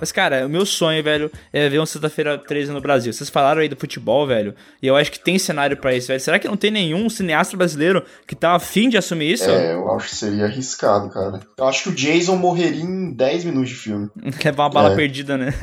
Mas, cara, o meu sonho, velho, é ver um Sexta-feira 13 no Brasil. Vocês falaram aí do futebol, velho, e eu acho que tem cenário pra isso, velho. Será que não tem nenhum cineasta brasileiro que tá afim de assumir isso? É, eu acho que seria arriscado, cara. Eu acho que o Jason morreria em 10 minutos de filme. Quer uma bala É. perdida, né?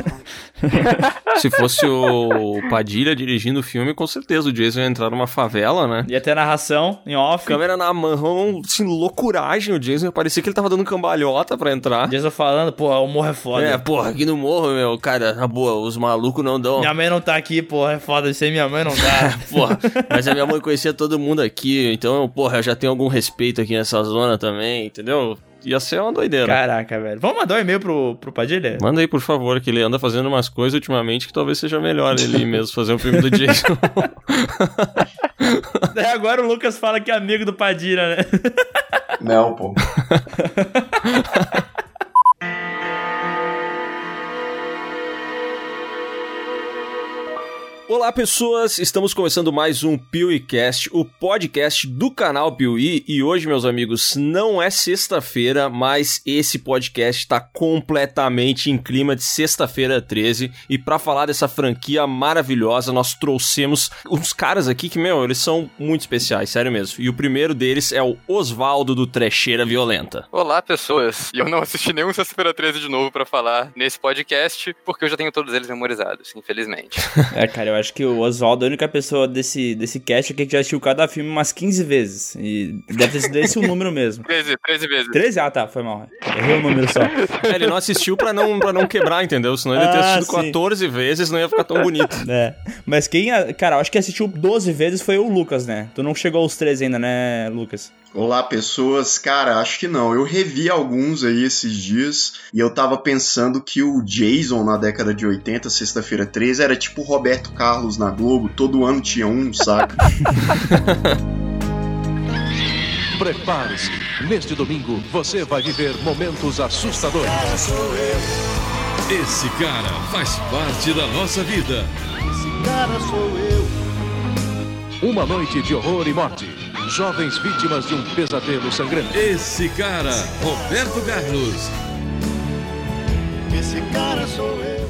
Se fosse o Padilha dirigindo o filme, com certeza o Jason ia entrar numa favela, né? Ia ter narração em off. Câmera na mão, assim, loucuragem. O Jason parecia que ele tava dando cambalhota pra entrar. Jason falando, pô, o morro é foda. É, porra, aqui no morro, meu, cara, na boa, os malucos não dão. Minha mãe não tá aqui, porra, é foda. Sem minha mãe não dá. Porra, mas a minha mãe conhecia todo mundo aqui, então, porra, eu já tenho algum respeito aqui nessa zona também, entendeu? Ia ser uma doideira. Caraca, velho. Vamos mandar um e-mail pro, pro Padilha? Manda aí, por favor, que ele anda fazendo umas coisas ultimamente que talvez seja melhor ele mesmo fazer um filme do Jason. Daí agora o Lucas fala que é amigo do Padilha, né? Não, pô. Olá, pessoas! Estamos começando mais um PeeWeeCast, o podcast do canal Piuí. E hoje, meus amigos, não é sexta-feira, mas esse podcast está completamente em clima de sexta-feira 13. E para falar dessa franquia maravilhosa, nós trouxemos uns caras aqui que, meu, eles são muito especiais, sério mesmo. E o primeiro deles é o Osvaldo do Trecheira Violenta. Olá, pessoas. E eu não assisti nenhum Sexta-feira 13 de novo pra falar nesse podcast, porque eu já tenho todos eles memorizados, infelizmente. É, cara, eu acho que o Oswaldo é a única pessoa desse, desse cast aqui que já assistiu cada filme umas 15 vezes. E deve ter sido esse o número mesmo. 13, 13 vezes. 13? Ah, tá, foi mal. Errei o número só. É, ele não assistiu pra não, pra não quebrar, entendeu? Senão ele ia ter Ah, assistido sim. 14 vezes, não ia ficar tão bonito. É. Mas quem, cara, eu acho que assistiu 12 vezes foi o Lucas, né? Tu não chegou aos 13 ainda, né, Lucas? Olá, pessoas. Cara, acho que não. Eu revi alguns aí esses dias e eu tava pensando que o Jason na década de 80, sexta-feira 13, era tipo o Roberto Carlos na Globo. Todo ano tinha um, saca? Prepare-se. Neste domingo você vai viver momentos assustadores. Esse cara faz parte da nossa vida. Uma noite de horror e morte. Jovens vítimas de um pesadelo sangrante. Esse cara, Roberto Carlos.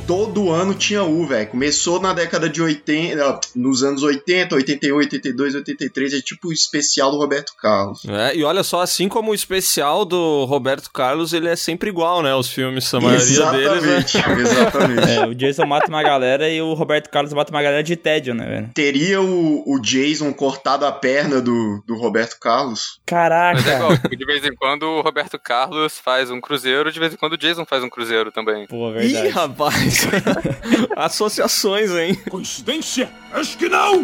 Todo ano tinha um, velho. Começou na década de 80, nos anos 80, 81, 82, 83. É tipo o especial do Roberto Carlos. É, e olha só, assim como o especial do Roberto Carlos, ele é sempre igual, né? Os filmes, a maioria deles, né? exatamente, exatamente. É, o Jason mata uma galera e o Roberto Carlos mata uma galera de tédio, né, velho? Teria o, o Jason cortado a perna do, do Roberto Carlos? Caraca. Mas é igual, de vez em quando o Roberto Carlos faz um cruzeiro, de vez em quando o Jason faz um cruzeiro também. Pô, Ih, verdade. rapaz! Associações, hein? Coincidência? Acho que não!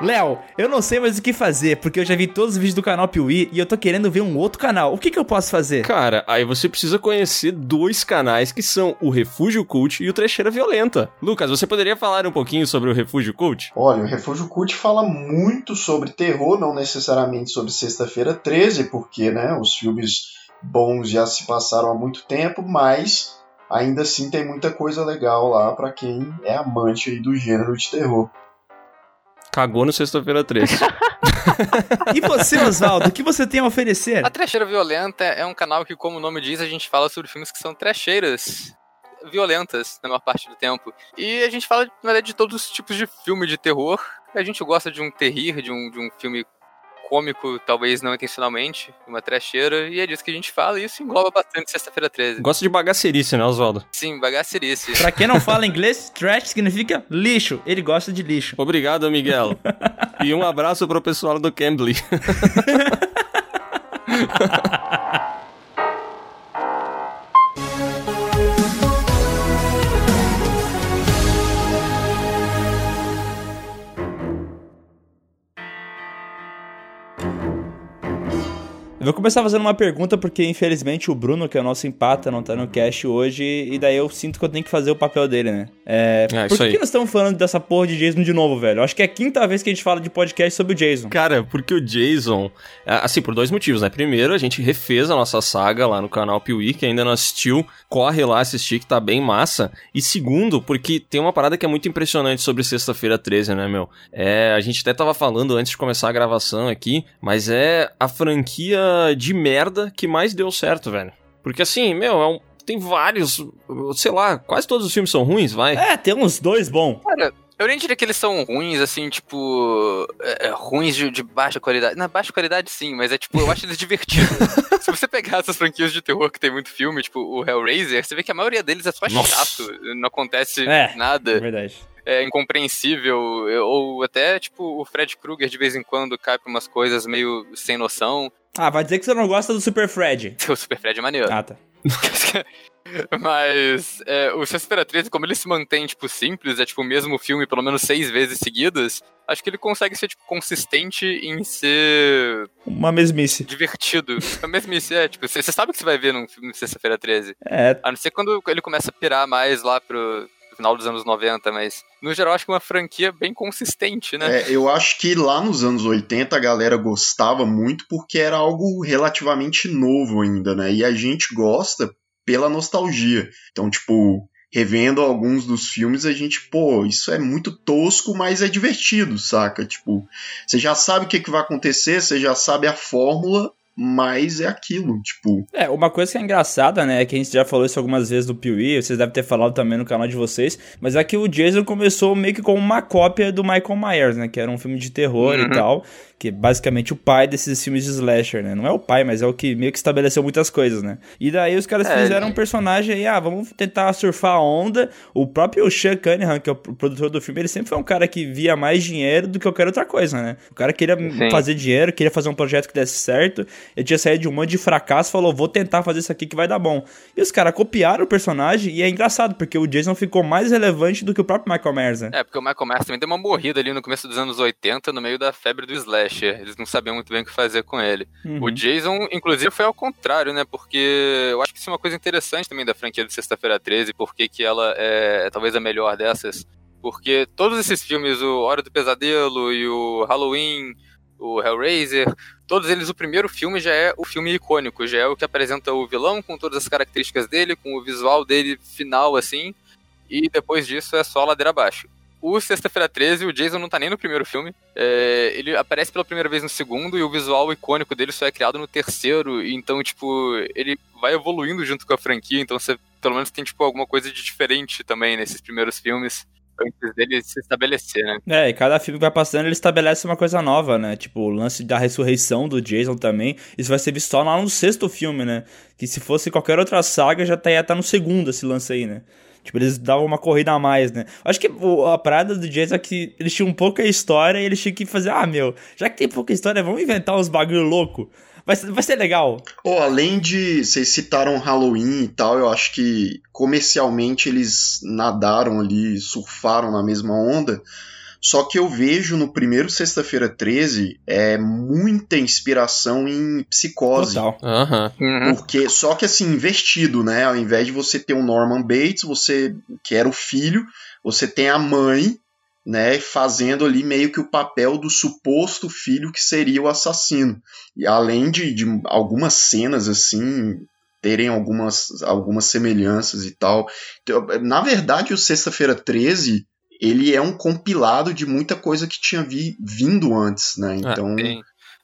Léo, eu não sei mais o que fazer, porque eu já vi todos os vídeos do canal Piuí e eu tô querendo ver um outro canal. O que que eu posso fazer? Cara, aí você precisa conhecer dois canais que são o Refúgio Cult e o Trecheira Violenta. Lucas, você poderia falar um pouquinho sobre o Refúgio Cult? Olha, o Refúgio Cult fala muito sobre terror, não necessariamente sobre Sexta-feira 13, porque né, os filmes bons já se passaram há muito tempo, mas ainda assim tem muita coisa legal lá pra quem é amante aí do gênero de terror. Cagou no Sexta-feira 13. E você, Oswaldo, o que você tem a oferecer? A Trecheira Violenta é um canal que, como o nome diz, a gente fala sobre filmes que são trecheiras violentas na maior parte do tempo. E a gente fala, na verdade, de todos os tipos de filme de terror. A gente gosta de um terrir, de um, de um filme cômico, talvez não intencionalmente, uma trecheira, e é disso que a gente fala, e isso engloba bastante Sexta-feira 13. Gosta de bagacerice, né, Oswaldo? Sim, bagacerice. Pra quem não fala inglês, trash significa lixo. Ele gosta de lixo. Obrigado, Miguel. e um abraço pro pessoal do Cambly. Eu vou começar fazendo uma pergunta porque, infelizmente, o Bruno, que é o nosso empata, não tá no cast hoje, e daí eu sinto que eu tenho que fazer o papel dele, né? É, É, por que, aí. nós estamos falando dessa porra de Jason de novo, velho? Eu acho que é a quinta vez que a gente fala de podcast sobre o Jason. Cara, porque o Jason, é, assim, por dois motivos, né? Primeiro, a gente refez a nossa saga lá no canal Piuí, que ainda não assistiu, corre lá assistir, que tá bem massa. E segundo, porque tem uma parada que é muito impressionante sobre Sexta-feira 13, né, meu? É, a gente até tava falando antes de começar a gravação aqui, mas é a franquia de merda que mais deu certo, velho. Porque assim, meu, é um- tem vários, sei lá, quase todos os filmes são ruins, vai. É, tem uns dois bons. Cara, eu nem diria que eles são ruins, assim, tipo. é, é, ruins de, de baixa qualidade. Na baixa qualidade, sim, mas é tipo, eu acho eles divertidos. Se você pegar essas franquias de terror que tem muito filme, tipo o Hellraiser, você vê que a maioria deles é só Nossa. chato, não acontece É. É nada, verdade. é incompreensível, ou até, tipo, o Fred Krueger de vez em quando cai pra umas coisas meio sem noção. Ah, vai dizer que você não gosta do Super Fred. O Super Fred é maneiro. Ah, tá. Mas é, o Sexta-feira 13, como ele se mantém, tipo, simples, é tipo o mesmo filme pelo menos seis vezes seguidas, acho que ele consegue ser, tipo, consistente em ser Uma mesmice. divertido. A mesmice é, tipo, você sabe o que você vai ver num filme de Sexta-feira 13. É, A não ser quando ele começa a pirar mais lá pro final dos anos 90, mas no geral acho que é uma franquia bem consistente, né? É, eu acho que lá nos anos 80 a galera gostava muito porque era algo relativamente novo ainda, né? E a gente gosta pela nostalgia. Então, tipo, revendo alguns dos filmes, a gente, pô, isso é muito tosco, mas é divertido, saca? Tipo, você já sabe o que, que vai acontecer, você já sabe a fórmula, mas é aquilo, tipo. É, uma coisa que é engraçada, né, que a gente já falou isso algumas vezes do Piuí, vocês devem ter falado também no canal de vocês, mas é que o Jason começou meio que como uma cópia do Michael Myers, né, que era um filme de terror e Uhum. tal, que é basicamente o pai desses filmes de slasher, né, não é o pai, mas é o que meio que estabeleceu muitas coisas, né. E daí os caras É, fizeram um ele- personagem aí, ah, vamos tentar surfar a onda, o próprio Sean Cunningham, que é o produtor do filme, ele sempre foi um cara que via mais dinheiro do que qualquer outra coisa, né, o cara queria Sim. fazer dinheiro, queria fazer um projeto que desse certo, ele tinha saído de um monte de fracasso, falou, vou tentar fazer isso aqui que vai dar bom. E os caras copiaram o personagem e é engraçado, porque o Jason ficou mais relevante do que o próprio Michael Myers, né? É, porque o Michael Myers também deu uma morrida ali no começo dos anos 80, no meio da febre do slasher. Eles não sabiam muito bem o que fazer com ele. Uhum. O Jason, inclusive, foi ao contrário, né? Porque eu acho que isso é uma coisa interessante também da franquia de Sexta-feira 13, porque que ela é, é talvez a melhor dessas. Porque todos esses filmes, o Hora do Pesadelo e o Halloween, o Hellraiser, todos eles, o primeiro filme já é o filme icônico, já é o que apresenta o vilão com todas as características dele, com o visual dele final, assim, e depois disso é só ladeira abaixo. O Sexta-feira 13, o Jason não tá nem no primeiro filme. É, ele aparece pela primeira vez no segundo e o visual icônico dele só é criado no terceiro. Então, tipo, ele vai evoluindo junto com a franquia. Então, você pelo menos tem, tipo, alguma coisa de diferente também nesses primeiros filmes. Antes dele se estabelecer, né? É, e cada filme que vai passando ele estabelece uma coisa nova, né? Tipo, o lance da ressurreição do Jason também. Isso vai ser visto só lá no sexto filme, né? Que se fosse qualquer outra saga já tá, ia tá no segundo esse lance aí, né? Tipo, eles davam uma corrida a mais, né? Acho que a parada do Jason é que eles tinham pouca história e eles tinham que fazer, ah, meu, já que tem pouca história, vamos inventar uns bagulho louco. Vai, vai ser legal. Oh, além de. Vocês citaram Halloween e tal, eu acho que comercialmente eles nadaram ali, surfaram na mesma onda. Só que eu vejo no primeiro Sexta-feira 13 é muita inspiração em psicose. Total. Aham. Porque, só que assim, investido, né? Ao invés de você ter o Norman Bates, você, que era o filho, você tem a mãe, né? Fazendo ali meio que o papel do suposto filho que seria o assassino. E além de, de algumas cenas, assim, terem algumas, algumas semelhanças e tal. Então, na verdade, o Sexta-feira 13. Ele é um compilado de muita coisa que tinha vi- vindo antes, né? Então, Sim.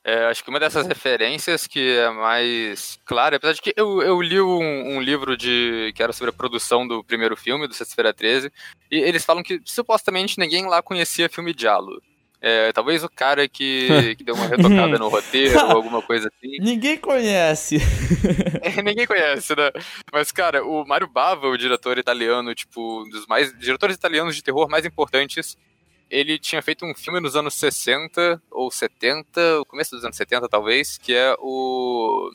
É, acho que uma dessas referências que é mais clara, apesar de que eu, eu li um, um livro de que era sobre a produção do primeiro filme, do Sexta-feira 13, e eles falam que supostamente ninguém lá conhecia filme Diallo. É, talvez o cara que, que deu uma retocada no roteiro ou alguma coisa assim. Ninguém conhece. É, ninguém conhece, né? Mas, cara, o Mario Bava, o diretor italiano, tipo, um dos mais diretores italianos de terror mais importantes, ele tinha feito um filme nos anos 60 ou 70, o começo dos anos 70 talvez, que é o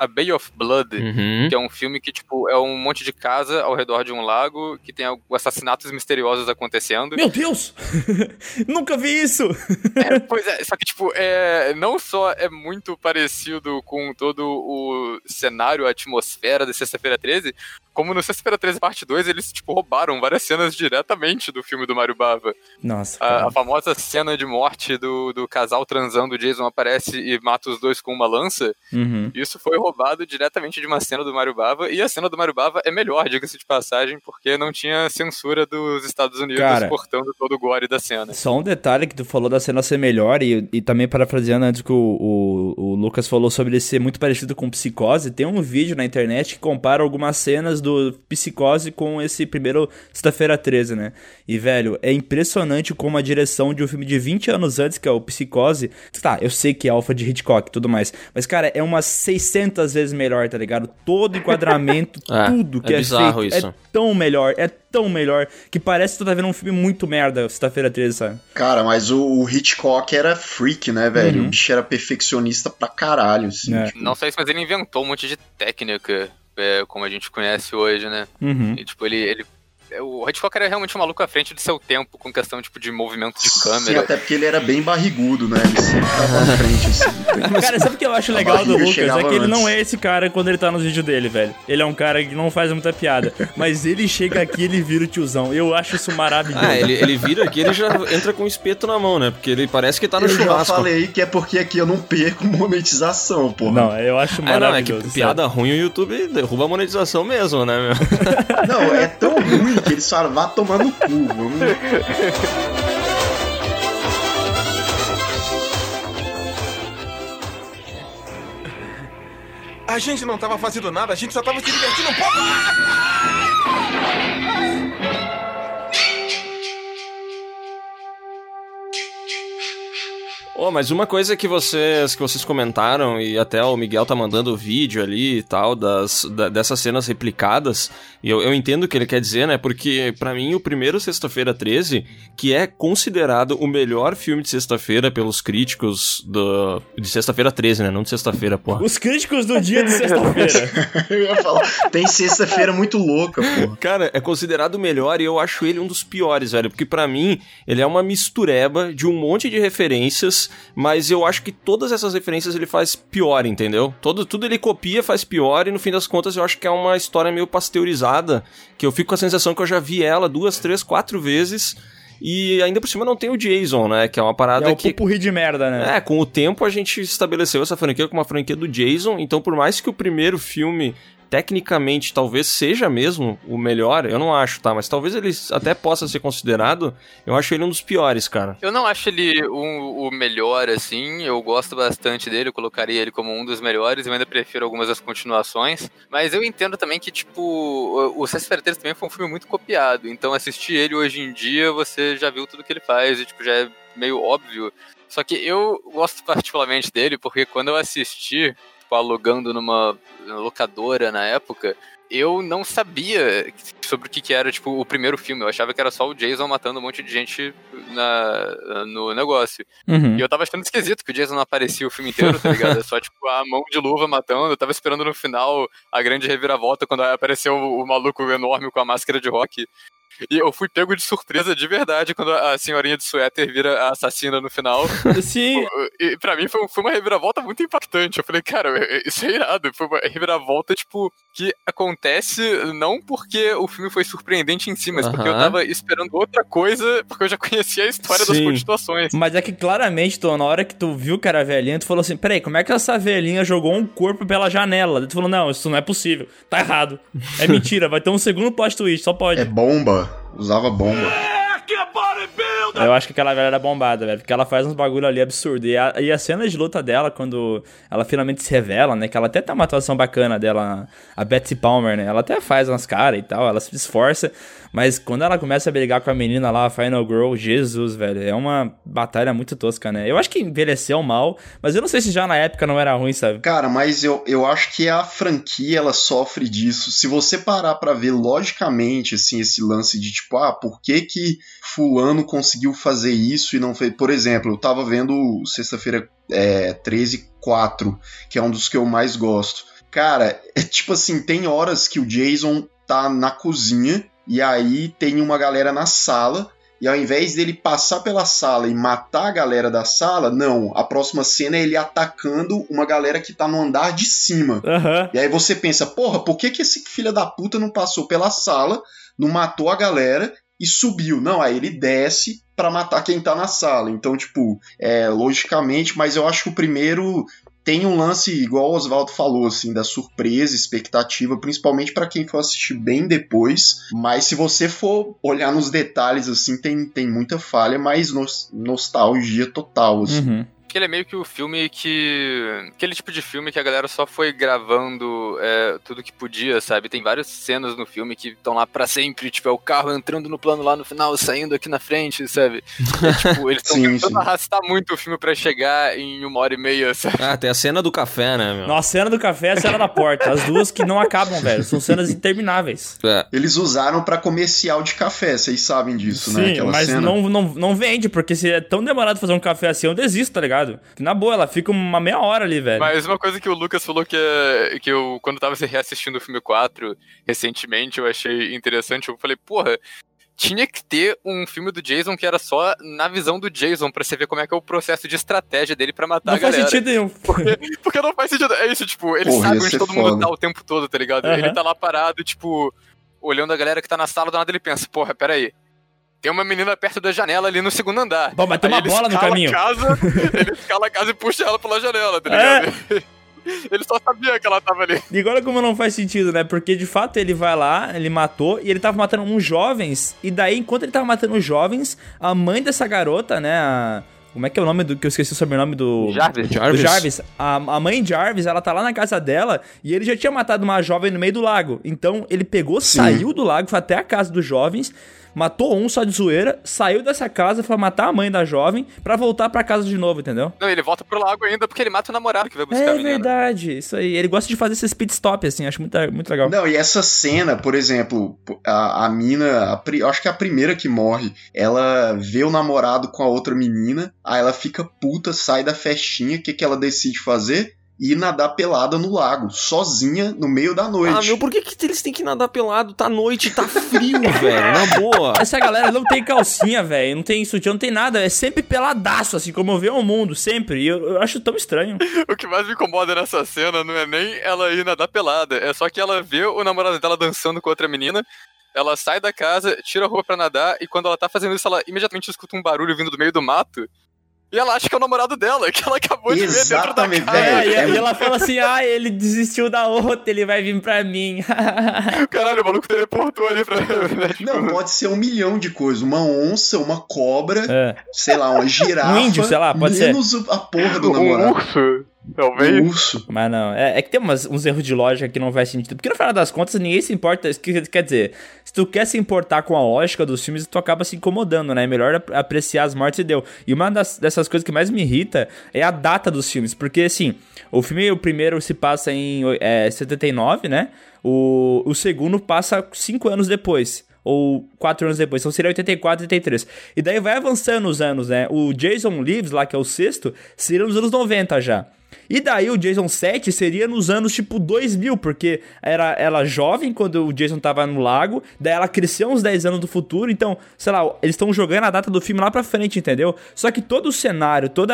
A Bay of Blood, Uhum. que é um filme que, tipo, é um monte de casa ao redor de um lago que tem assassinatos misteriosos acontecendo. Meu Deus! Nunca vi isso! É, pois é, só que, tipo, é, não só é muito parecido com todo o cenário, a atmosfera da Sexta-feira 13, como no Sexta-feira 13 parte 2, eles, tipo, roubaram várias cenas diretamente do filme do Mario Bava. Nossa, A, a famosa cena de morte do, do casal transando, o Jason aparece e mata os dois com uma lança. Uhum. Isso foi roubado diretamente de uma cena do Mario Bava. E a cena do Mario Bava é melhor, diga-se de passagem, porque não tinha censura dos Estados Unidos Cara. cortando todo o gore da cena. Só um detalhe que tu falou da cena ser melhor, e, e também parafraseando antes que o, o, o Lucas falou sobre ele ser muito parecido com Psicose, tem um vídeo na internet que compara algumas cenas do Psicose com esse primeiro Sexta-feira 13, né? E, velho, é impressionante como a direção de um filme de 20 anos antes, que é o Psicose, tá, eu sei que é alfa de Hitchcock e tudo mais, mas, cara, é umas 600 vezes melhor, tá ligado? Todo enquadramento, É, tudo que é é, feito isso. é tão melhor, é tão melhor, que parece que tu tá vendo um filme muito merda, Sexta-feira 13, sabe? Cara, mas o, o Hitchcock era freak, né, velho? Uhum. O bicho era perfeccionista pra caralho, assim. É. tipo, Não só isso, mas ele inventou um monte de técnica, é, como a gente conhece hoje, né? Uhum. E, tipo, ele, ele. O Hitchcock era realmente um maluco à frente do seu tempo, com questão tipo, de movimento de Sim, câmera. até porque ele era bem barrigudo, né? Ele sempre tava na frente, assim. Cara, sabe o que eu acho legal do Lucas? É que ele antes. não é esse cara quando ele tá nos vídeos dele, velho. Ele é um cara que não faz muita piada. Mas ele chega aqui e ele vira o tiozão. Eu acho isso maravilhoso. Ah, ele, ele vira aqui, ele já entra com o espeto na mão, né? Porque ele parece que tá no eu já churrasco. falei que é porque aqui eu não perco monetização, porra. Não, eu acho Ah, não, é maravilhoso. que piada ruim o YouTube derruba a monetização mesmo, né, meu? Não, é tão ruim eles falam, vá tomar no cu. Vamos... A gente não tava fazendo nada, a gente só tava se divertindo um pouco. Ô, mas uma coisa que vocês que vocês comentaram e até o Miguel tá mandando o vídeo ali e tal das da- dessas cenas replicadas, e eu, eu entendo o que ele quer dizer, né? Porque pra mim o primeiro Sexta-feira 13, que é considerado o melhor filme de sexta-feira pelos críticos do de Sexta-feira 13, né? Não de sexta-feira, porra. Os críticos do dia de sexta-feira. Eu ia falar, tem sexta-feira muito louca, porra. Cara, é considerado o melhor e eu acho ele um dos piores, velho. Porque pra mim, ele é uma mistureba de um monte de referências, mas eu acho que todas essas referências ele faz pior, entendeu? Todo, tudo ele copia, faz pior e no fim das contas eu acho que é uma história meio pasteurizada, que eu fico com a sensação que eu já vi ela duas, três, quatro vezes. E ainda por cima não tem o Jason, né? Que é uma parada É o que. pupurri de merda, né? É, com o tempo a gente estabeleceu essa franquia como uma franquia do Jason, então por mais que o primeiro filme tecnicamente talvez seja mesmo o melhor, eu não acho, tá? Mas talvez ele até possa ser considerado, eu acho ele um dos piores, cara. Eu não acho ele um- o melhor, assim. Eu gosto bastante dele, eu colocaria ele como um dos melhores. Eu ainda prefiro algumas das continuações. Mas eu entendo também que, tipo, o Sexta-feira 13 também foi um filme muito copiado. Então, assistir ele hoje em dia, você já viu tudo que ele faz e, tipo, já é meio óbvio. Só que eu gosto particularmente dele porque quando eu assisti, tipo, alugando numa locadora na época, eu não sabia sobre o que, que era, tipo, o primeiro filme. Eu achava que era só o Jason matando um monte de gente na, no negócio. Uhum. E eu tava achando esquisito que o Jason não aparecia o filme inteiro, tá ligado? É só, tipo, a mão de luva matando. Eu tava esperando no final a grande reviravolta quando apareceu o, o maluco enorme com a máscara de rock. E eu fui pego de surpresa de verdade quando a senhorinha de suéter vira a assassina no final. Sim, E pra mim foi, foi uma reviravolta muito impactante. Eu falei, cara, isso é irado. Foi uma reviravolta, tipo, que acontece não porque o filme foi surpreendente em si, mas porque eu tava esperando outra coisa, porque eu já conhecia a história das Sim. continuações. mas é que claramente, tu, na hora que tu viu que era velhinha, tu falou assim: peraí, como é que essa velhinha jogou um corpo pela janela? Daí tu falou: não, isso não é possível. Tá errado. É mentira, vai ter um segundo plot twist, só pode. É bomba. Usava bomba. Eu acho que aquela velha era bombada, velho. Porque ela faz uns bagulho ali absurdo. E a, e a cena de luta dela, quando ela finalmente se revela, né? Que ela até tem uma atuação bacana dela, a Betsy Palmer, né? Ela até faz umas caras e tal, ela se esforça. Mas quando ela começa a brigar com a menina lá, a Final Girl, Jesus, velho. É uma batalha muito tosca, né? Eu acho que envelheceu mal, mas eu não sei se já na época não era ruim, sabe? Cara, mas eu, eu acho que a franquia ela sofre disso. Se você parar pra ver logicamente assim esse lance de tipo, ah, por que que fulano conseguiu fazer isso e não fez? Por exemplo, eu tava vendo sexta-feira é, 13 4, que é um dos que eu mais gosto. Cara, é tipo assim, tem horas que o Jason tá na cozinha e aí tem uma galera na sala e ao invés dele passar pela sala e matar a galera da sala, não. A próxima cena é ele atacando uma galera que tá no andar de cima. Aham. E aí você pensa, porra, por que, que esse filho da puta não passou pela sala, não matou a galera e subiu? Não, aí ele desce pra matar quem tá na sala. Então, tipo, é, logicamente, mas eu acho que o primeiro tem um lance, igual o Oswaldo falou, assim, da surpresa, expectativa, principalmente pra quem for assistir bem depois. Mas se você for olhar nos detalhes, assim, tem, tem muita falha, mas nos- nostalgia total, assim. Uhum. Que ele é meio que o filme que. Aquele tipo de filme que a galera só foi gravando é, tudo que podia, sabe? Tem várias cenas no filme que estão lá pra sempre, tipo, é o carro entrando no plano lá no final, saindo aqui na frente, sabe? É, tipo, eles estão tentando sim. arrastar muito o filme pra chegar em uma hora e meia, sabe? Ah, tem a cena do café, né, meu? Nossa, a cena do café e a cena da porta. As duas que não acabam, velho. São cenas intermináveis. É. Eles usaram pra comercial de café, vocês sabem disso, né? Sim, Aquela mas cena. não, não, não vende, porque se é tão demorado fazer um café assim, eu desisto, tá ligado? Que na boa, ela fica uma meia hora ali, velho. Mas uma coisa que o Lucas falou que, é- que eu, quando tava reassistindo o filme 4 recentemente, eu achei interessante. Eu falei, porra, tinha que ter um filme do Jason que era só na visão do Jason, pra você ver como é que é o processo de estratégia dele pra matar não a faz galera. sentido nenhum. Porque, porque não faz sentido. É isso, tipo, ele Porra, sabe onde todo mundo foda. tá o tempo todo, tá ligado? Aham. Ele tá lá parado, tipo, olhando a galera que tá na sala, do nada ele pensa, porra, peraí. Tem uma menina perto da janela ali no segundo andar. Bom, mas tem uma bola no caminho. Casa, ele escala a casa e puxa ela pela janela, tá É. ligado? Ele só sabia que ela tava ali. E agora como não faz sentido, né? Porque de fato ele vai lá, ele matou, e ele tava matando uns jovens, e daí, enquanto ele tava matando os jovens, a mãe dessa garota, né? A... Como é que é o nome do. Que eu esqueci o sobrenome do. Jarvis. Do Jarvis. Jarvis. A, a mãe Jarvis, ela tá lá na casa dela e ele já tinha matado uma jovem no meio do lago. Então ele pegou, saiu do lago, foi até a casa dos jovens, matou um só de zoeira, saiu dessa casa, foi matar a mãe da jovem pra voltar pra casa de novo, entendeu? Não, ele volta pro lago ainda porque ele mata o namorado que vai buscar a É menina. verdade, isso aí. Ele gosta de fazer esses pit stop, assim, acho muito, muito legal. Não, e essa cena, por exemplo, a, a mina, a eu acho que é a primeira que morre, ela vê o namorado com a outra menina, aí ela fica puta, sai da festinha, o que, que ela decide fazer? Ir nadar pelada no lago, sozinha, no meio da noite. Ah, meu, por que, que eles têm que nadar pelado? Tá noite, tá frio, velho. Na boa. Essa galera não tem calcinha, velho, não tem sutiã, não tem nada, é sempre peladaço, assim, como eu vejo o mundo, sempre. E eu, eu acho tão estranho. O que mais me incomoda nessa cena não é nem ela ir nadar pelada, é só que ela vê o namorado dela dançando com outra menina, ela sai da casa, tira a roupa pra nadar, e quando ela tá fazendo isso, ela imediatamente escuta um barulho vindo do meio do mato, e ela acha que é o namorado dela, que ela acabou de ver dentro da Exatamente, casa. É, e, é e ela fala assim, ah, ele desistiu da outra, ele vai vir pra mim. Caralho, o maluco teleportou ali pra... Não, pode ser um milhão de coisas. Uma onça, uma cobra, É. sei lá, uma girafa. Um índio, sei lá, pode ser. menos a porra do Um namorado. urso, Um talvez. urso. Mas não, é, é que tem umas- uns erros de lógica que não faz sentido. Porque no final das contas, ninguém se importa. Quer dizer, se tu quer se importar com a lógica dos filmes, tu acaba se incomodando, né? É melhor ap- apreciar as mortes e deu. E uma das, dessas coisas que mais me irrita é a data dos filmes. Porque, assim, o filme, o primeiro se passa em é, 79, né? O, o segundo passa cinco anos depois. Ou quatro anos depois, então seria 84, 83. E daí vai avançando os anos, né? O Jason Lives, lá que é o sexto, seria nos anos 90 já. E daí o Jason 7 seria nos anos tipo 2000, porque era ela jovem quando o Jason tava no lago, daí ela cresceu uns 10 anos do futuro, então, sei lá, eles estão jogando a data do filme lá pra frente, entendeu? Só que todo o cenário, todo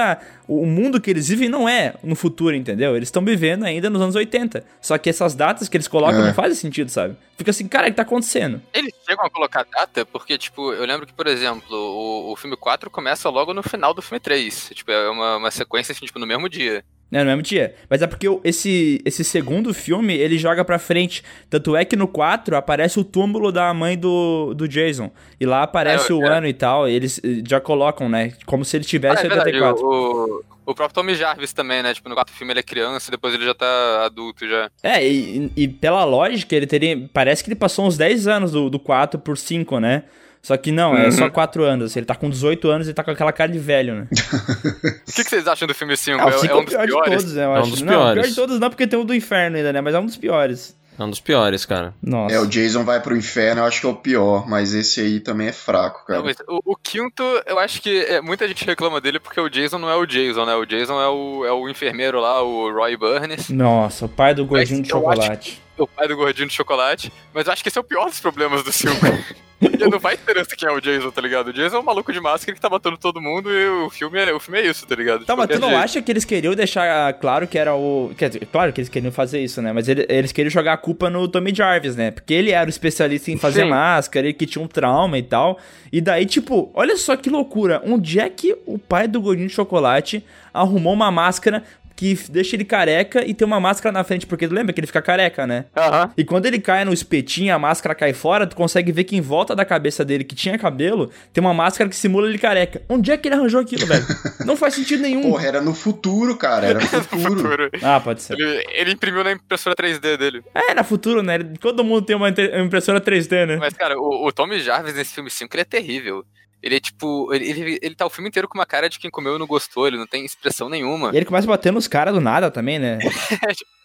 o mundo que eles vivem não é no futuro, entendeu? Eles estão vivendo ainda nos anos 80. Só que essas datas que eles colocam É. não fazem sentido, sabe? Fica assim, cara, o que tá acontecendo? Eles chegam a colocar data, porque, tipo, eu lembro que, por exemplo, o, o filme 4 começa logo no final do filme 3. Tipo, é uma, uma sequência, assim, tipo, no mesmo dia. É, no mesmo dia. Mas é porque esse, esse segundo filme, ele joga pra frente. Tanto é que no 4 aparece o túmulo da mãe do, do Jason. E lá aparece É, o é. ano e tal. Eles eh, já colocam, né? Como se ele Ah, tivesse é verdade, 84. o, o próprio Tommy Jarvis também, né? Tipo, no quarto filme ele é criança, depois ele já tá adulto já. É, e, e pela lógica, ele teria. Parece que ele passou uns 10 anos do, do 4 por 5, né? Só que não, é Uhum. só 4 anos. assim, Ele tá com 18 anos e tá com aquela cara de velho, né? O que, que vocês acham do filme 5? Ah, o É, 5 é é um o dos pior de piores? todos, né? Eu É um acho. dos não, o pior piores. de todos não, porque tem o do inferno ainda, né? Mas é um dos piores. É um dos piores, cara. Nossa. É, o Jason vai pro inferno, eu acho que é o pior, mas esse aí também é fraco, cara. Não, mas o, o quinto, eu acho que é, muita gente reclama dele porque o Jason não é o Jason, né? O Jason é o, é o enfermeiro lá, o Roy Burns, Nossa, o pai do gordinho de eu acho- chocolate. O pai do gordinho de chocolate. Mas eu acho que esse é o pior dos problemas do filme. Porque não faz diferença quem é o Jason, tá ligado? O Jason é um maluco de máscara que tá matando todo mundo e o filme é, o filme é isso, tá ligado? Tá, De mas tu não jeito. acha que eles queriam deixar claro que era o. Quer dizer, claro que eles queriam fazer isso, né? Mas ele- eles queriam jogar a culpa no Tommy Jarvis, né? Porque ele era o especialista em fazer Sim. máscara, ele que tinha um trauma e tal. E daí, tipo, olha só que loucura. Onde é que o pai do gordinho de chocolate arrumou uma máscara que deixa ele careca e tem uma máscara na frente? Porque tu lembra que ele fica careca, né? Aham. E quando ele cai no espetinho, a máscara cai fora, tu consegue ver que em volta da cabeça dele, que tinha cabelo, tem uma máscara que simula ele careca. Onde é que ele arranjou aquilo, velho? Não faz sentido nenhum. Porra, era no futuro, cara. Era no futuro. Futuro. Ah, pode ser. Ele, ele imprimiu na impressora 3D dele. É, era futuro, né? Todo mundo tem uma impressora 3D, né? Mas, cara, o, o Tommy Jarvis nesse filme 5, ele é terrível. Ele é tipo. Ele, ele, ele tá o filme inteiro com uma cara de quem comeu e não gostou, ele não tem expressão nenhuma. E ele começa batendo nos caras do nada também, né?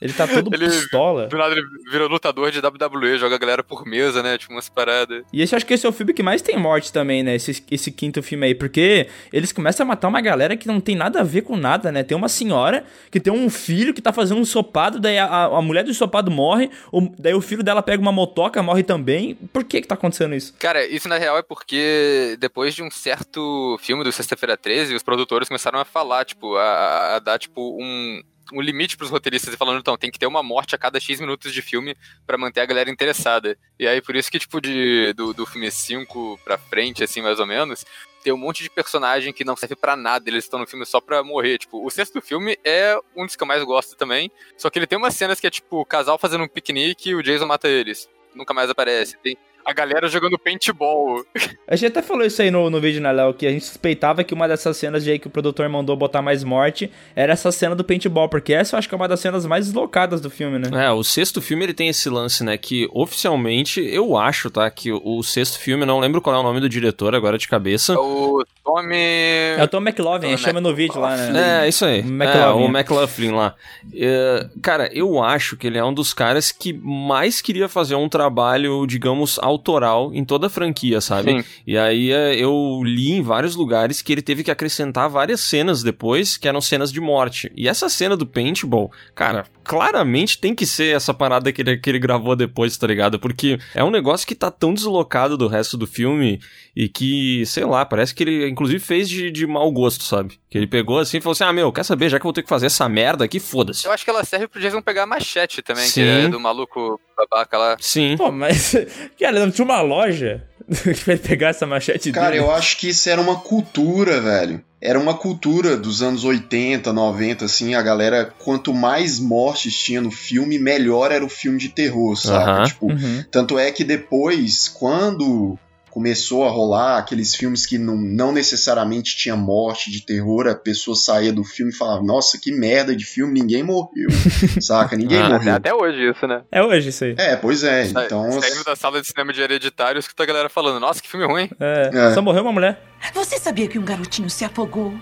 Ele tá todo Ele- pistola. Do nada ele vira lutador de WWE, joga a galera por mesa, né? Tipo, umas paradas. E esse acho que esse é o filme que mais tem morte também, né? Esse, esse quinto filme aí. Porque eles começam a matar uma galera que não tem nada a ver com nada, né? Tem uma senhora que tem um filho que tá fazendo um ensopado, daí a, a- a mulher do ensopado morre, o- daí o filho dela pega uma motoca, morre também. Por que que tá acontecendo isso? Cara, isso na real é porque depois de um certo filme do Sexta-feira 13, os produtores começaram a falar, tipo, a, a dar, tipo, um, um limite pros roteiristas e falando, então, tem que ter uma morte a cada X minutos de filme pra manter a galera interessada. E aí, por isso que, tipo, de, do, do filme 5 pra frente, assim, mais ou menos, tem um monte de personagem que não serve pra nada, eles estão no filme só pra morrer. Tipo, o sexto filme é um dos que eu mais gosto também, só que ele tem umas cenas que é, tipo, o casal fazendo um piquenique e o Jason mata eles. Nunca mais aparece. Tem a galera jogando paintball. A gente até falou isso aí no, no vídeo, né, Léo? Que a gente suspeitava que uma dessas cenas de aí que o produtor mandou botar mais morte era essa cena do paintball, porque essa eu acho que é uma das cenas mais deslocadas do filme, né? É, o sexto filme ele tem esse lance, né? Que oficialmente eu acho, tá? Que o, o sexto filme, não lembro qual é o nome do diretor agora de cabeça. É o Tommy. É o Tom McLovin, Tom chama no vídeo lá, né? É, isso aí. McLovin. É, o McLaughlin lá. É, cara, eu acho que ele é um dos caras que mais queria fazer um trabalho, digamos, autoral em toda a franquia, sabe? Sim. E aí é, eu li em vários lugares que ele teve que acrescentar várias cenas depois, que eram cenas de morte. E essa cena do paintball, cara, claramente tem que ser essa parada que ele, que ele gravou depois, tá ligado? Porque é um negócio que tá tão deslocado do resto do filme e que, sei lá, parece que ele inclusive fez de, de mau gosto, sabe? Que ele pegou assim e falou assim: ah, meu, quer saber? Já que eu vou ter que fazer essa merda aqui, foda-se. Eu acho que ela serve pro Jason pegar a machete também, Sim. que é do maluco babaca lá. Sim. Pô, mas. Cara, não tinha uma loja pra ele pegar essa machete Cara, dele. eu acho que isso era uma cultura, velho. Era uma cultura dos anos 80, 90, assim, a galera, quanto mais mortes tinha no filme, melhor era o filme de terror, sabe? Tipo, Uhum. tanto é que depois, quando começou a rolar aqueles filmes que não, não necessariamente tinha morte de terror, a pessoa saía do filme e falava, nossa, que merda de filme, ninguém morreu, saca? Ninguém Ah, morreu. Até hoje isso, né? É hoje isso aí. É, pois é, Sa- então... Saindo da sala de cinema de hereditário, escuta a galera falando, nossa, que filme ruim. É, É. Só morreu uma mulher. Você sabia que um garotinho se afogou?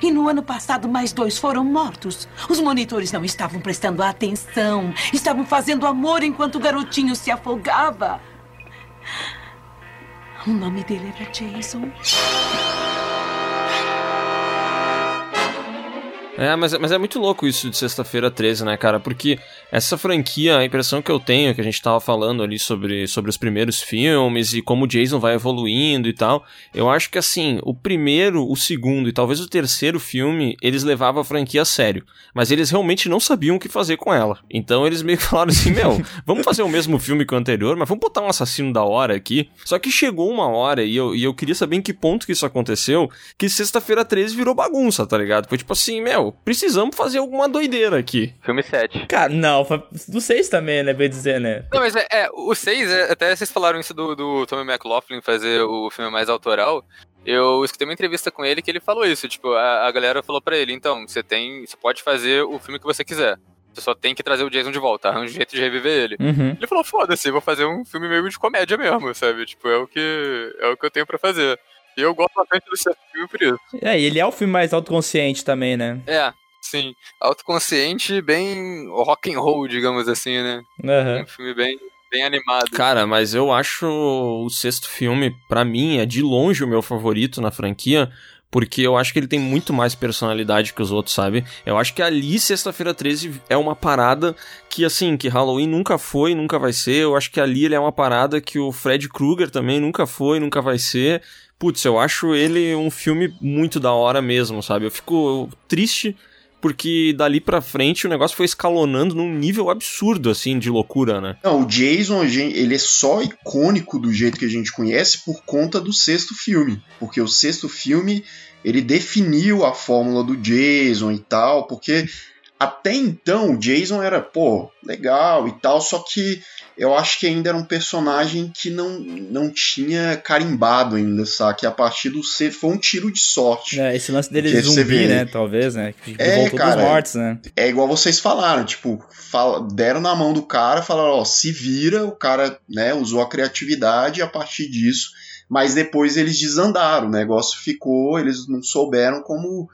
E no ano passado, mais dois foram mortos. Os monitores não estavam prestando atenção. Estavam fazendo amor enquanto o garotinho se afogava. O nome dele era Jason. É, mas, mas é muito louco isso de sexta-feira 13, né, cara? Porque essa franquia, a impressão que eu tenho, que a gente tava falando ali sobre, sobre os primeiros filmes e como o Jason vai evoluindo e tal, eu acho que assim, o primeiro, o segundo e talvez o terceiro filme, eles levavam a franquia a sério. Mas eles realmente não sabiam o que fazer com ela. Então eles meio que falaram assim: meu, vamos fazer o mesmo filme que o anterior, mas vamos botar um assassino da hora aqui. Só que chegou uma hora, e eu, e eu queria saber em que ponto que isso aconteceu, que sexta-feira 13 virou bagunça, tá ligado? Foi tipo assim, meu, precisamos fazer alguma doideira aqui. Filme 7. Cara, não, foi do 6 também, né? Bem dizer, né? Não, mas é, é, o 6, é, até vocês falaram isso do, do Tommy McLaughlin fazer o filme mais autoral. Eu escutei uma entrevista com ele que ele falou isso, tipo, a, a galera falou pra ele, então, você tem. Você pode fazer o filme que você quiser. Você só tem que trazer o Jason de volta, arranja um jeito de reviver ele. Uhum. Ele falou, foda-se, vou fazer um filme meio de comédia mesmo, sabe? Tipo, é o que, é o que eu tenho pra fazer. Eu gosto bastante do certo filme por isso. É, e ele é o filme mais autoconsciente também, né? É, sim. Autoconsciente, bem rock and roll, digamos assim, né? Aham. Um filme bem, bem animado. Cara, mas eu acho o sexto filme, pra mim, é de longe o meu favorito na franquia, porque eu acho que ele tem muito mais personalidade que os outros, sabe? Eu acho que ali, Sexta-feira 13, é uma parada que, assim, que Halloween nunca foi, nunca vai ser. Eu acho que ali ele é uma parada que o Fred Krueger também nunca foi, nunca vai ser. Putz, eu acho ele um filme muito da hora mesmo, sabe? Eu fico triste porque dali pra frente o negócio foi escalonando num nível absurdo, assim, de loucura, né? Não, o Jason, ele é só icônico do jeito que a gente conhece por conta do sexto filme. Porque o sexto filme, ele definiu a fórmula do Jason e tal, porque até então o Jason era, pô, legal e tal, só que eu acho que ainda era um personagem que não, não tinha carimbado ainda, sabe? Que a partir do C foi um tiro de sorte. É, esse lance dele zumbi, né? Talvez, né? Que é, cara, mortos, né? É igual vocês falaram, tipo, fala, deram na mão do cara, falaram, ó, se vira, o cara, né, usou a criatividade e a partir disso. Mas depois eles desandaram, o negócio ficou, eles não souberam como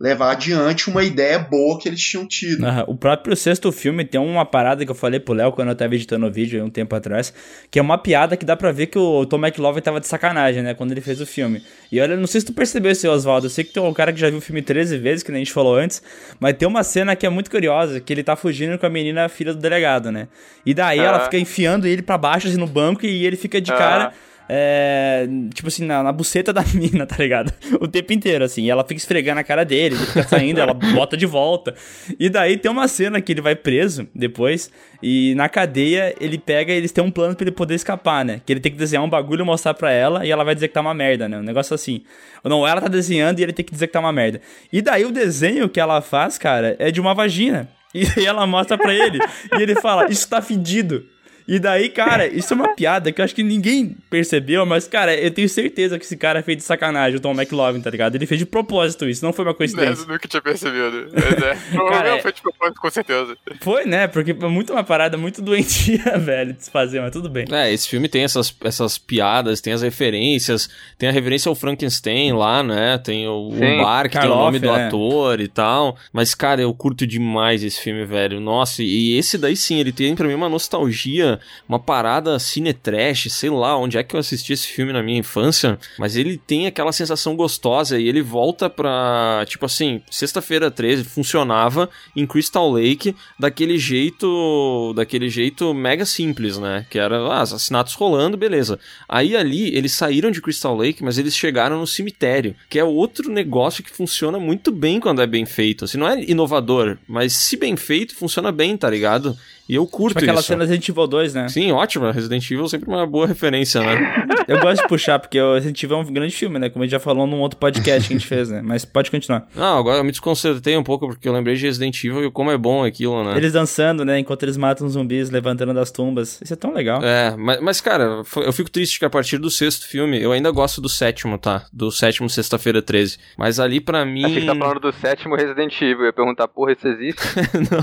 levar adiante uma ideia boa que eles tinham tido. Uhum. O próprio sexto filme tem uma parada que eu falei pro Léo quando eu tava editando o vídeo um tempo atrás, que é uma piada que dá pra ver que o Tom McLovin tava de sacanagem, né, quando ele fez o filme. E olha, não sei se tu percebeu isso, Oswaldo, eu sei que tem um cara que já viu o filme 13 vezes, que nem a gente falou antes, mas tem uma cena que é muito curiosa, que ele tá fugindo com a menina filha do delegado, né? E daí uhum. ela fica enfiando ele para baixo assim no banco e ele fica de uhum. cara é, tipo assim, na, na buceta da mina, tá ligado? O tempo inteiro, assim. E ela fica esfregando a cara dele, ele fica saindo, ela bota de volta. E daí tem uma cena que ele vai preso depois, e na cadeia ele pega eles têm um plano para ele poder escapar, né? Que ele tem que desenhar um bagulho, mostrar pra ela, e ela vai dizer que tá uma merda, né? Um negócio assim. Ou não, ela tá desenhando e ele tem que dizer que tá uma merda. E daí o desenho que ela faz, cara, é de uma vagina. E ela mostra pra ele. e ele fala, isso tá fedido. E daí, cara, isso é uma piada que eu acho que ninguém percebeu, mas, cara, eu tenho certeza que esse cara fez de sacanagem, o Tom McLovin, tá ligado? Ele fez de propósito isso, não foi uma coincidência. Eu nunca tinha percebido. Mas é, cara, foi de propósito, com certeza. Foi, né? Porque é muito uma parada muito doentia, velho, de se fazer, mas tudo bem. É, esse filme tem essas, essas piadas, tem as referências, tem a referência ao Frankenstein lá, né? Tem o, Sim, o bar, que Karloff, tem o nome do é. ator e tal. Mas, cara, eu curto demais esse filme, velho. Nossa, e esse daí sim, ele tem pra mim uma nostalgia uma parada cine trash, sei lá onde é que eu assisti esse filme na minha infância, mas ele tem aquela sensação gostosa e ele volta pra, tipo assim, sexta-feira 13 funcionava em Crystal Lake daquele jeito, daquele jeito mega simples, né? Que era ah, assassinatos rolando, beleza. Aí ali eles saíram de Crystal Lake, mas eles chegaram no cemitério, que é outro negócio que funciona muito bem quando é bem feito. Assim, não é inovador, mas se bem feito, funciona bem, tá ligado? E eu curto tipo aquela isso. cena Resident Evil 2, né? Sim, ótima. Resident Evil é sempre uma boa referência, né? eu gosto de puxar, porque o Resident Evil é um grande filme, né? Como a gente já falou num outro podcast que a gente fez, né? Mas pode continuar. Não, agora eu me desconcertei um pouco, porque eu lembrei de Resident Evil e como é bom aquilo, né? Eles dançando, né? Enquanto eles matam zumbis, levantando das tumbas. Isso é tão legal. É, mas, mas cara, eu fico triste que a partir do sexto filme, eu ainda gosto do sétimo, tá? Do sétimo, sexta-feira 13. Mas ali pra mim... Achei que tá falando do sétimo Resident Evil. Eu ia perguntar, porra, isso existe? Não.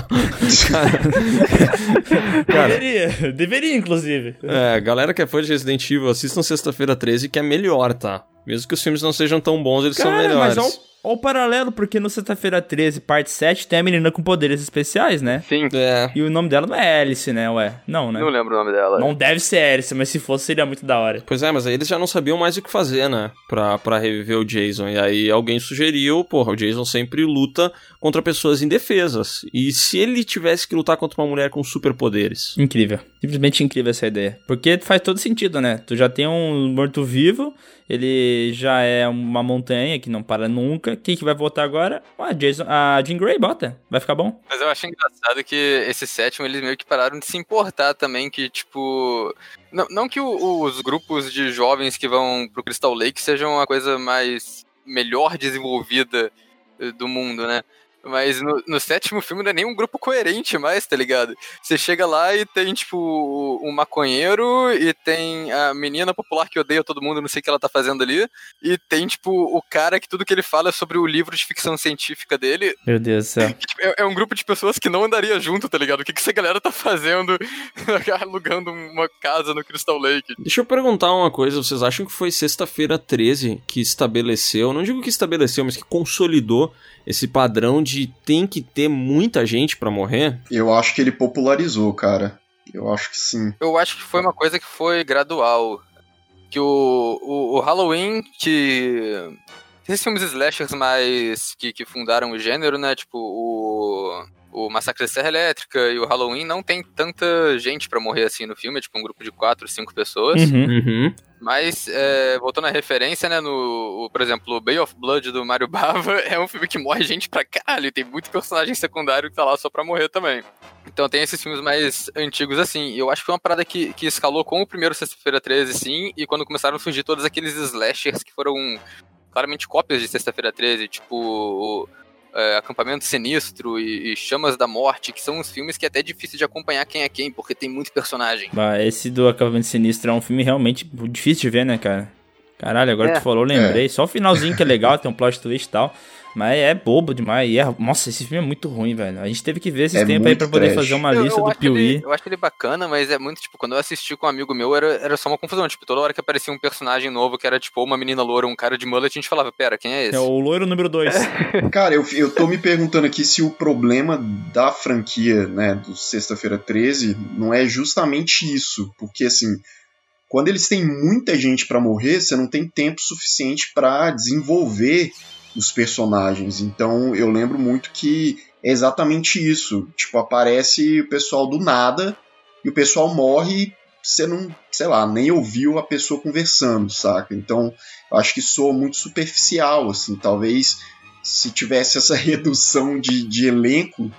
Cara... Deveria, deveria, inclusive. É, galera que é fã de Resident Evil, assistam Sexta-feira 13, que é melhor, tá? Mesmo que os filmes não sejam tão bons, eles Cara, são melhores. Mas Olha o paralelo, porque no Sexta-feira 13, parte 7, tem a menina com poderes especiais, né? Sim. É. E o nome dela não é Alice, né? Ué, não, né? Não lembro o nome dela. Não deve ser Alice, mas se fosse, seria muito da hora. Pois é, mas aí eles já não sabiam mais o que fazer, né? Pra, pra reviver o Jason. E aí alguém sugeriu, porra, o Jason sempre luta contra pessoas indefesas. E se ele tivesse que lutar contra uma mulher com superpoderes? Incrível. Simplesmente incrível essa ideia. Porque faz todo sentido, né? Tu já tem um morto-vivo, ele já é uma montanha que não para nunca. Quem que vai voltar agora? Ah, Jason, a Jean Grey bota. Vai ficar bom. Mas eu acho engraçado que esse sétimo, eles meio que pararam de se importar também, que, tipo... Não, não que o, os grupos de jovens que vão pro Crystal Lake sejam a coisa mais... melhor desenvolvida eh, do mundo, né? Mas no, no, sétimo filme não é nem um grupo coerente mais, tá ligado? Você chega lá e tem, tipo, um maconheiro e tem a menina popular que odeia todo mundo, não sei o que ela tá fazendo ali. E tem, tipo, o cara que tudo que ele fala é sobre o livro de ficção científica dele. Meu Deus do céu. Tipo, é, é, um grupo de pessoas que não andaria junto, tá ligado? O que, que essa galera tá fazendo alugando uma casa no Crystal Lake? Deixa eu perguntar uma coisa. Vocês acham que foi sexta-feira 13 que estabeleceu, não digo que estabeleceu, mas que consolidou esse padrão de tem que ter muita gente para morrer? Eu acho que ele popularizou, cara. Eu acho que sim. Eu acho que foi uma coisa que foi gradual. Que o, o, o Halloween, que esses filmes slashers mais que, que fundaram o gênero, né? Tipo, o, o Massacre da Serra Elétrica e o Halloween não tem tanta gente pra morrer assim no filme, é tipo um grupo de quatro, cinco pessoas. Uhum. Uhum. Mas, é, voltando à referência, né, no, o- por exemplo, o Bay of Blood do Mario Bava é um filme que morre gente pra caralho, e tem muito personagem secundário que tá lá só pra morrer também. Então tem esses filmes mais antigos assim, e eu acho que foi uma parada que, que escalou com o primeiro Sexta-feira 13, sim, e quando começaram a surgir todos aqueles slashers que foram claramente cópias de Sexta-feira 13, tipo o, é, Acampamento Sinistro e, e Chamas da Morte, que são uns filmes que é até difícil de acompanhar quem é quem, porque tem muito personagem. Bah, esse do Acampamento Sinistro é um filme realmente difícil de ver, né, cara? Caralho, agora É. tu falou, eu lembrei. Só o finalzinho que é legal, tem um plot twist e tal. Mas é bobo demais. E é... Nossa, esse filme é muito ruim, velho. A gente teve que ver esses É tempos aí pra poder trash. fazer uma Eu- lista eu do Piuí. Eu acho ele bacana, mas é muito, tipo, quando eu assisti com um amigo meu, era, era só uma confusão. Tipo, toda hora que aparecia um personagem novo, que era, tipo, uma menina loura, um cara de mullet, a gente falava, pera, quem é esse? É o loiro número 2. Cara, eu, eu tô me perguntando aqui se o problema da franquia, né, do Sexta-feira 13, não é justamente isso. Porque, assim, quando eles têm muita gente pra morrer, você não tem tempo suficiente pra desenvolver os personagens. Então, eu lembro muito que é exatamente isso. Tipo, aparece o pessoal do nada e o pessoal morre você não, sei lá, nem ouviu a pessoa conversando, saca? Então, acho que soa muito superficial, assim, talvez se tivesse essa redução de, de elenco,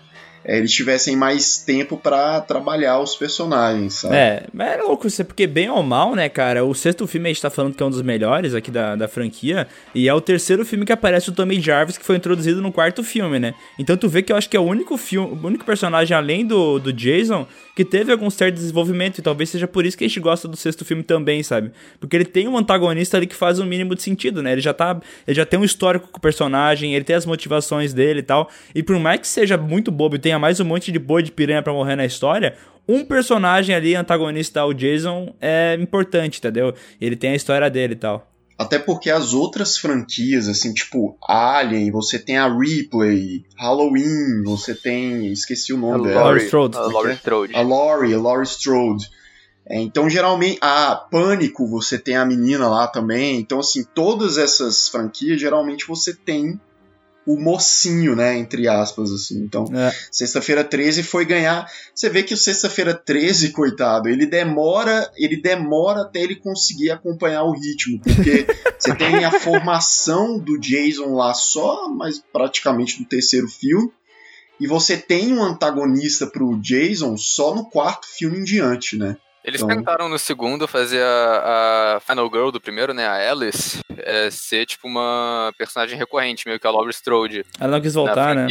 eles tivessem mais tempo pra trabalhar os personagens, sabe? É, mas é louco isso, porque bem ou mal, né, cara? O sexto filme a gente tá falando que é um dos melhores aqui da, da franquia, e é o terceiro filme que aparece o Tommy Jarvis, que foi introduzido no quarto filme, né? Então tu vê que eu acho que é o único filme, o único personagem além do, do Jason que teve algum certo desenvolvimento, e talvez seja por isso que a gente gosta do sexto filme também, sabe? Porque ele tem um antagonista ali que faz o mínimo de sentido, né? Ele já tá, ele já tem um histórico com o personagem, ele tem as motivações dele e tal, e por mais que seja muito bobo e tenha mais um monte de boi de piranha pra morrer na história, um personagem ali antagonista ao Jason é importante, entendeu? Ele tem a história dele e tal. Até porque as outras franquias, assim, tipo Alien, você tem a Ripley, Halloween, você tem. Esqueci o A nome dela. Laurie Strode. a Laurie Strode. A Laurie, a Laurie Strode. É, então, geralmente, a Pânico, você tem a menina lá também. Então, assim, todas essas franquias, geralmente você tem o mocinho, né? Entre aspas, assim. Então, É. Sexta-feira 13 foi ganhar. Você vê que o Sexta-feira 13, coitado, ele demora, ele demora até ele conseguir acompanhar o ritmo, porque você tem a formação do Jason lá só, mas praticamente no terceiro filme. E você tem um antagonista pro Jason só no quarto filme em diante, né? Eles Então- tentaram no segundo fazer a, a Final Girl do primeiro, né, a Alice, é, ser tipo uma personagem recorrente, meio que a Laurie Strode Ela não quis voltar, né?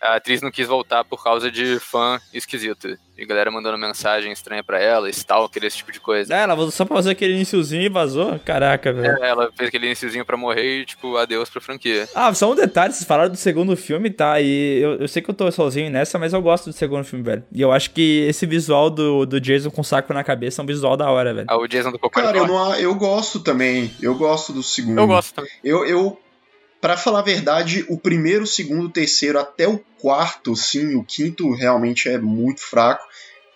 A atriz não quis voltar por causa de fã esquisito. E galera mandando mensagem estranha pra ela, stalker, esse tipo de coisa. É, ela vazou só pra fazer aquele iniciozinho e vazou? Caraca, velho. É, ela fez aquele iniciozinho pra morrer e, tipo, adeus pra franquia. Ah, só um detalhe, vocês falaram do segundo filme, tá? E eu, eu sei que eu tô sozinho nessa, mas eu gosto do segundo filme, velho. E eu acho que esse visual do, do Jason com saco na cabeça é um visual da hora, velho. Ah, o Jason do Cocô Cara, eu, não, eu gosto também. Eu gosto do segundo. eu gosto também. Eu, eu para falar a verdade, o primeiro, o segundo, o terceiro, até o quarto, sim, o quinto realmente é muito fraco.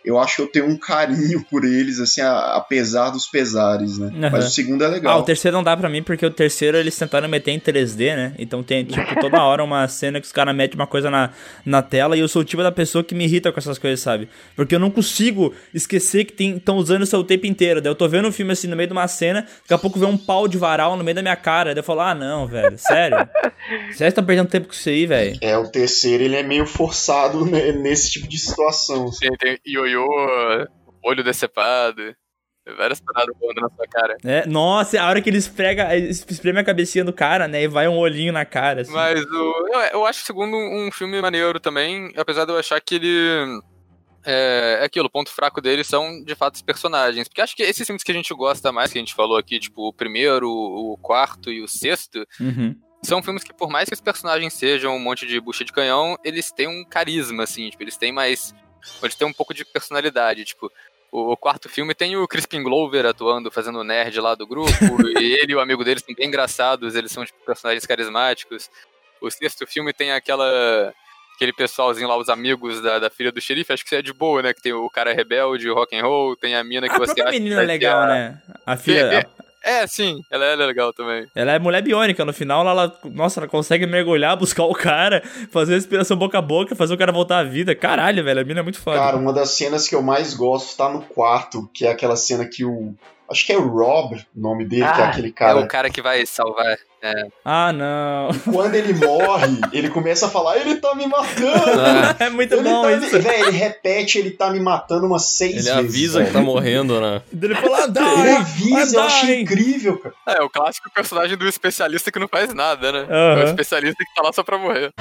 Eu acho que eu tenho um carinho por eles, assim, a- apesar dos pesares, né? Aham. Mas o segundo é Ah, legal. o terceiro não dá pra mim porque o terceiro eles tentaram meter em 3D, né? Então tem, tipo, toda hora uma cena que os caras metem uma coisa na, na tela e eu sou o tipo da pessoa que me irrita com essas coisas, sabe? Porque eu não consigo esquecer que estão usando isso o tempo inteiro. Daí eu tô vendo um filme assim no meio de uma cena, daqui a pouco vem um pau de varal no meio da minha cara. Daí eu falo, ah, não, velho, sério? Sério que tá perdendo tempo com isso aí, velho? É, o terceiro ele é meio forçado né, nesse tipo de situação. assim. Tem, tem ioiô, olho decepado, várias paradas voando na sua cara. É, nossa, a hora que ele esfrega, espreme a cabecinha do cara, né? E vai um olhinho na cara, assim. Mas o, eu, eu acho o segundo um um filme maneiro também, apesar de eu achar que ele. É, é aquilo, o ponto fraco dele são de fato os personagens. Porque acho que esses filmes que a gente gosta mais, que a gente falou aqui, tipo o primeiro, o quarto e o sexto, Uhum. são filmes que, por mais que os personagens sejam um monte de bucha de canhão, eles têm um carisma, assim, tipo, eles têm mais. Eles têm um pouco de personalidade, tipo. O, quarto filme tem o Crispin Glover atuando, fazendo o nerd lá do grupo, e ele e o amigo dele são bem engraçados, eles são, tipo, personagens carismáticos. O sexto filme tem aquela. Aquele pessoalzinho lá, os amigos da, da filha do xerife, acho que isso é de boa, né? Que tem o cara rebelde, o rock and roll, tem a mina que A você acha menina é legal, a- né? A filha, É, é. A, É, sim, ela é legal também. Ela é mulher biônica, no final ela, nossa, ela consegue mergulhar, buscar o cara, fazer respiração boca a boca, fazer o cara voltar à vida. Caralho, velho, a mina é muito foda. Cara, uma das cenas que eu mais gosto tá no quarto, que é aquela cena que o. Acho que é o Rob, o nome dele, que é Ah, aquele cara. É o cara que vai salvar. É. Ah, não. Quando ele morre, ele começa a falar: ele tá me matando! é muito Ele bom tá isso. me... Véi, ele repete, ele tá me matando umas seis Ele vezes. avisa que velho. tá morrendo, né? Ele fala, Ele die, avisa, eu acho incrível, cara. É, o clássico personagem do especialista que não faz nada, né? É o especialista que tá lá só pra morrer.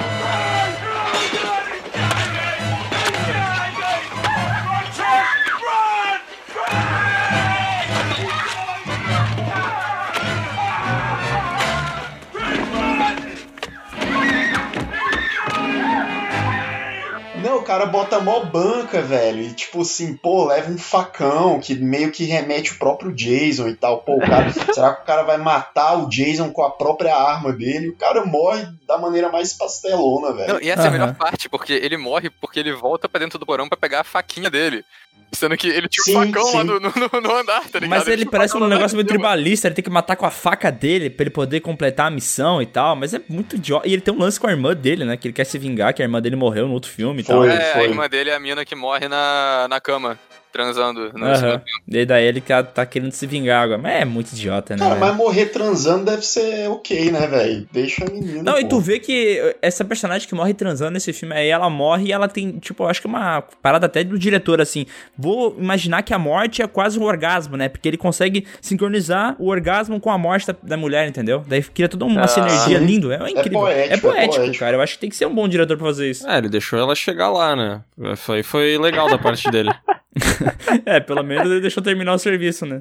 Cara bota mó banca, velho. E tipo assim, pô, leva um facão que meio que remete o próprio Jason e tal. Pô, o cara, será que o cara vai matar o Jason com a própria arma dele? O cara morre da maneira mais pastelona, velho. Não, e essa é a melhor parte, porque ele morre porque ele volta pra dentro do porão pra pegar a faquinha dele. Sendo que ele tinha um Sim, facão lá sim. no, no- no andar, tá ligado? Mas ele um parece facão um lá negócio meio tribalista, ele tem que matar com a faca dele pra ele poder completar a missão e tal, mas é muito idiota. E ele tem um lance com a irmã dele, né? Que ele quer se vingar, que a irmã dele morreu no outro filme e tal. Foi. É, a irmã dele é a mina que morre na, na cama, transando. No segundo E daí ele tá, tá querendo se vingar agora. Mas é muito idiota, né? Cara, velho? mas morrer transando deve ser ok, né, velho? Deixa a menina. Não, e pô. tu vê que essa personagem que morre transando nesse filme aí, ela morre e ela tem, tipo, eu acho que uma parada até do diretor, assim. Vou imaginar que a morte é quase um orgasmo, né? Porque ele consegue sincronizar o orgasmo com a morte da, da mulher, entendeu? Daí cria toda uma Ah, sinergia sim. lindo. É incrível. poético, é é poético, poético. cara. Eu acho que tem que ser um bom diretor pra fazer isso. É, ele deixou ela chegar lá, né? Foi, foi legal da parte dele. é, pelo menos ele deixou terminar o serviço, né?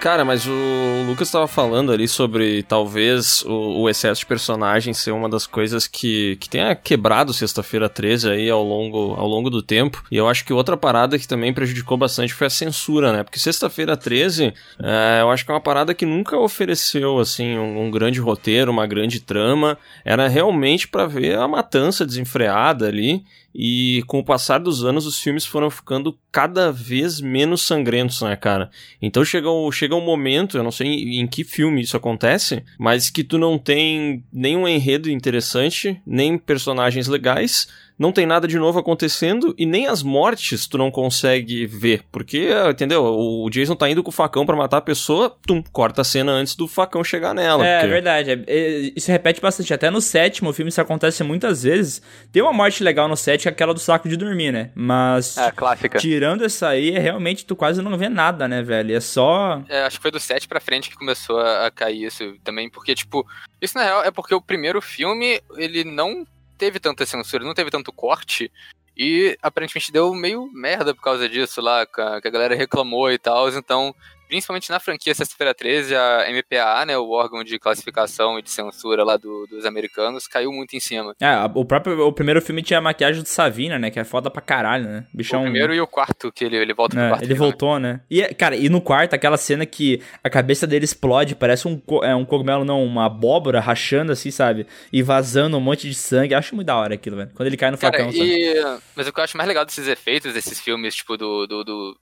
Cara, mas o Lucas tava falando ali sobre talvez o, o excesso de personagem ser uma das coisas que, que tenha quebrado Sexta-feira 13 aí ao longo, ao longo do tempo. E eu acho que outra parada que também prejudicou bastante foi a censura, né? Porque Sexta-feira 13, é, eu acho que é uma parada que nunca ofereceu, assim, um, um grande roteiro, uma grande trama. Era realmente pra ver a matança desenfreada ali. E com o passar dos anos, os filmes foram ficando cada vez menos sangrentos, né, cara? Então chega, um- chega um momento, eu não sei em, em que filme isso acontece, mas que tu não tem nenhum enredo interessante, nem personagens legais, não tem nada de novo acontecendo e nem as mortes tu não consegue ver. Porque, entendeu? O Jason tá indo com o facão pra matar a pessoa, tum, corta a cena antes do facão chegar nela. É, porque- verdade. É, é, isso repete bastante. Até no sétimo filme isso acontece muitas vezes. Tem uma morte legal no set, que é aquela do saco de dormir, né? Mas. É, clássica. Tirando essa aí, é realmente tu quase não vê nada, né, velho? É só. É, acho que foi do 7 pra frente que começou a, a cair isso também, porque, tipo, isso na real é porque o primeiro filme, ele não teve tanta censura, não teve tanto corte, e aparentemente deu meio merda por causa disso lá, que a, galera reclamou e tal, então, principalmente na franquia Sexta-feira 13, a MPAA, né, o órgão de classificação e de censura lá do- dos americanos, caiu muito em cima. É, o próprio o primeiro filme tinha a maquiagem do Savina, né? Que é foda pra caralho, né? Bichão. O primeiro e o quarto, que ele, ele volta pro É, quarto ele filme. voltou, né? E, cara, e no quarto, aquela cena que a cabeça dele explode, parece um, é, um cogumelo, não, uma abóbora rachando assim, sabe? E vazando um monte de sangue. Acho muito da hora aquilo, velho. Quando ele cai no Cara, facão, sabe? e... Mas o que eu acho mais legal desses efeitos, desses filmes, tipo, do, do, do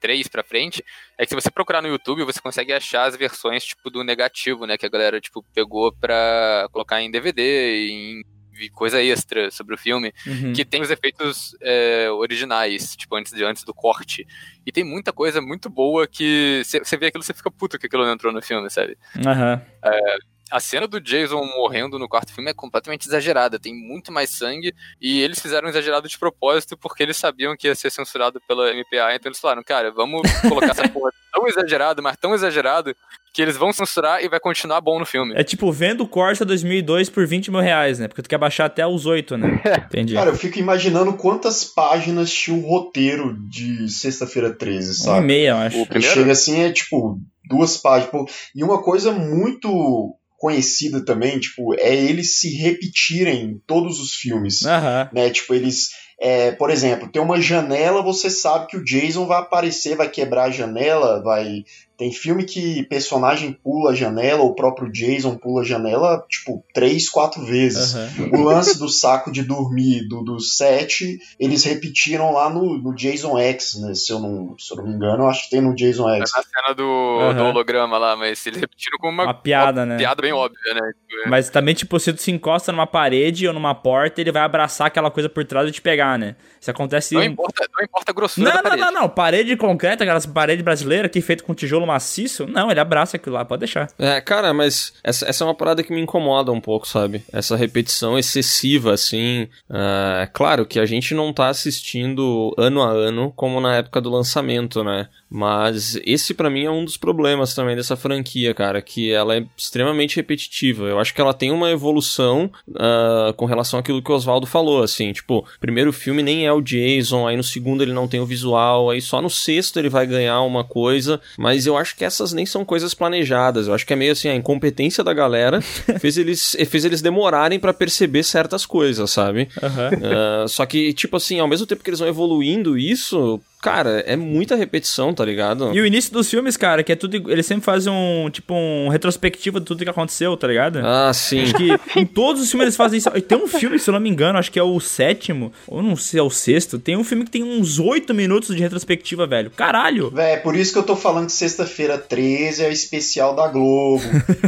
3 pra frente, é que se você procurar no YouTube, você consegue achar as versões, tipo, do negativo, né? Que a galera, tipo, pegou pra colocar em DVD e em coisa extra sobre o filme, Uhum. que tem os efeitos é, originais, tipo, antes, de, antes do corte. E tem muita coisa muito boa que você vê aquilo você fica puto que aquilo não entrou no filme, sabe? Aham. A cena do Jason morrendo no quarto filme é completamente exagerada, tem muito mais sangue, e eles fizeram exagerado de propósito porque eles sabiam que ia ser censurado pela MPA, então eles falaram, cara, vamos colocar essa porra tão exagerado, mas tão exagerado, que eles vão censurar e vai continuar bom no filme. É tipo, vendo o Corsa 2002 por 20 mil reais, né? Porque tu quer baixar até os 8, né? Entendi. Cara, eu fico imaginando quantas páginas tinha o roteiro de Sexta-feira 13, Um e sabe? meia, eu acho. O primeiro? chega assim, é tipo, duas páginas. E uma coisa muito conhecida também, tipo, é eles se repetirem em todos os filmes. Aham. Né? Tipo, eles. é, por exemplo, tem uma janela, você sabe que o Jason vai aparecer, vai quebrar a janela, vai Tem filme que personagem pula a janela, ou o próprio Jason pula a janela, tipo, três, quatro vezes. Aham. O lance do saco de dormir do, do 7, eles repetiram lá no, no Jason X, né? Se eu, não, se eu não me engano, acho que tem no Jason É X. na cena do, Aham. do holograma lá, mas eles repetiram com uma, Uma piada, né? piada bem óbvia, né? Mas também, tipo, se tu se encosta numa parede ou numa porta, ele vai abraçar aquela coisa por trás e te pegar, né? Isso acontece... Não um- importa, não importa a grossura Não, da não, parede. não, não. Parede concreta, aquelas parede brasileira que é feito com tijolo maciço. Não, ele abraça aquilo lá, pode deixar. É, cara, mas essa, essa é uma parada que me incomoda um pouco, sabe? Essa repetição excessiva, assim. É claro que a gente não tá assistindo ano a ano como na época do lançamento, né? Mas esse pra mim é um dos problemas também dessa franquia, cara, que ela é extremamente repetitiva. Eu acho que ela tem uma evolução ah, com relação àquilo que o Oswaldo falou, assim, tipo, primeiro filme nem é o Jason, aí no segundo ele não tem o visual, aí só no sexto ele vai ganhar uma coisa, mas eu acho que essas nem são coisas planejadas. Eu acho que é meio assim, a incompetência da galera fez eles, fez eles demorarem pra perceber certas coisas, sabe? Aham. Ah, só que, tipo assim, ao mesmo tempo que eles vão evoluindo isso, cara, é muita repetição, tá ligado? E o início dos filmes, cara, que é tudo. Eles sempre fazem um, tipo, um retrospectivo de tudo que aconteceu, tá ligado? Ah, sim. Acho que em todos os filmes eles fazem isso. E Tem um filme, se eu não me engano, acho que é o sétimo, ou não sei, é o sexto. Tem um filme que tem uns oito minutos de retrospectiva, velho. Caralho! Véi, é por isso que eu tô falando que sexta-feira 13 é o especial da Globo.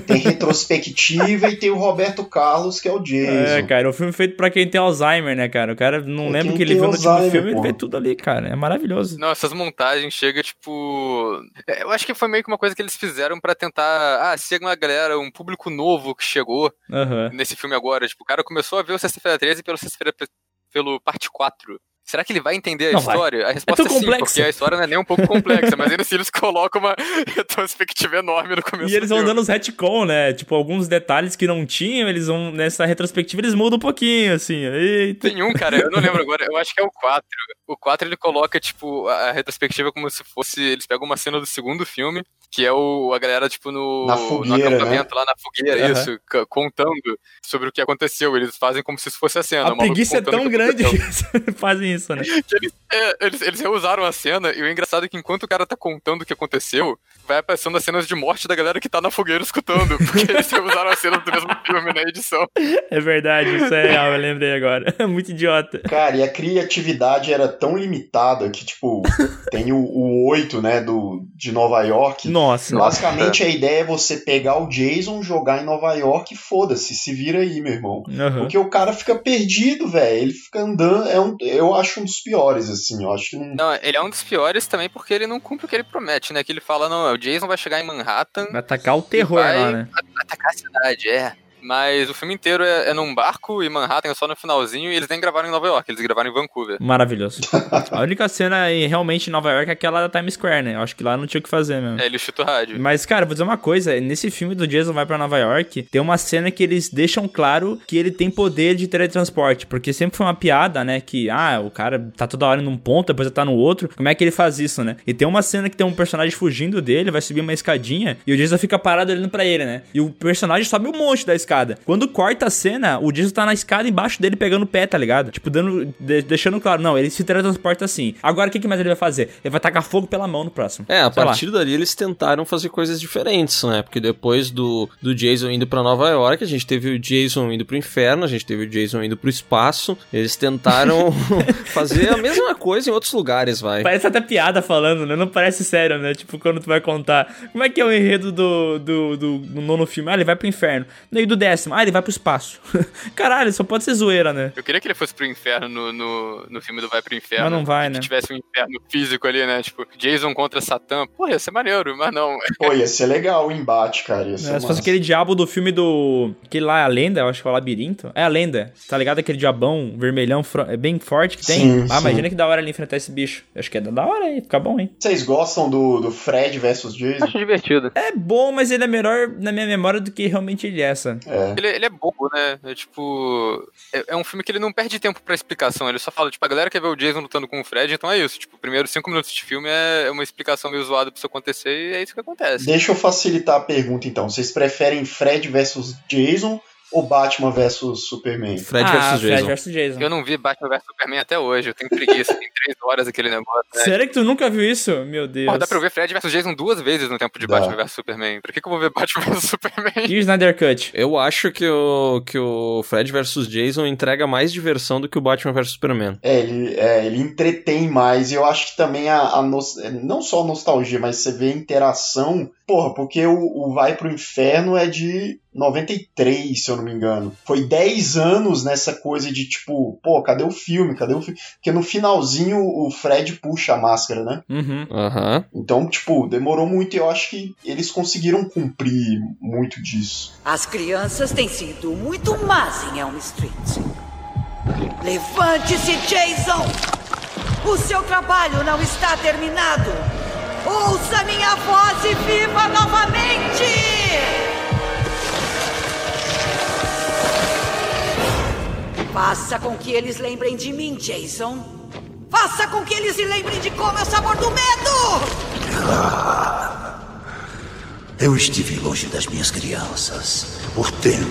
Tem retrospectiva e tem o Roberto Carlos, que é o Jason. É, cara, é um filme feito pra quem tem Alzheimer, né, cara? O cara não Pra lembra que ele viu no último filme e ele vê tudo ali, cara. É maravilhoso. Não, essas montagens chega tipo. é, Eu acho que foi meio que uma coisa que eles fizeram pra tentar. Ah, ser uma galera, um público novo que chegou Aham. nesse filme agora. Tipo, o cara começou a ver o Sexta-feira 13 pelo Sexta-feira Pe- pelo parte 4. Será que ele vai entender a Não vai. história? A resposta é, tão sim, complexa. porque a história não é nem um pouco complexa, mas ainda assim eles colocam uma retrospectiva enorme no começo E eles vão dando os retcon, né? Tipo, alguns detalhes que não tinham, eles vão, nessa retrospectiva, eles mudam um pouquinho, assim. Eita. Tem um, cara, eu não lembro agora, eu acho que é o 4. O 4 ele coloca, tipo, a retrospectiva como se fosse. Eles pegam uma cena do segundo filme, que é o, a galera, tipo, no, Na no fogueira, acampamento, lá na fogueira, Aham. isso, contando sobre o que aconteceu. Eles fazem como se isso fosse a cena. A preguiça é tão que grande que eles fazem isso, né? Eles, é, eles, eles reusaram a cena, e o engraçado é que enquanto o cara tá contando o que aconteceu, vai aparecendo as cenas de morte da galera que tá na fogueira escutando. Porque eles reusaram as cenas do mesmo filme na edição. É verdade, isso é real, eu lembrei agora. Muito idiota. Cara, e a criatividade era tão limitada que, tipo, tem o, o 8, né, do, de Nova York. Nossa. Basicamente, a ideia é você pegar o Jason, jogar em Nova York e foda-se, se vira aí, meu irmão. Aham. Porque o cara fica perdido, velho. Ele fica andando. É um, eu acho um dos piores, assim. Eu acho que não. Não, ele é um dos piores também porque ele não cumpre o que ele promete, né? Que ele fala, não, o Jason vai chegar em Manhattan Vai atacar o terror vai lá, né? atacar a cidade, é. Mas o filme inteiro é, é num barco e Manhattan é só no finalzinho e eles nem gravaram em Nova York, eles gravaram em Vancouver. Maravilhoso. A única cena aí, realmente em Nova York é aquela da Times Square, né? Eu acho que lá não tinha o que fazer mesmo. É, ele chuta o rádio. Mas, cara, vou dizer uma coisa: nesse filme do Jason vai pra Nova York, tem uma cena que eles deixam claro que ele tem poder de teletransporte. Porque sempre foi uma piada, né? Que, ah, o cara tá toda hora num ponto, depois tá no outro. Como é que ele faz isso, né? E tem uma cena que tem um personagem fugindo dele, vai subir uma escadinha, e o Jason fica parado olhando pra ele, né? E o personagem sobe um monte da escada. Quando corta a cena, o Jason tá na escada embaixo dele pegando o pé, tá ligado? Tipo, dando, de- deixando claro, não, ele se teletransporta assim. Agora o que, que mais ele vai fazer? Ele vai tacar fogo pela mão no próximo. É, a Sei lá. partir dali eles tentaram fazer coisas diferentes, né? Porque depois do, do Jason indo pra Nova York, a gente teve o Jason indo pro inferno, a gente teve o Jason indo pro espaço. Eles tentaram fazer a mesma coisa em outros lugares, vai. Parece até piada falando, né? Não parece sério, né? Tipo, quando tu vai contar. Como é que é o enredo do, do, do, do nono filme? Ah, ele vai pro inferno. E do décimo, ah, ele vai pro espaço. Caralho, só pode ser zoeira, né? Eu queria que ele fosse pro inferno no, no, no filme do Vai pro Inferno. Mas não vai, que né? tivesse um inferno físico ali, né? Tipo, Jason contra Satã. Pô, ia ser maneiro, mas não. Pô, ia ser legal o embate, cara. Ia ser É, se fosse aquele diabo do filme do. Aquele lá, a lenda, eu acho que é o labirinto. É a lenda. Tá ligado? Aquele diabão vermelhão é bem forte que tem. Sim, ah, sim. imagina que da hora ele enfrentar esse bicho. Acho que é da hora aí, fica bom, hein? Vocês gostam do, do Fred versus Jason? Acho divertido. É bom, mas ele é melhor na minha memória do que realmente ele é essa. É. Ele, ele é bobo, né? É tipo. É, é um filme que ele não perde tempo pra explicação. Ele só fala, tipo, a galera quer ver o Jason lutando com o Fred, então é isso. Tipo, primeiro cinco minutos de filme é uma explicação meio zoada pra isso acontecer e é isso que acontece. Deixa eu facilitar a pergunta então. Vocês preferem Fred versus Jason ou Batman vs Superman? Fred ah, versus Fred Jason. versus Jason. Eu não vi Batman vs Superman até hoje. Eu tenho preguiça. Tem três horas aquele negócio. Né? Será que tu nunca viu isso? Meu Deus. Porra, dá pra eu ver Fred vs Jason duas vezes no tempo de Dá. Batman vs Superman. Pra que, que eu vou ver Batman vs Superman? E o Snyder Cut? Eu acho que o, que o Fred versus Jason entrega mais diversão do que o Batman versus Superman. É, ele, é, ele entretém mais, e eu acho que também a, a nos- não só a nostalgia, mas você vê a interação, porra, porque o, o Vai pro Inferno é de 93, se eu não me engano. Foi 10 anos nessa coisa de tipo, pô, cadê o filme? Cadê o filme? Porque no finalzinho o Fred puxa a máscara, né? Uhum. Aham. Então, tipo, demorou muito e eu acho que eles conseguiram cumprir muito disso. As crianças têm sido muito más em Elm Street. Levante-se, Jason! O seu trabalho não está terminado! Ouça minha voz e viva novamente! Faça com que eles lembrem de mim, Jason. Faça com que eles se lembrem de como é o sabor do medo! Eu estive longe das minhas crianças por tempo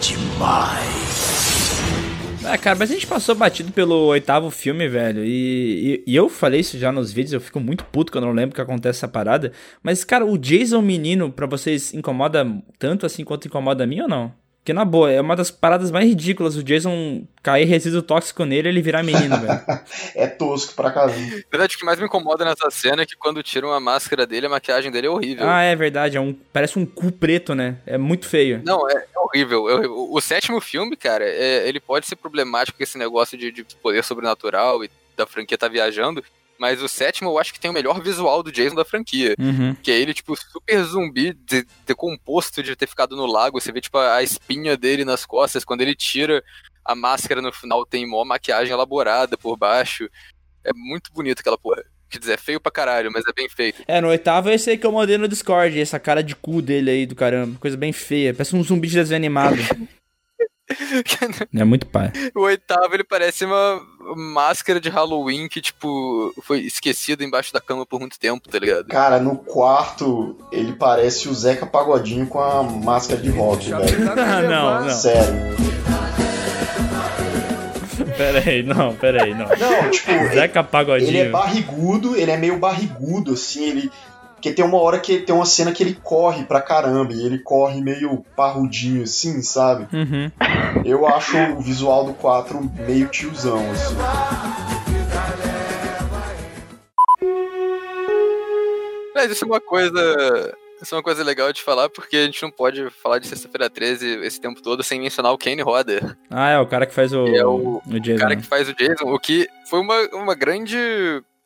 demais. Ah, cara, mas a gente passou batido pelo oitavo filme, velho. E, e, e eu falei isso já nos vídeos, eu fico muito puto quando eu não lembro que acontece essa parada. Mas, cara, o Jason menino, pra vocês, incomoda tanto assim quanto incomoda a mim ou não? Porque, na boa, é uma das paradas mais ridículas. O Jason cair resíduo tóxico nele e ele virar menino, velho. É tosco pra caramba. Na verdade, o que mais me incomoda nessa cena é que quando tiram a máscara dele, a maquiagem dele é horrível. Ah, é verdade. É um, parece um cu preto, né? É muito feio. Não, é, é horrível. é horrível. O, o sétimo filme, cara, é- ele pode ser problemático com esse negócio de, de poder sobrenatural e da franquia tá viajando, mas o sétimo eu acho que tem o melhor visual do Jason da franquia. Uhum. Que é ele, tipo, super zumbi, de- decomposto de ter ficado no lago. Você vê, tipo, a, a espinha dele nas costas. Quando ele tira a máscara no final, tem mó maquiagem elaborada por baixo. É muito bonito aquela porra. Quer dizer, é feio pra caralho, mas é bem feito. É, no oitavo é esse aí que eu mandei no Discord, essa cara de cu dele aí do caramba. Coisa bem feia. Parece um zumbi de desenho animado. é muito pai. O oitavo, ele parece uma máscara de Halloween que, tipo, foi esquecida embaixo da cama por muito tempo, tá ligado? Cara, no quarto, ele parece o Zeca Pagodinho com a máscara de rock, velho. não, não. Sério. Pera aí, não, pera aí, não. Não, tipo, Zeca ele é Pagodinho. barrigudo, ele é meio barrigudo, assim, ele. Porque tem uma hora que tem uma cena que ele corre pra caramba, e ele corre meio parrudinho, assim, sabe? Uhum. Eu acho o visual do 4 meio tiozão, assim. Mas isso é uma coisa. Isso é uma coisa legal de falar, porque a gente não pode falar de Sexta-feira 13 esse tempo todo sem mencionar o Kane Hodder. Ah, é o cara que faz o, Que é o- o Jason. O cara né? que faz o Jason, o que foi uma, uma grande.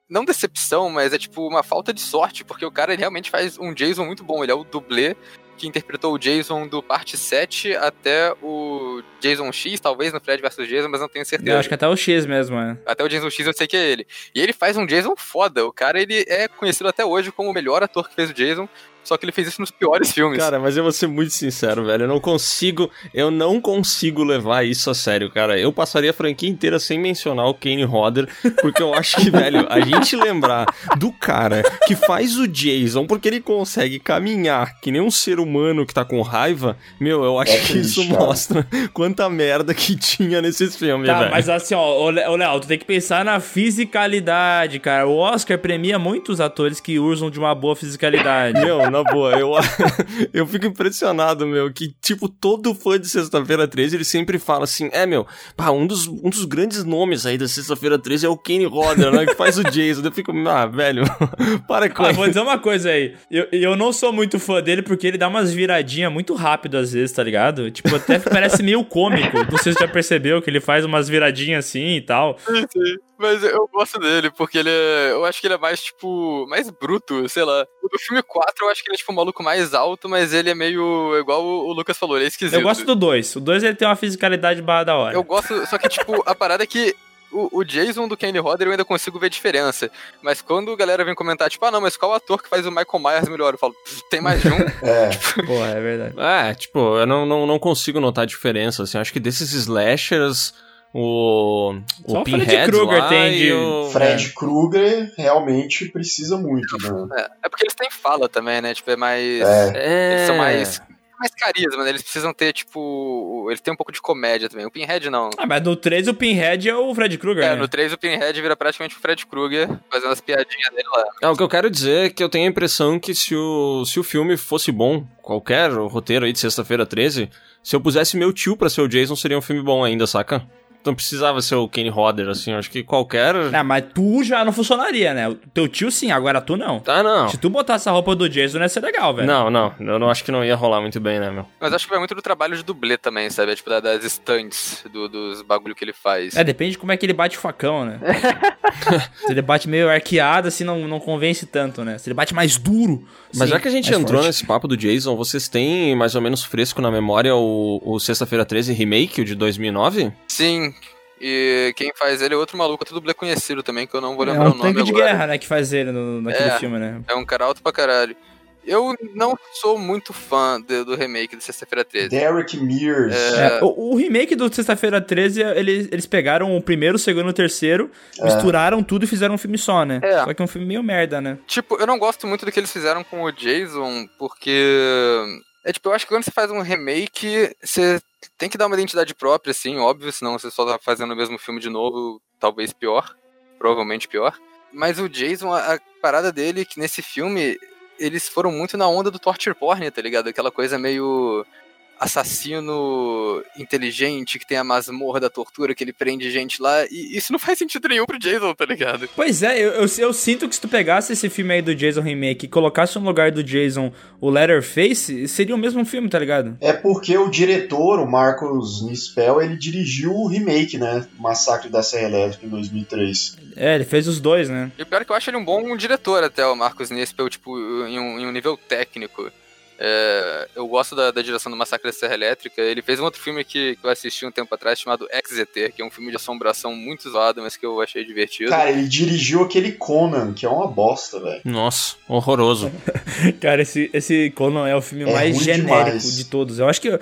Não decepção, mas é tipo uma falta de sorte, porque o cara ele realmente faz um Jason muito bom. Ele é o dublê que interpretou o Jason do parte 7 até o Jason X, talvez no Fred vs Jason, mas não tenho certeza. Eu acho que até o X mesmo, é. Até o Jason X eu sei que é ele. E ele faz um Jason foda. O cara ele é conhecido até hoje como o melhor ator que fez o Jason. Só que ele fez isso nos piores filmes. Cara, mas eu vou ser muito sincero, velho. Eu não consigo. Eu não consigo levar isso a sério, cara. Eu passaria a franquia inteira sem mencionar o Kane Hodder, porque eu acho que, velho, a gente lembrar do cara que faz o Jason porque ele consegue caminhar que nem um ser humano que tá com raiva, meu, eu acho É que triste, isso cara. mostra quanta merda que tinha nesses filmes, Tá, velho. mas assim, ó, Léo, tu tem que pensar na fisicalidade, cara. O Oscar premia muitos atores que usam de uma boa fisicalidade. Meu, na boa, eu, eu fico impressionado, meu, que, tipo, todo fã de Sexta-feira 13, ele sempre fala assim, é, meu, pá, um dos, um dos grandes nomes aí da Sexta-feira 13 é o Kane Hodder, né, que faz o Jason. Eu fico, ah, velho, para com Ah, isso. vou dizer uma coisa aí. Eu, eu não sou muito fã dele porque ele dá umas viradinhas muito rápido às vezes, tá ligado? Tipo, até parece meio cômico. Não sei se você já percebeu que ele faz umas viradinhas assim e tal. Sim, sim. Mas eu gosto dele, porque ele é. Eu acho que ele é mais, tipo. Mais bruto, sei lá. O do filme 4, eu acho que ele é, tipo, o maluco mais alto, mas ele é meio. Igual o Lucas falou, ele é esquisito. Eu gosto do 2. O 2 ele tem uma fisicalidade barra da hora. Eu gosto. Só que, tipo, a parada é que. O, Jason do Kane Hodder eu ainda consigo ver diferença. Mas quando a galera vem comentar, tipo, ah, não, mas qual ator que faz o Michael Myers melhor? Eu falo, tem mais de um. É. Porra, é verdade. É, tipo, eu não, não, não consigo notar diferença, assim, acho que desses slashers, o, Só o o Freddy Pinhead Krueger lá tem e de- o... Fred Krueger realmente precisa muito, né? É, é porque eles têm fala também, né? Tipo, é mais. É. É... Eles são mais mais carisma, né? Eles precisam ter, tipo. Ele tem um pouco de comédia também. O Pinhead não. Ah, mas no 3 o Pinhead é o Fred Krueger. É, né? no 3 o Pinhead vira praticamente o Fred Krueger fazendo as piadinhas dele lá. É, o que eu quero dizer é que eu tenho a impressão que se o, se o filme fosse bom, qualquer roteiro aí de sexta-feira 13, se eu pusesse meu tio pra ser o Jason, seria um filme bom ainda, saca? Não precisava ser o Kenny Hodder, assim, eu acho que qualquer. Ah, mas tu já não funcionaria, né? O teu tio sim, agora tu não. Ah, não. Se tu botasse a roupa do Jason, ia ser legal, velho. Não, não, eu não acho que não ia rolar muito bem, né, meu? Mas acho que vai muito do trabalho de dublê também, sabe? Tipo, da- das estantes do- dos bagulho que ele faz. É, depende de como é que ele bate o facão, né? Se ele bate meio arqueado, assim, não, não convence tanto, né? Se ele bate mais duro. Mas sim, já que a gente mais entrou forte. nesse papo do Jason, vocês têm mais ou menos fresco na memória o, o Sexta-feira 13 Remake, o de 2009? Sim. E quem faz ele é outro maluco, outro dublê conhecido também, que eu não vou É lembrar um o nome tanque de agora. guerra, né, que faz ele no, naquele É. filme, né? É um cara alto pra caralho. Eu não sou muito fã de- do remake de Sexta-feira 13. Derek Mears. É, o, o remake do Sexta-feira 13, eles, eles pegaram o primeiro, o segundo e o terceiro, É. misturaram tudo e fizeram um filme só, né? É. Só que é um filme meio merda, né? Tipo, eu não gosto muito do que eles fizeram com o Jason, porque. É tipo, eu acho que quando você faz um remake, você tem que dar uma identidade própria, assim, óbvio, senão você só tá fazendo o mesmo filme de novo, talvez pior. Provavelmente pior. Mas o Jason, a, a parada dele, que nesse filme, eles foram muito na onda do torture porn, tá ligado? Aquela coisa meio assassino inteligente que tem a masmorra da tortura que ele prende gente lá e isso não faz sentido nenhum pro Jason, tá ligado? Pois é, eu, eu, eu sinto que se tu pegasse esse filme aí do Jason Remake e colocasse no lugar do Jason o Letterface, seria o mesmo filme, tá ligado? É porque o diretor, o Marcos Nispel, ele dirigiu o remake, né? Massacre da Serra Elétrica em 2003. É, ele fez os dois, né? E o pior é que eu acho ele um bom diretor até, o Marcos Nispel, tipo, em um, em um nível técnico. É, eu gosto da, da direção do Massacre da Serra Elétrica. Ele fez um outro filme que, que eu assisti um tempo atrás chamado Exeter, que é um filme de assombração muito zoado, mas que eu achei divertido. Cara, ele dirigiu aquele Conan, que é uma bosta, velho. Nossa, horroroso. Cara, esse, esse Conan é o filme É mais genérico demais. de todos. Eu acho que.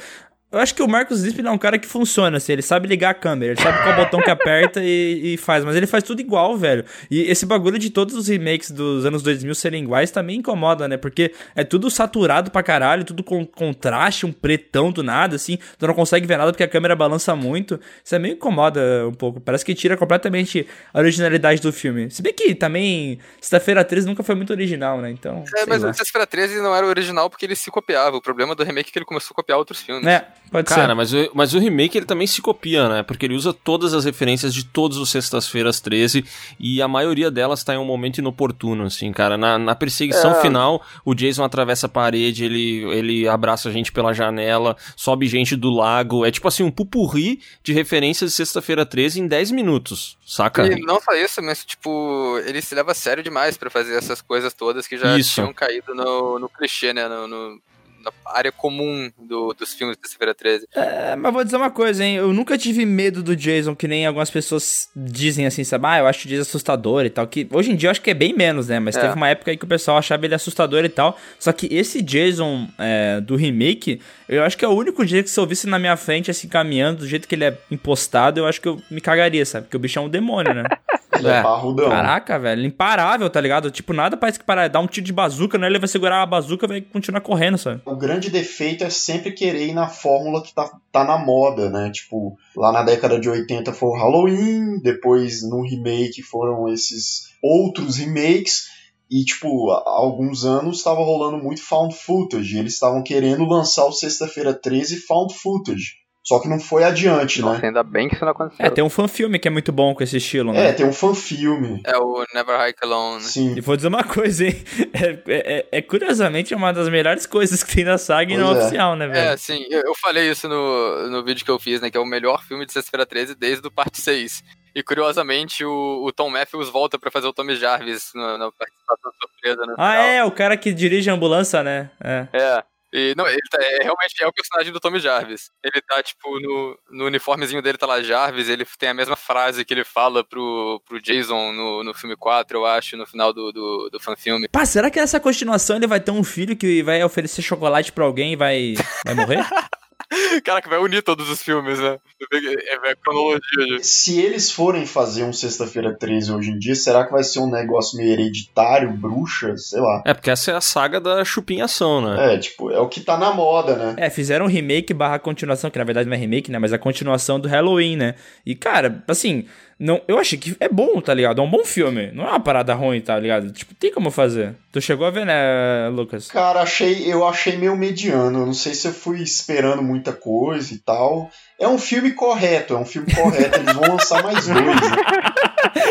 Eu acho que o Marcos Lispel é um cara que funciona, assim, ele sabe ligar a câmera, ele sabe qual botão que aperta e, e faz, mas ele faz tudo igual, velho. E esse bagulho de todos os remakes dos anos 2000 serem iguais também incomoda, né? Porque é tudo saturado pra caralho, tudo com contraste, um pretão do nada, assim, tu não consegue ver nada porque a câmera balança muito. Isso é meio incomoda um pouco, parece que tira completamente a originalidade do filme. Se bem que também Sexta-feira 13 nunca foi muito original, né? Então. É, mas Sexta-feira 13 não era original porque ele se copiava. O problema do remake é que ele começou a copiar outros filmes. É, pode ser. Cara, mas o, mas o remake ele também se copia, né? Porque ele usa todas as referências de todos os Sextas-feiras 13 e a maioria delas tá em um momento inoportuno, assim, cara. Na, na perseguição É. final, o Jason atravessa a parede, ele, ele abraça a gente pela janela, sobe gente do lago. É tipo assim, um pupurri de referências de Sexta-feira 13 em 10 minutos, saca? E não só isso, mas, tipo, ele se leva a sério demais pra fazer essas coisas todas que já Isso. tinham caído no, no clichê, né? No, no- na área comum do- dos filmes de Sexta-feira 13. É, mas vou dizer uma coisa, hein? Eu nunca tive medo do Jason, que nem algumas pessoas dizem assim, sabe? Ah, eu acho o Jason assustador e tal. Que hoje em dia eu acho que é bem menos, né? Mas É. teve uma época aí que o pessoal achava ele assustador e tal. Só que esse Jason é, do remake, eu acho que é o único dia que se eu visse na minha frente, assim, caminhando, do jeito que ele é impostado, eu acho que eu me cagaria, sabe? Porque o bicho é um demônio, né? Ele é, É. parrudão. Caraca, velho, imparável, tá ligado? Tipo, nada parece que parar, dá um tiro de bazuca, né? Ele vai segurar a bazuca e vai continuar correndo, sabe? O grande defeito é sempre querer ir na fórmula que tá, tá na moda, né? Tipo, lá na década de 80 foi o Halloween, depois no remake foram esses outros remakes, e tipo, há alguns anos estava rolando muito found footage, eles estavam querendo lançar o Sexta-feira 13 found footage. Só que não foi adiante, Nossa, né? ainda bem que isso não aconteceu. É, tem um fanfilme que é muito bom com esse estilo, né? É, tem um fanfilme. É o Never Hike Alone. Sim. E vou dizer uma coisa, hein? É, é- é curiosamente uma das melhores coisas que tem na saga e Pois não é. oficial, né, É, velho? sim, eu, eu falei isso no, no vídeo que eu fiz, né? Que é o melhor filme de Sexta-feira 13 desde o parte 6. E curiosamente, o, o Tom Matthews volta pra fazer o Tommy Jarvis na, na participação surpresa, né? Ah, é, o cara que dirige a ambulância, né? É. É. E, não, ele tá, é, realmente é o personagem do Tommy Jarvis. Ele tá, tipo, no, no uniformezinho dele tá lá Jarvis, ele tem a mesma frase que ele fala pro, pro Jason no, no filme 4, eu acho, no final do, do, do fanfilme. Pá, será que nessa continuação ele vai ter um filho que vai oferecer chocolate pra alguém e vai, vai morrer? Cara, que vai unir todos os filmes, né? É, é cronologia. Se eles forem fazer um Sexta-feira 13 hoje em dia, será que vai ser um negócio meio hereditário, bruxa, sei lá? É, porque essa é a saga da chupinhação, né? É, tipo, é o que tá na moda, né? É, fizeram um remake barra continuação, que na verdade não é remake, né? Mas a continuação do Halloween, né? E, cara, assim, não, eu achei que é bom, tá ligado? É um bom filme. Não é uma parada ruim, tá ligado? Tipo, tem como fazer. Tu chegou a ver, né, Lucas? Cara, achei, eu achei meio mediano. Eu não sei se eu fui esperando muita coisa e tal. É um filme correto, é um filme correto. Eles vão lançar mais dois. Né?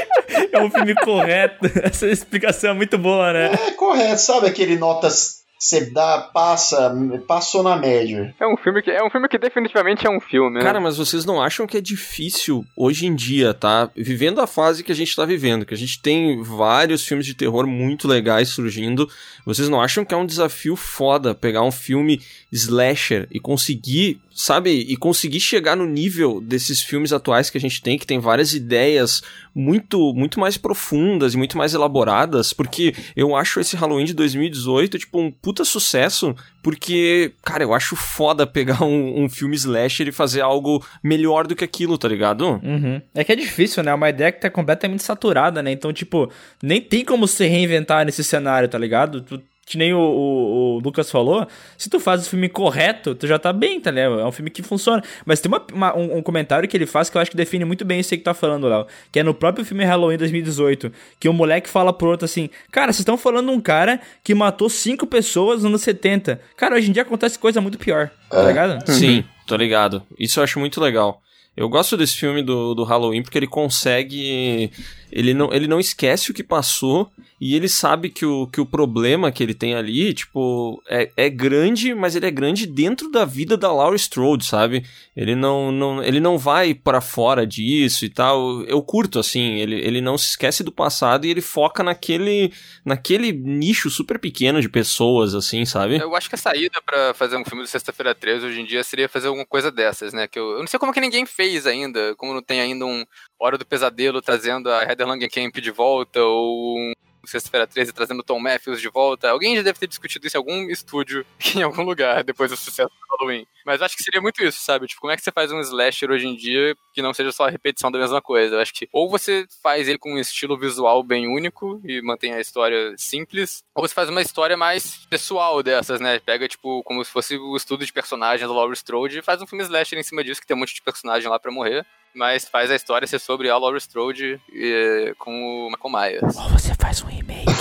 É um filme correto. Essa explicação é muito boa, né? É correto, sabe aquele notas você dá, passa, passou na média. É um filme que é um filme que definitivamente é um filme. Né? Cara, mas vocês não acham que é difícil hoje em dia, tá? Vivendo a fase que a gente tá vivendo, que a gente tem vários filmes de terror muito legais surgindo, vocês não acham que é um desafio foda pegar um filme slasher e conseguir sabe, e conseguir chegar no nível desses filmes atuais que a gente tem, que tem várias ideias muito muito mais profundas e muito mais elaboradas, porque eu acho esse Halloween de 2018, tipo, um puta sucesso, porque, cara, eu acho foda pegar um, um filme slasher e fazer algo melhor do que aquilo, tá ligado? Uhum. É que é difícil, né? É uma ideia que tá completamente saturada, né? Então, tipo, nem tem como se reinventar nesse cenário, tá ligado? Tu que nem o, o, o, Lucas falou, se tu faz o filme correto, tu já tá bem, tá ligado? É um filme que funciona. Mas tem uma, uma, um, um, comentário que ele faz que eu acho que define muito bem isso aí que tá falando, Léo. Que é no próprio filme Halloween 2018. Que o moleque fala pro outro assim: Cara, vocês estão falando de um cara que matou cinco pessoas nos anos 70. Cara, hoje em dia acontece coisa muito pior, tá é. ligado? Sim, tô ligado. Isso eu acho muito legal. Eu gosto desse filme do, do Halloween porque ele consegue. Ele não, ele não esquece o que passou e ele sabe que o, que o problema que ele tem ali, tipo, é, é grande, mas ele é grande dentro da vida da Laura Strode, sabe? Ele não, não, ele não vai para fora disso e tal. Eu curto, assim, ele, ele não se esquece do passado e ele foca naquele, naquele nicho super pequeno de pessoas, assim, sabe? Eu acho que a saída para fazer um filme do Sexta-feira 13 hoje em dia seria fazer alguma coisa dessas, né? Que eu, eu não sei como que ninguém fez ainda, como não tem ainda um Hora do Pesadelo trazendo a Heather Langenkamp de volta, ou Sexta-feira 13 trazendo Tom Matthews de volta. Alguém já deve ter discutido isso em algum estúdio, em algum lugar, depois do sucesso do Halloween. Mas acho que seria muito isso, sabe? Tipo, como é que você faz um slasher hoje em dia que não seja só a repetição da mesma coisa? Eu acho que ou você faz ele com um estilo visual bem único e mantém a história simples, ou você faz uma história mais pessoal dessas, né? Pega, tipo, como se fosse o estudo de personagens do Laurie Strode e faz um filme slasher em cima disso, que tem um monte de personagem lá para morrer mas faz a história ser sobre a Laura Strode e, com o Michael Myers. Ou você faz um remake.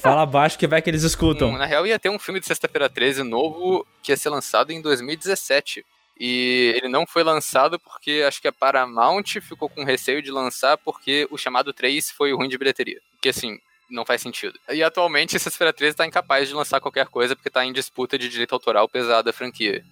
Fala baixo que vai que eles escutam. Um, na real, ia ter um filme de Sexta-feira 13 novo que ia ser lançado em 2017. E ele não foi lançado porque acho que a Paramount ficou com receio de lançar porque o chamado 3 foi ruim de bilheteria. Que assim, não faz sexta E atualmente, Sexta-feira 13 está incapaz de lançar qualquer coisa porque está em disputa de direito autoral pesada a franquia.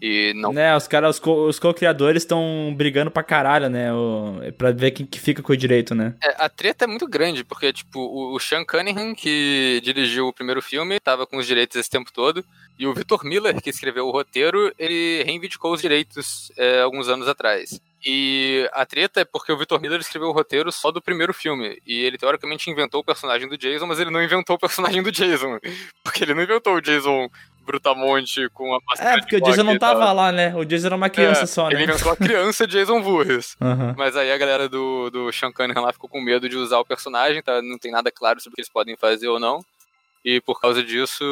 E não. Né, os caras, os co-criadores estão brigando pra caralho, né? O, pra ver quem que fica com o direito, né? É, a treta é muito grande, porque, tipo, o, o Sean Cunningham, que dirigiu o primeiro filme, tava com os direitos esse tempo todo. E o Victor Miller, que escreveu o roteiro, ele reivindicou os direitos é, alguns anos atrás. E a treta é porque o Victor Miller escreveu o roteiro só do primeiro filme. E ele teoricamente inventou o personagem do Jason, mas ele não inventou o personagem do Jason. Porque ele não inventou o Jason Brutamonte com a máscara É, porque o Jason não tava lá, né? O Jason era uma criança é, só, né? Ele inventou a criança Jason Voorhees. Uhum. Mas aí a galera do, do Sean Cunningham lá ficou com medo de usar o personagem, tá? Não tem nada claro sobre o que eles podem fazer ou não. E por causa disso,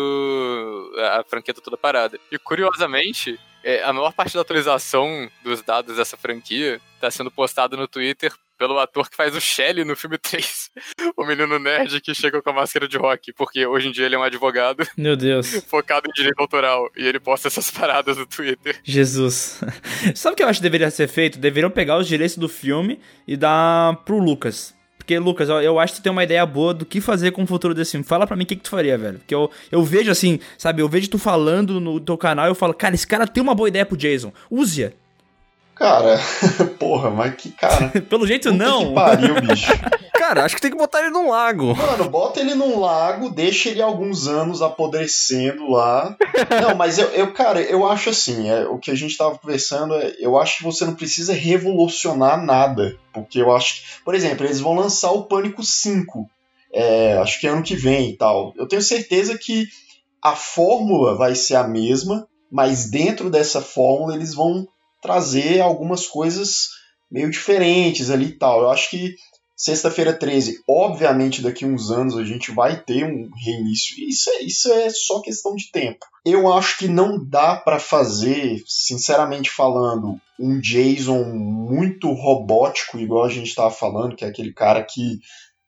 a franquia tá toda parada. E curiosamente, é, a maior parte da atualização dos dados dessa franquia tá sendo postada no Twitter pelo ator que faz o Shelley no filme 3. o menino nerd que chega com a máscara de rock, porque hoje em dia ele é um advogado. Meu Deus. focado em direito autoral. E ele posta essas paradas no Twitter. Jesus. Sabe o que eu acho que deveria ser feito? Deveriam pegar os direitos do filme e dar pro Lucas. Porque, Lucas, eu acho que tu tem uma ideia boa do que fazer com o futuro desse filme. Fala pra mim o que, que tu faria, velho. Porque eu, eu vejo assim, sabe? Eu vejo tu falando no teu canal e eu falo, cara, esse cara tem uma boa ideia pro Jason. Use-a. Cara, porra, mas que cara. Pelo jeito Puta não. Que pariu, bicho. cara, acho que tem que botar ele num lago. Mano, bota ele num lago, deixa ele alguns anos apodrecendo lá. Não, mas eu, eu cara, eu acho assim, é, o que a gente tava conversando é, eu acho que você não precisa revolucionar nada. Porque eu acho que, por exemplo, eles vão lançar o Pânico 5. É, acho que ano que vem e tal. Eu tenho certeza que a fórmula vai ser a mesma mas dentro dessa fórmula eles vão trazer algumas coisas meio diferentes ali e tal. Eu acho que Sexta-feira 13, obviamente daqui a uns anos a gente vai ter um reinício. Isso é, isso é só questão de tempo. Eu acho que não dá para fazer, sinceramente falando, um Jason muito robótico, igual a gente estava falando, que é aquele cara que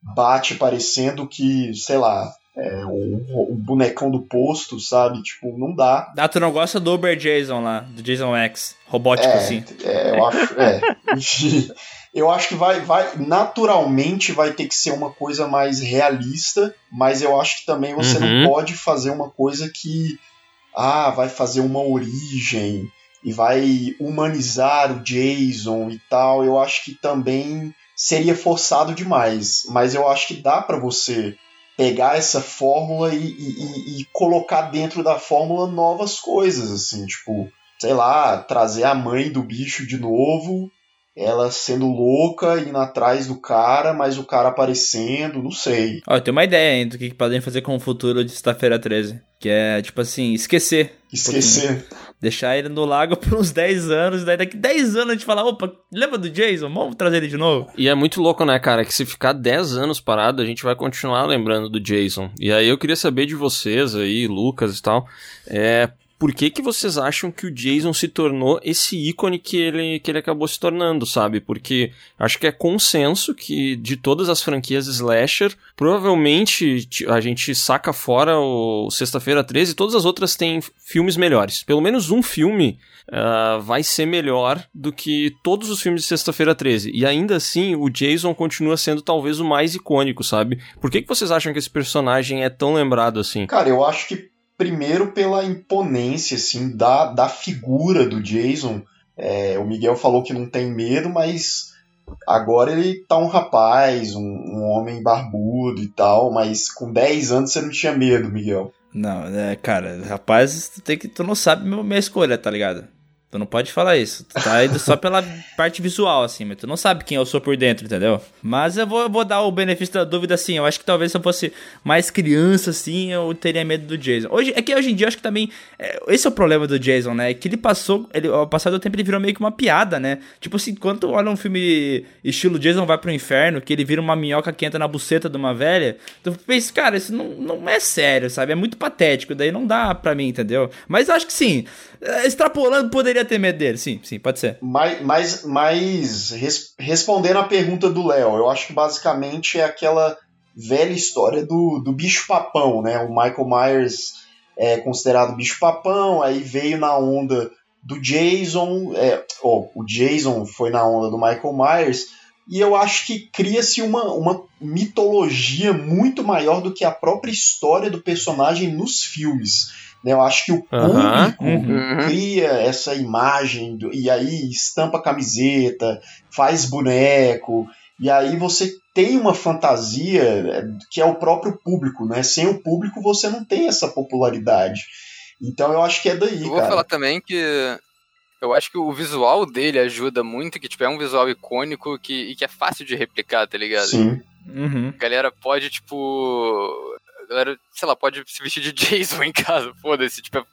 bate parecendo que, sei lá, é, o, o, bonecão do posto, sabe? Tipo, não dá. Ah, tu não gosta do Uber Jason lá, do Jason X, robótico é, assim. É, eu acho. É, eu acho que vai, vai naturalmente vai ter que ser uma coisa mais realista, mas eu acho que também você uhum. não pode fazer uma coisa que ah, vai fazer uma origem e vai humanizar o Jason e tal. Eu acho que também seria forçado demais, mas eu acho que dá para você pegar essa fórmula e, e, e, colocar dentro da fórmula novas coisas, assim, tipo, sei lá, trazer a mãe do bicho de novo ela sendo louca, indo atrás do cara, mas o cara aparecendo, não sei. Ó, tem uma ideia ainda do que podem fazer com o futuro de sexta-feira 13. Que é, tipo assim, esquecer. Esquecer. Um Deixar ele no lago por uns 10 anos, daí daqui 10 anos a gente fala, opa, lembra do Jason? Vamos trazer ele de novo? E é muito louco, né, cara, que se ficar 10 anos parado, a gente vai continuar lembrando do Jason. E aí eu queria saber de vocês aí, Lucas e tal, é, por que, que vocês acham que o Jason se tornou esse ícone que ele, que ele acabou se tornando, sabe? Porque acho que é consenso que de todas as franquias slasher, provavelmente a gente saca fora o Sexta-feira 13 e todas as outras têm filmes melhores. Pelo menos um filme uh, vai ser melhor do que todos os filmes de Sexta-feira 13. E ainda assim, o Jason continua sendo talvez o mais icônico, sabe? Por que, que vocês acham que esse personagem é tão lembrado assim? Cara, eu acho que primeiro pela imponência assim da, da figura do Jason. É, o Miguel falou que não tem medo, mas agora ele tá um rapaz, um, um homem barbudo e tal, mas com 10 anos você não tinha medo, Miguel. Não, é, cara, rapaz, tem que, tu não sabe minha escolha, tá ligado? Tu não pode falar isso. Tu tá indo só pela parte visual, assim, mas tu não sabe quem eu sou por dentro, entendeu? Mas eu vou, eu vou dar o benefício da dúvida, assim. Eu acho que talvez se eu fosse mais criança, assim, eu teria medo do Jason. Hoje, é que hoje em dia eu acho que também. É, esse é o problema do Jason, né? Que ele passou. Ele, ao passar do tempo ele virou meio que uma piada, né? Tipo assim, quando tu olha um filme estilo Jason vai pro inferno, que ele vira uma minhoca que entra na buceta de uma velha, tu pensa, cara, isso não, não é sério, sabe? É muito patético, daí não dá pra mim, entendeu? Mas eu acho que sim. É, extrapolando, poderia ter medo dele. Sim, sim, pode ser. Mas, mas, mas res, respondendo a pergunta do Léo, eu acho que basicamente é aquela velha história do, do bicho-papão, né? O Michael Myers é considerado bicho-papão, aí veio na onda do Jason, é, oh, o Jason foi na onda do Michael Myers, e eu acho que cria-se uma, uma mitologia muito maior do que a própria história do personagem nos filmes. Né? Eu acho que o público uhum. cria essa imagem do, e aí estampa camiseta, faz boneco, e aí você tem uma fantasia é, que é o próprio público, né? Sem o público você não tem essa popularidade. Então eu acho que é daí, eu vou falar também que eu acho que o visual dele ajuda muito, que tipo, é um visual icônico que, e que é fácil de replicar, tá ligado? Sim. Uhum. A galera pode, tipo, galera, sei lá, pode se vestir de Jason em casa, foda-se. Tipo,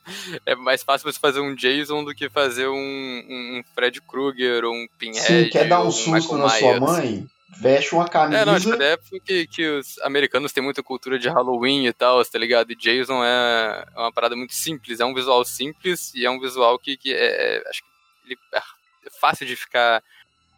é mais fácil você fazer um Jason do que fazer um, um Fred Krueger ou um Pinhead. Sim, quer dar um, um susto na sua mãe? Veste uma camisa. É, não, tipo, é porque que os americanos têm muita cultura de Halloween e tal, tá ligado? E Jason é, é uma parada muito simples, é um visual simples e é um visual que, que é, é acho que ele é fácil de ficar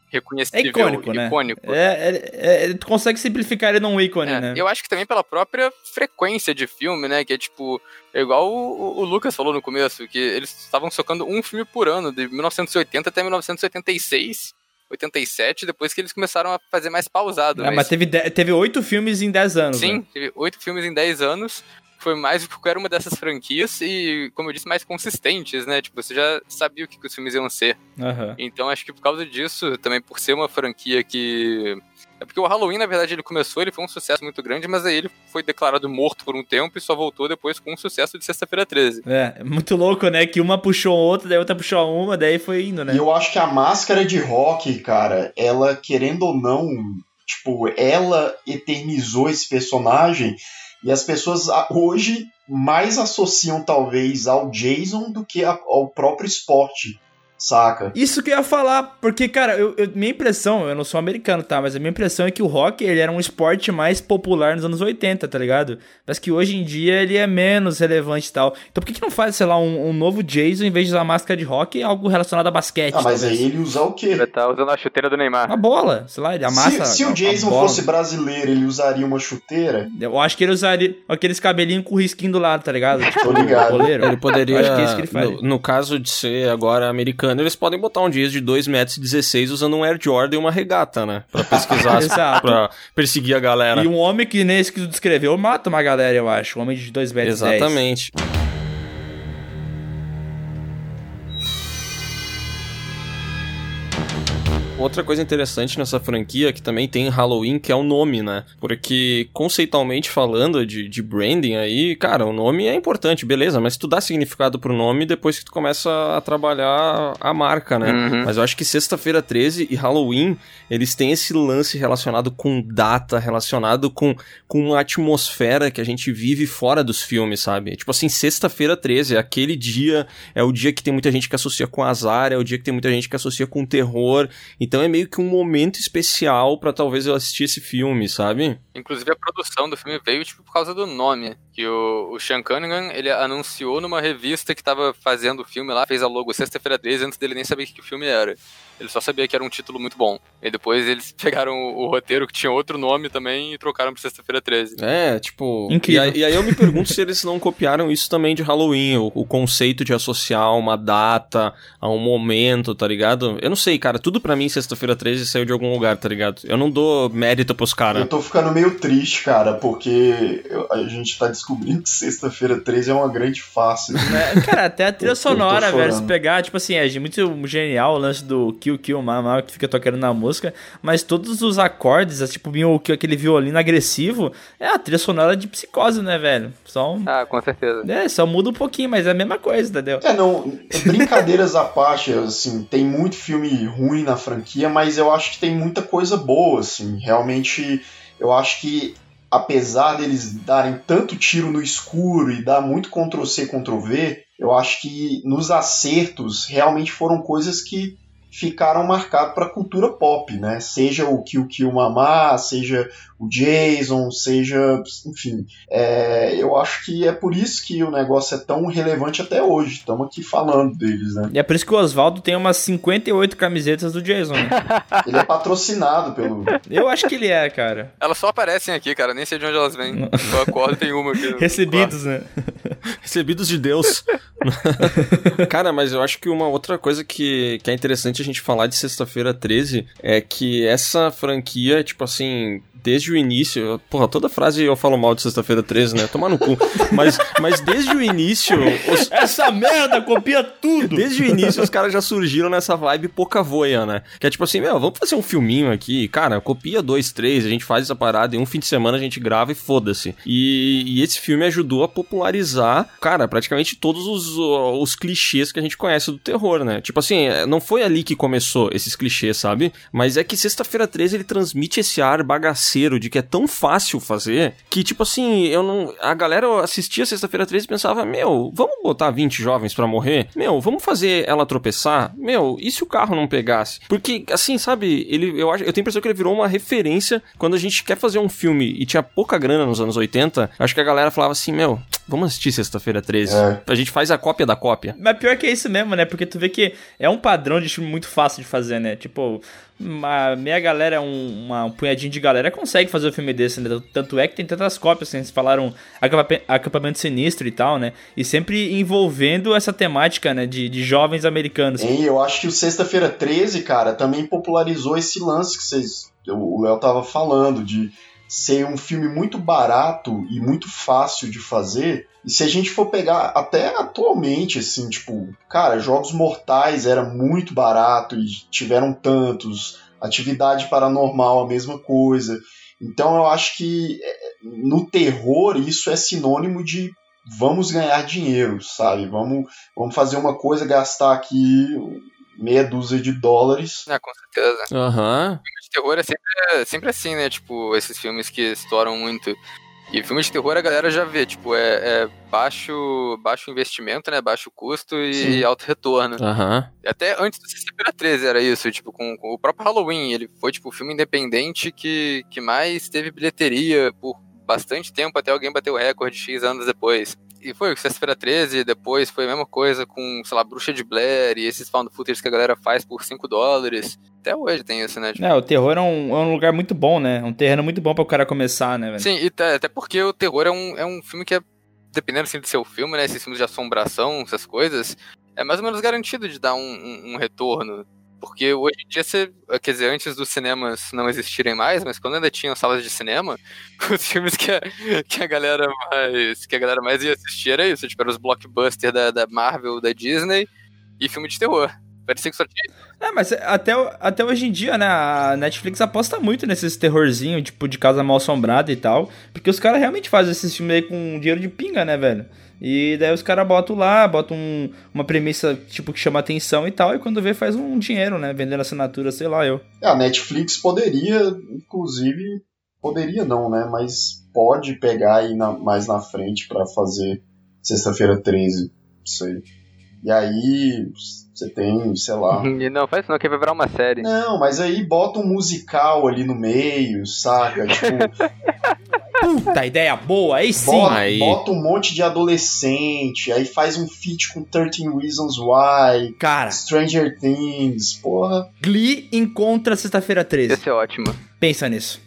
reconhecível, é icônico, né? icônico. É, é, é, tu consegue simplificar ele num ícone, é, né? Eu acho que também pela própria frequência de filme, né? Que é tipo, é igual o, o Lucas falou no começo, que eles estavam socando um filme por ano, de 1980 até 1986. 87, depois que eles começaram a fazer mais pausado. Ah, mas, mas teve, teve oito filmes em 10 anos. Sim, né? teve oito filmes em 10 anos foi mais do que qualquer uma dessas franquias e, como eu disse, mais consistentes, né? Tipo, você já sabia o que, que os filmes iam ser. Uhum. Então, acho que por causa disso, também por ser uma franquia que. É porque o Halloween, na verdade, ele começou, ele foi um sucesso muito grande, mas aí ele foi declarado morto por um tempo e só voltou depois com um sucesso de Sexta-feira 13. É, muito louco, né? Que uma puxou outra, daí outra puxou uma, daí foi indo, né? E eu acho que a máscara de rock, cara, ela, querendo ou não, tipo, ela eternizou esse personagem E as pessoas hoje mais associam talvez ao Jason do que ao próprio esporte, saca? Isso que eu ia falar, porque, cara, eu, eu- minha impressão, eu não sou americano, tá? Mas a minha impressão é que o rock, ele era um esporte mais popular nos anos 80, tá ligado? Mas que hoje em dia ele é menos relevante e tal. Então por que, que não faz, sei lá, um, um novo Jason em vez de usar máscara de rock, algo relacionado a basquete? Ah, mas talvez? aí ele usa o quê? Ele tá usando a chuteira do Neymar. Uma bola, sei lá, ele amassa. se, se o a Jason bola. fosse brasileiro, ele usaria uma chuteira? Eu acho que ele usaria aqueles cabelinhos com risquinho do lado, tá ligado? Tipo, Tô ligado. goleiro. Ele poderia. Eu acho que é isso que ele faz. no, no caso de ser agora americano, americano, eles podem botar um jeans de 2,16 metros usando um Air Jordan e uma regata, né? Pra pesquisar, pra perseguir a galera. E um homem que nem esse que tu descreveu mata uma galera, eu acho. Um homem de 2,16 metros. Exatamente. 10. Outra coisa interessante nessa franquia que também tem Halloween, que é o nome, né? Porque conceitualmente falando de, de branding aí, cara, o nome é importante, beleza, mas tu dá significado pro nome depois que tu começa a trabalhar a marca, né? Uhum. Mas eu acho que Sexta-feira 13 e Halloween, eles têm esse lance relacionado com data, relacionado com, com uma atmosfera que a gente vive fora dos filmes, sabe? Tipo assim, Sexta-feira 13 é aquele dia, é o dia que tem muita gente que associa com azar, é o dia que tem muita gente que associa com terror. Então é meio que um momento especial pra talvez eu assistir esse filme, sabe? Inclusive a produção do filme veio tipo por causa do nome. Que o, o Sean Cunningham, ele anunciou numa revista que tava fazendo o filme lá, fez a logo Sexta-feira 13 antes dele nem saber o que, que o filme era. Ele só sabia que era um título muito bom. E depois eles pegaram o, o roteiro que tinha outro nome também e trocaram pra Sexta-feira 13. É, tipo. Incrível. E aí, e aí eu me pergunto se eles não copiaram isso também de Halloween, o, o conceito de associar uma data a um momento, tá ligado? Eu não sei, cara. Tudo pra mim, sexta-feira 13 saiu de algum lugar, tá ligado? Eu não dou mérito pros caras. Eu tô ficando meio triste, cara, porque eu- a gente tá descobrindo que sexta-feira 13 é uma grande farsa. Né? Cara, até a trilha Eu- eu tô sonora, velho, se pegar, tipo assim, é muito genial o lance do Kill Kill Mama que fica tocando na música, mas todos os acordes, é, tipo, aquele violino agressivo, é a trilha sonora de psicose, né, velho? Só um... Ah, com certeza. É, só muda um pouquinho, mas é a mesma coisa, entendeu? É, não, brincadeiras à parte, assim, tem muito filme ruim na franquia, mas eu acho que tem muita coisa boa, assim, realmente, eu acho que apesar deles darem tanto tiro no escuro e dar muito Ctrl-C, Ctrl-V, eu acho que nos acertos realmente foram coisas que ficaram marcadas para a cultura pop, né? Seja o Kill Kill Mamá, seja o Jason, seja, enfim, é, eu acho que é por isso que o negócio é tão relevante até hoje. Estamos aqui falando deles, né? E é por isso que o Oswaldo tem umas 58 camisetas do Jason, né? Ele é patrocinado pelo. Eu acho que ele é, cara. Elas só aparecem aqui, cara. Nem sei de onde elas vêm. Eu acordo e tem uma aqui. Recebidos, né? Recebidos de Deus. Cara, mas eu acho que uma outra coisa que, que é interessante a gente falar de Sexta-feira 13 é que essa franquia, tipo assim, desde o início. Porra, toda frase eu falo mal de Sexta-feira 13, né? Tomar no cu. Mas, mas desde o início. Os, Essa merda copia tudo! Desde o início os caras já surgiram nessa vibe pouca voia, né? Que é tipo assim, meu, vamos fazer um filminho aqui, cara, copia dois, três, a gente faz essa parada e um fim de semana a gente grava e foda-se. E, e esse filme ajudou a popularizar, cara, praticamente todos os, os clichês que a gente conhece do terror, né? Tipo assim, não foi ali que começou esses clichês, sabe? Mas é que Sexta-feira 13 ele transmite esse ar bagaceiro de que é tão fácil fazer que, tipo assim, eu não. A galera assistia Sexta-feira 13 e pensava, meu, vamos botar 20 jovens pra morrer? Meu, vamos fazer ela tropeçar? Meu, e se o carro não pegasse? Porque, assim, sabe, ele, eu, acho, eu tenho a impressão que ele virou uma referência quando a gente quer fazer um filme e tinha pouca grana nos anos 80. Acho que a galera falava assim, meu, vamos assistir Sexta-feira 13. É. A gente faz a cópia da cópia. Mas pior que é isso mesmo, né? Porque tu vê que é um padrão de filme muito fácil de fazer, né? Tipo, uma meia galera, um, uma, um punhadinho de galera consegue fazer um filme desse, né? Tanto é que tem tantas cópias, assim, eles falaram acampa- acampamento sinistro e tal, né? E sempre envolvendo essa temática, né? De, de jovens americanos. Hein, eu acho que o Sexta-feira 13, cara, também popularizou esse lance que vocês. O Léo tava falando, de ser um filme muito barato e muito fácil de fazer. E se a gente for pegar até atualmente, assim, tipo, cara, Jogos Mortais era muito barato e tiveram tantos. Atividade Paranormal, a mesma coisa. Então eu acho que é, no terror isso é sinônimo de vamos ganhar dinheiro, sabe? Vamos, vamos fazer uma coisa, gastar aqui meia dúzia de dólares. Ah, com certeza. Aham. Filme de terror é sempre, é sempre assim, né? Tipo, esses filmes que estouram muito. E filme de terror a galera já vê, tipo, é, é baixo, baixo investimento, né? Baixo custo e Sim. alto retorno. Aham. E Até antes do Sexta-feira 13 era isso, tipo, com, com o próprio Halloween. Ele foi, tipo, o filme independente que, que mais teve bilheteria por bastante tempo, até alguém bater o recorde X anos depois. E foi o Sexta-feira 13, depois foi a mesma coisa com, sei lá, Bruxa de Blair e esses found footage que a galera faz por 5 dólares. Até hoje tem isso, né? Tipo, É, o terror é um, é um lugar muito bom, né? É um terreno muito bom para o cara começar, né, velho? Sim, e até, porque o terror é um, é um filme que é, dependendo assim, do seu filme, né? Esses filmes de assombração, essas coisas, é mais ou menos garantido de dar um, um- um retorno. Porque hoje em dia você. Quer dizer, antes dos cinemas não existirem mais, mas quando ainda tinham salas de cinema, os filmes que a, que a galera mais. que a galera mais ia assistir era isso, tipo, eram os blockbusters da, da Marvel, da Disney e filme de terror. Parecia que só tinha. É, mas até, até hoje em dia, né, a Netflix aposta muito nesses terrorzinho, tipo, de casa mal assombrada e tal, porque os caras realmente fazem esses filmes aí com dinheiro de pinga, né, velho? E daí os caras botam lá, botam um- uma premissa, tipo, que chama atenção e tal, e quando vê faz um dinheiro, né, vendendo assinatura, sei lá, eu. É, a Netflix poderia, inclusive, poderia não, né? Mas pode pegar aí na- mais na frente pra fazer sexta-feira 13, isso aí. E aí você tem, sei lá. E não, faz isso não, que vai virar uma série. Não, mas aí bota um musical ali no meio, saca? Tipo, Puta, ideia boa, aí sim! bota, Aí. bota um monte de adolescente, aí faz um feat com 13 Reasons Why, Cara, Stranger Things, porra. Glee encontra sexta-feira 13. Esse é ótimo. Pensa nisso.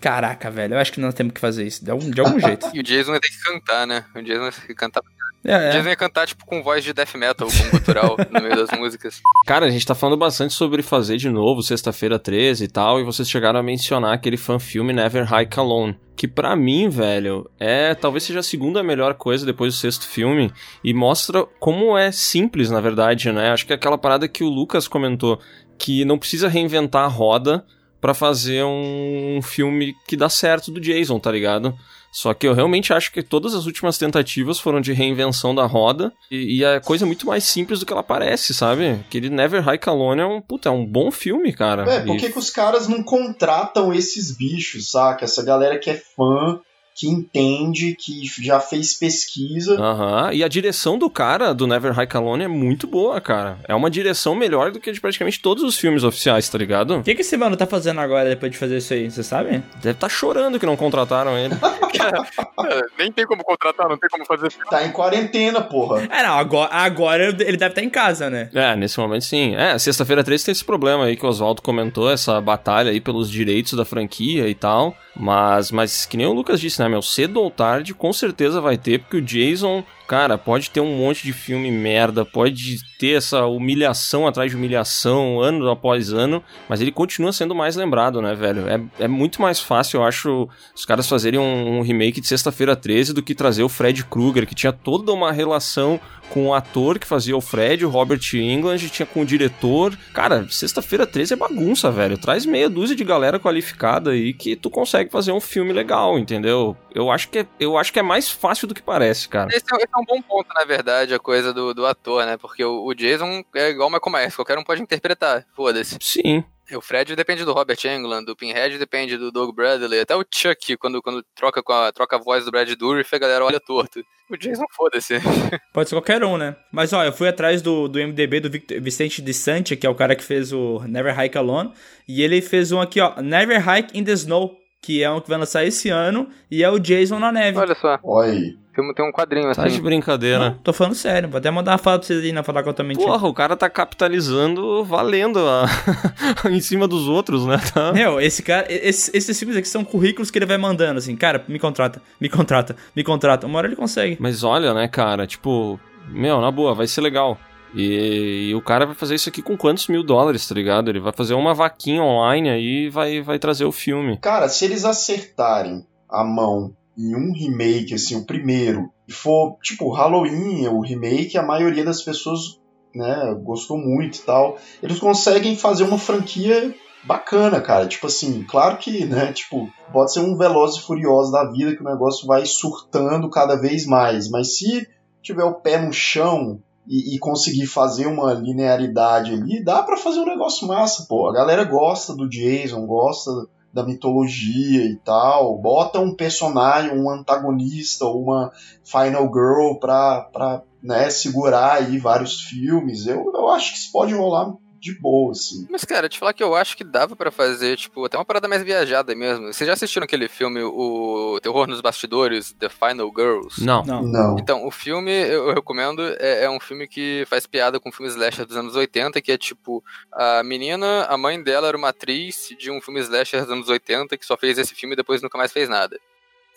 Caraca, velho, eu acho que nós temos que fazer isso, de algum, de algum jeito. E o Jason ia ter que cantar, né? O Jason ia ter que cantar. O É, é. Jason ia cantar, tipo, com voz de death metal, com gutural no meio das músicas. Cara, a gente tá falando bastante sobre fazer de novo sexta-feira 13 e tal, e vocês chegaram a mencionar aquele fan-filme Never Hike Alone, que pra mim, velho, é talvez seja a segunda melhor coisa depois do sexto filme, e mostra como é simples, na verdade, né? Acho que é aquela parada que o Lucas comentou, que não precisa reinventar a roda pra fazer um filme que dá certo do Jason, tá ligado? Só que eu realmente acho que todas as últimas tentativas foram de reinvenção da roda e, e a coisa é muito mais simples do que ela parece, sabe? Aquele Never Hike Alone é um, puta, é um bom filme, cara. É, por que, E- que os caras não contratam esses bichos, saca? Essa galera que é fã, que entende, que já fez pesquisa. Aham, e a direção do cara, do Never Hike Alone, é muito boa, cara. É uma direção melhor do que de praticamente todos os filmes oficiais, tá ligado? O que, que esse mano tá fazendo agora depois de fazer isso aí? Você sabe? Deve estar chorando que não contrataram ele. É, nem tem como contratar, não tem como fazer filme. Tá em quarentena, porra. É, não, agora, agora ele deve estar em casa, né? É, nesse momento sim. É, sexta-feira 13 tem esse problema aí que o Oswaldo comentou, essa batalha aí pelos direitos da franquia e tal. Mas, mas que nem o Lucas disse, né, meu? Cedo ou tarde, com certeza vai ter, porque o Jason, cara, pode ter um monte de filme merda, pode ter essa humilhação atrás de humilhação, ano após ano, mas ele continua sendo mais lembrado, né, velho? É, é muito mais fácil, eu acho, os caras fazerem um, um remake de Sexta-feira 13 do que trazer o Fred Krueger, que tinha toda uma relação com o ator que fazia o Fred, o Robert England, tinha com o diretor. Cara, Sexta-feira 13 é bagunça, velho. Traz meia dúzia de galera qualificada aí que tu consegue fazer um filme legal, entendeu? Eu acho que é, eu acho que é mais fácil do que parece, cara. Esse é, esse é um bom ponto, na verdade, a coisa do, do ator, né? Porque o, o Jason é igual o Michael Myers, qualquer um pode interpretar, foda-se. Sim. O Fred depende do Robert Englund, o Pinhead depende do Doug Bradley, até o Chuck, quando, quando troca, com a, troca a voz do Brad Dourif, a galera olha torto. O Jason, foda-se. Pode ser qualquer um, né? Mas ó, eu fui atrás do, do MDB do Victor, Vicente De Santi, que é o cara que fez o Never Hike Alone, e ele fez um aqui, ó, Never Hike in the Snow, que é um que vai lançar esse ano, e é o Jason na neve. Olha só. Olha aí. Filme tem um quadrinho assim. Tá de brincadeira. Não, tô falando sério, vou até mandar uma fala pra vocês aí, não falar que eu tô mentindo. Porra, o cara tá capitalizando valendo a... em cima dos outros, né? Tá... Meu, esse cara, esse- esses filmes aqui são currículos que ele vai mandando, assim, cara, me contrata, me contrata, me contrata. Uma hora ele consegue. Mas olha, né, cara, tipo, meu, na boa, vai ser legal. E, e o cara vai fazer isso aqui com quantos mil dólares, tá ligado? Ele vai fazer uma vaquinha online aí e vai, vai trazer o filme. Cara, se eles acertarem a mão em um remake, assim, o primeiro, for, tipo, Halloween, o remake, a maioria das pessoas, né, gostou muito e tal, eles conseguem fazer uma franquia bacana, cara. Tipo assim, claro que, né, tipo, pode ser um Velozes e Furiosos da vida que o negócio vai surtando cada vez mais, mas se tiver o pé no chão e, e conseguir fazer uma linearidade ali, dá pra fazer um negócio massa, pô. A galera gosta do Jason, gosta da mitologia e tal. Bota um personagem, um antagonista uma final girl pra, pra né, segurar aí vários filmes. Eu, eu acho que isso pode rolar de boa, assim. Mas, cara, te falar que eu acho que dava para fazer, tipo, até uma parada mais viajada mesmo. Vocês já assistiram aquele filme, o Terror nos Bastidores, The Final Girls? Não. Não. Não. Então, o filme, eu recomendo, é, é, um filme que faz piada com filmes slasher dos anos 80, que é tipo, a menina, a mãe dela era uma atriz de um filme slasher dos anos 80, que só fez esse filme e depois nunca mais fez nada.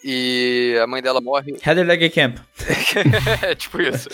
E a mãe dela morre. Heather Camp. é tipo isso.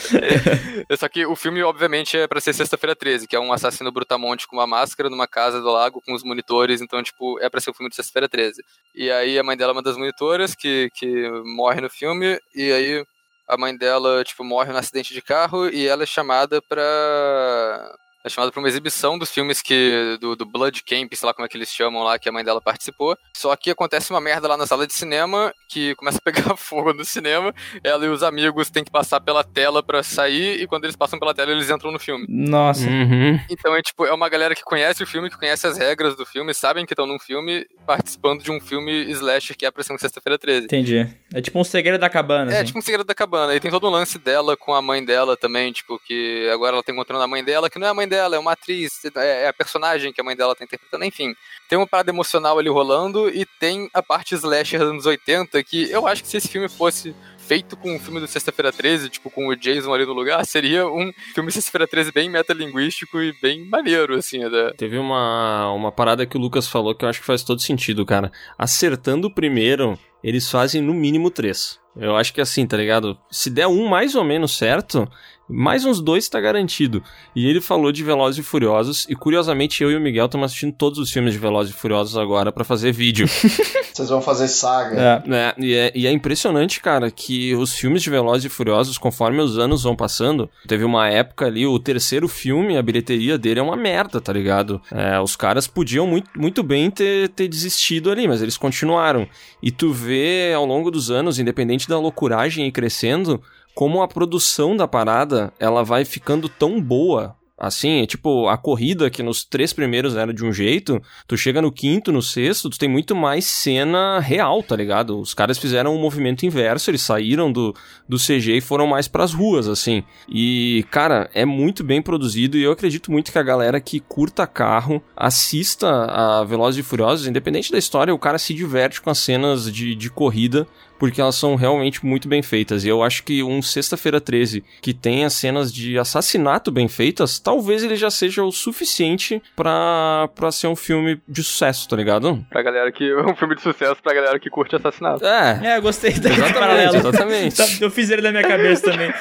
Só que o filme, obviamente, é pra ser Sexta-feira 13, que é um assassino brutamonte com uma máscara numa casa do lago com os monitores, então, tipo, é pra ser o filme de Sexta-feira 13. E aí a mãe dela é uma das monitoras que, que morre no filme, e aí a mãe dela, tipo, morre num acidente de carro e ela é chamada pra é chamada para uma exibição dos filmes que do, do, Blood Camp, sei lá como é que eles chamam lá, que a mãe dela participou. Só que acontece uma merda lá na sala de cinema, que começa a pegar fogo no cinema. Ela e os amigos têm que passar pela tela para sair, e quando eles passam pela tela, eles entram no filme. Nossa. Uhum. Então é tipo, é uma galera que conhece o filme, que conhece as regras do filme, sabem que estão num filme, participando de um filme slasher que é pra ser Sexta-feira 13. Entendi. É tipo um segredo da cabana. É, assim. tipo um segredo da cabana. E tem todo um lance dela com a mãe dela também, tipo, que agora ela tá encontrando a mãe dela, que não é a mãe dela, é uma atriz, é, é a personagem que a mãe dela tá interpretando, enfim. Tem uma parada emocional ali rolando e tem a parte slasher dos anos 80 que eu acho que se esse filme fosse feito com um filme do Sexta-feira 13, tipo, com o Jason ali no lugar, seria um filme Sexta-feira 13 bem metalinguístico e bem maneiro, assim. Né? Teve uma, uma parada que o Lucas falou que eu acho que faz todo sentido, cara. Acertando o primeiro, eles fazem no mínimo três. Eu acho que assim, tá ligado? Se der um mais ou menos certo, mais uns dois tá garantido. E ele falou de Velozes e Furiosos, e curiosamente eu e o Miguel estamos assistindo todos os filmes de Velozes e Furiosos agora para fazer vídeo. Vocês vão fazer saga. É. é, e é, e é impressionante, cara, que os filmes de Velozes e Furiosos, conforme os anos vão passando, teve uma época ali, o terceiro filme, a bilheteria dele é uma merda, tá ligado? É, os caras podiam muito, muito bem ter, ter desistido ali, mas eles continuaram. E tu vê ao longo dos anos, independente da loucuragem ir crescendo, como a produção da parada ela vai ficando tão boa Assim, é tipo, a corrida que nos três primeiros era de um jeito, tu chega no quinto, no sexto, tu tem muito mais cena real, tá ligado? Os caras fizeram um movimento inverso, eles saíram do, do CG e foram mais pras ruas, assim. E, cara, é muito bem produzido e eu acredito muito que a galera que curta carro assista a Velozes e Furiosos, independente da história, o cara se diverte com as cenas de, de corrida porque elas são realmente muito bem feitas. E eu acho que um Sexta-feira 13 que tenha cenas de assassinato bem feitas, talvez ele já seja o suficiente pra, pra ser um filme de sucesso, tá ligado? Pra galera que. Um filme de sucesso pra galera que curte assassinato. É. É, eu gostei desse exatamente, paralelo. Exatamente. Eu fiz ele na minha cabeça também.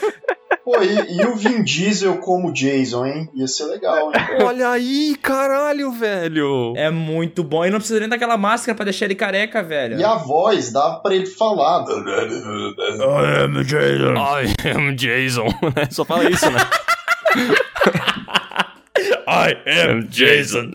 Pô, e, e, o Vin Diesel como Jason, hein? Ia ser legal, hein? Olha aí, caralho, velho. É muito bom. E não precisa nem daquela máscara pra deixar ele careca, velho. E a voz, dá pra ele falar. I am Jason. I am Jason. Só fala isso, né? I am Jason.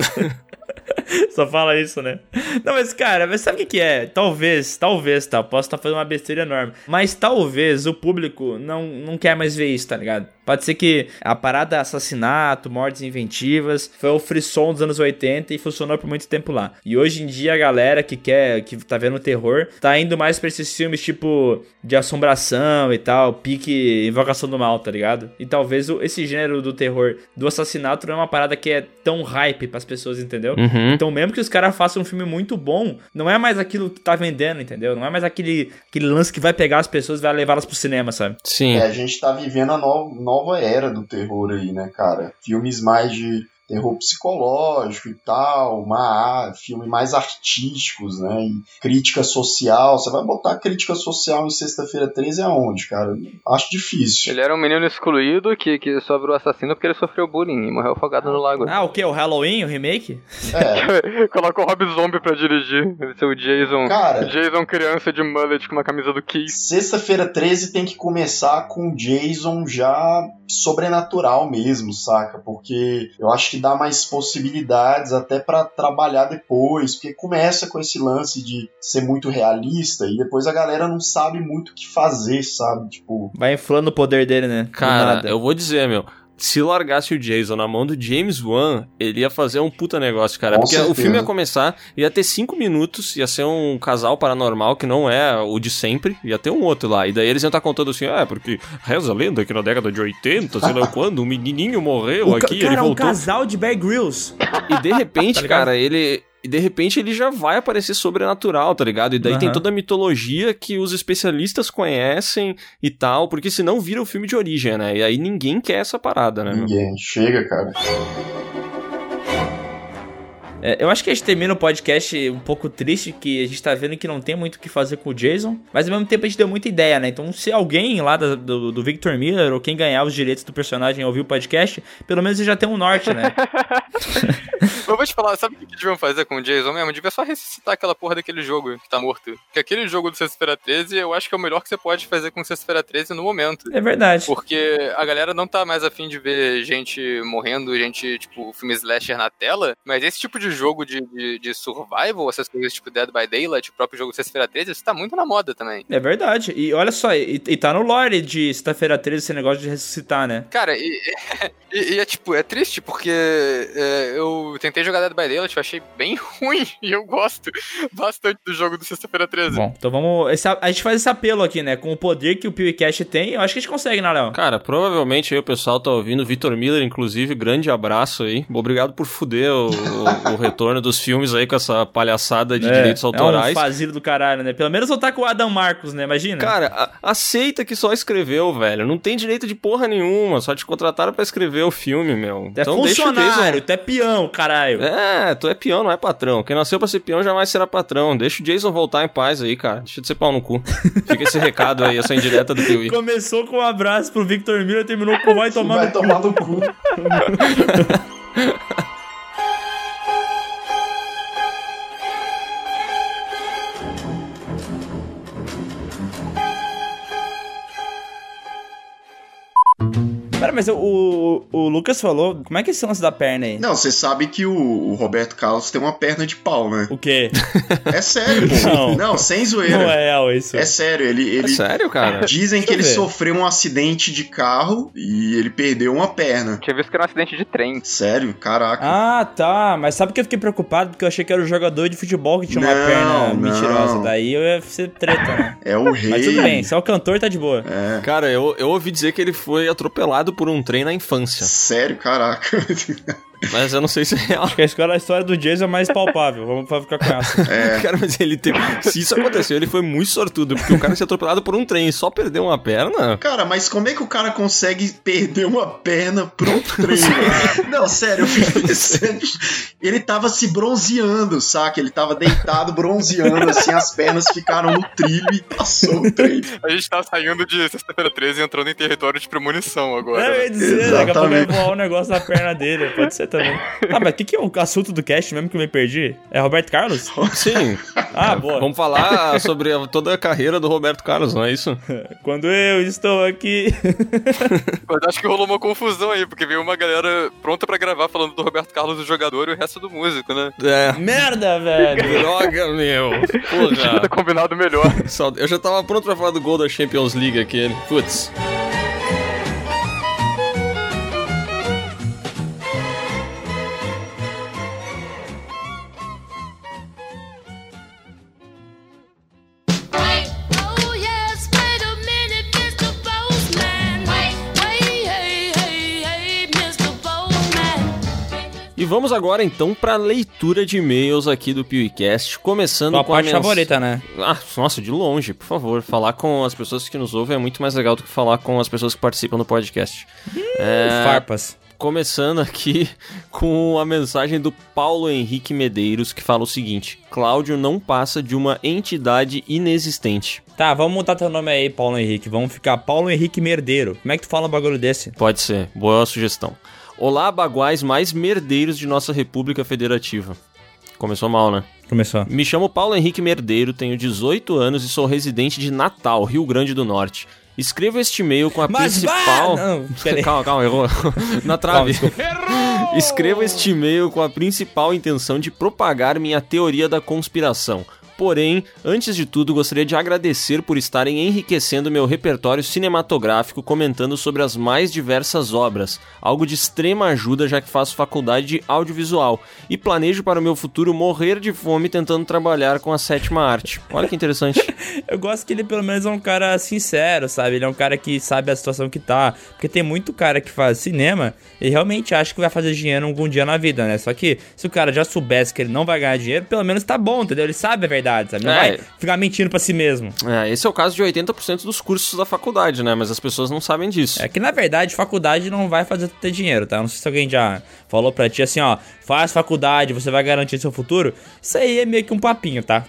Só fala isso, né? Não, mas cara, mas sabe o que, é? Talvez, talvez, tá? Posso estar tá fazendo uma besteira enorme. Mas talvez o público não, não quer mais ver isso, tá ligado? Pode ser que a parada assassinato, mortes inventivas, foi o frisson dos anos 80 e funcionou por muito tempo lá. E hoje em dia a galera que quer, que tá vendo terror, tá indo mais pra esses filmes tipo de assombração e tal, pique invocação do mal, tá ligado? E talvez esse gênero do terror, do assassinato, não é uma parada que é tão hype pras pessoas, entendeu? Uhum. Então, mesmo que os caras façam um filme muito bom, não é mais aquilo que tá vendendo, entendeu? Não é mais aquele, aquele lance que vai pegar as pessoas e vai levá-las pro cinema, sabe? Sim. É, a gente tá vivendo a no nova era do terror aí, né, cara? Filmes mais de terror psicológico e tal, uma filme mais artísticos, né? E crítica social. Você vai botar crítica social em Sexta-feira 13 aonde, cara? Acho difícil. Ele era um menino excluído que, que só virou assassino porque ele sofreu bullying e morreu afogado no lago. Ah, o que? O Halloween, o remake? É. Coloca o Rob Zombie pra dirigir. Ele ser o Jason. Cara, Jason criança de mullet com uma camisa do Kiss. Sexta-feira 13 tem que começar com Jason já sobrenatural mesmo, saca? Porque eu acho que dá mais possibilidades até para trabalhar depois, porque começa com esse lance de ser muito realista e depois a galera não sabe muito o que fazer, sabe? Tipo, vai inflando o poder dele, né? Cara, eu vou dizer, meu, se largasse o Jason na mão do James Wan, ele ia fazer um puta negócio, cara. Com porque o certeza. filme ia começar, ia ter cinco minutos, ia ser um casal paranormal que não é o de sempre, ia ter um outro lá. E daí eles iam estar contando assim, ah, porque reza a lenda que na década de 80, sei lá quando, um menininho morreu O ca- aqui, cara, ele um voltou. casal de Bear Grylls. E de repente, Tá cara, ele. E de repente ele já vai aparecer sobrenatural, tá ligado? E daí tem Aham. toda a mitologia que os especialistas conhecem e tal, porque senão vira o filme de origem, né? E aí ninguém quer essa parada, né? meu? Ninguém. Chega, cara. É, eu acho que a gente termina o podcast um pouco triste, que a gente tá vendo que não tem muito o que fazer com o Jason, mas ao mesmo tempo a gente deu muita ideia, né? Então, se alguém lá da- do, do Victor Miller ou quem ganhar os direitos do personagem ouvir o podcast, pelo menos ele já tem um norte, né? Eu vou te falar, sabe o que que deviam fazer com o Jason mesmo? Devia só ressuscitar aquela porra daquele jogo que tá morto. Porque aquele jogo do Sexta-feira 13, eu acho que é o melhor que você pode fazer com Sexta-feira 13 no momento. É verdade. Porque a galera não tá mais afim de ver gente morrendo, gente, tipo, filme slasher na tela, mas esse tipo de jogo de, de, de survival, essas coisas tipo Dead by Daylight, o próprio jogo Sexta-feira 13, isso tá muito na moda também. É verdade. E olha só, e, e tá no lore de sexta-feira 13 esse negócio de ressuscitar, né? Cara, e, e- e é tipo, é triste porque é, eu tentei jogar Dead by Daylight, eu achei bem ruim e eu gosto bastante do jogo do Sexta-feira 13. Bom, então vamos. esse- a gente faz esse apelo aqui, né? Com o poder que o PewCast tem, eu acho que a gente consegue, né, Léo? Cara, provavelmente aí o pessoal tá ouvindo. Vitor Miller, inclusive, grande abraço aí. Obrigado por fuder o, o- o retorno dos filmes aí com essa palhaçada de direitos É um autorais. fazilo do caralho, né? Pelo menos eu tá com o Adam Marcos, né? Imagina. Cara, a- aceita que só escreveu, velho. Não tem direito de porra nenhuma. Só te contrataram pra escrever o filme, meu. Tu é Então deixa o funcionário, Jason. tu é peão, caralho. É, tu é peão, não é patrão. Quem nasceu pra ser peão jamais será patrão. Deixa o Jason voltar em paz aí, cara. Deixa de ser pau no cu. Fica esse recado aí, essa indireta do Piuí. Começou com um abraço pro Victor Miller, terminou com vai tomar Vai no cu. tomar no cu. Pera, mas o, o, o Lucas falou, como é que é esse lance da perna aí? Não, você sabe que o, o Roberto Carlos tem uma perna de pau, né? O quê? É sério, pô. Não. Não, sem zoeira. Não é real isso. É sério, ele, ele É sério, cara? dizem que Deixa eu ele ver. sofreu um acidente de carro e ele perdeu uma perna. Tinha visto que era um acidente de trem. Sério? Caraca. Ah, tá. Mas sabe que eu fiquei preocupado? Porque eu achei que era o jogador de futebol que tinha uma Não, perna não. mentirosa. Daí eu ia ser treta, né? É o rei. Mas tudo bem, se é o cantor, tá de boa. É. Cara, eu, eu ouvi dizer que ele foi atropelado por um trem na infância. Sério, caraca. Mas eu não sei se é real. Acho que a história, a história do Jason é mais palpável. Vamos ficar com essa. É. Cara, mas ele teve. Se isso aconteceu, ele foi muito sortudo, porque o cara ser atropelado por um trem e só perdeu uma perna. Cara, mas como é que o cara consegue perder uma perna pra um trem? Não, sério, eu fico pensando. Ele tava se bronzeando, saca? Ele tava deitado, bronzeando, assim, as pernas ficaram no trilho e passou o trem. A gente tá saindo de Sexta-feira 13 e entrando em território de premonição agora. É, eu né? ia dizer, daqui a pouco vai voar o negócio da perna dele. Pode ser também. Ah, mas o que, que é o assunto do cast mesmo que eu me perdi? É Roberto Carlos? Sim. Ah, boa. Vamos falar sobre toda a carreira do Roberto Carlos, não é isso? Quando eu estou aqui. Mas acho que rolou uma confusão aí, porque veio uma galera pronta pra gravar falando do Roberto Carlos, o jogador, e o resto do músico, né? É. Merda, velho. Droga, meu. Porra. combinado melhor. Eu já tava pronto pra falar do gol da Champions League aquele. Putz. Vamos agora então pra leitura de e-mails aqui do PewCast, começando Tua com a parte mens- favorita, né? Ah, nossa, de longe, por favor. Falar com as pessoas que nos ouvem é muito mais legal do que falar com as pessoas que participam do podcast. É, Farpas. Começando aqui com a mensagem do Paulo Henrique Medeiros, que fala o seguinte: Cláudio não passa de uma entidade inexistente. Tá, vamos mudar teu nome aí, Paulo Henrique. Vamos ficar Paulo Henrique Merdeiro. Como é que tu fala um bagulho desse? Pode ser, boa sugestão. Olá, baguais mais merdeiros de nossa República Federativa. Começou mal, né? Começou. Me chamo Paulo Henrique Merdeiro, tenho 18 anos e sou residente de Natal, Rio Grande do Norte. Escrevo este e-mail com a Mas principal. vá! Não, calma, calma, errou. Na Calma, trave. desculpa. Escrevo este e-mail com a principal intenção de propagar minha teoria da conspiração. Porém, antes de tudo, gostaria de agradecer por estarem enriquecendo meu repertório cinematográfico comentando sobre as mais diversas obras, algo de extrema ajuda já que faço faculdade de audiovisual e planejo para o meu futuro morrer de fome tentando trabalhar com a sétima arte. Olha que interessante. Eu gosto que ele pelo menos é um cara sincero, sabe? Ele é um cara que sabe a situação que tá. Porque tem muito cara que faz cinema e realmente acha que vai fazer dinheiro algum dia na vida, né? Só que se o cara já soubesse que ele não vai ganhar dinheiro, pelo menos tá bom, entendeu? Ele sabe a verdade, sabe? Não É. vai ficar mentindo pra si mesmo. É, esse é o caso de 80% dos cursos da faculdade, né? Mas as pessoas não sabem disso. É que na verdade faculdade não vai fazer ter dinheiro, tá? Não sei se alguém já falou pra ti assim, ó, faz faculdade, você vai garantir seu futuro. Isso aí é meio que um papinho, tá?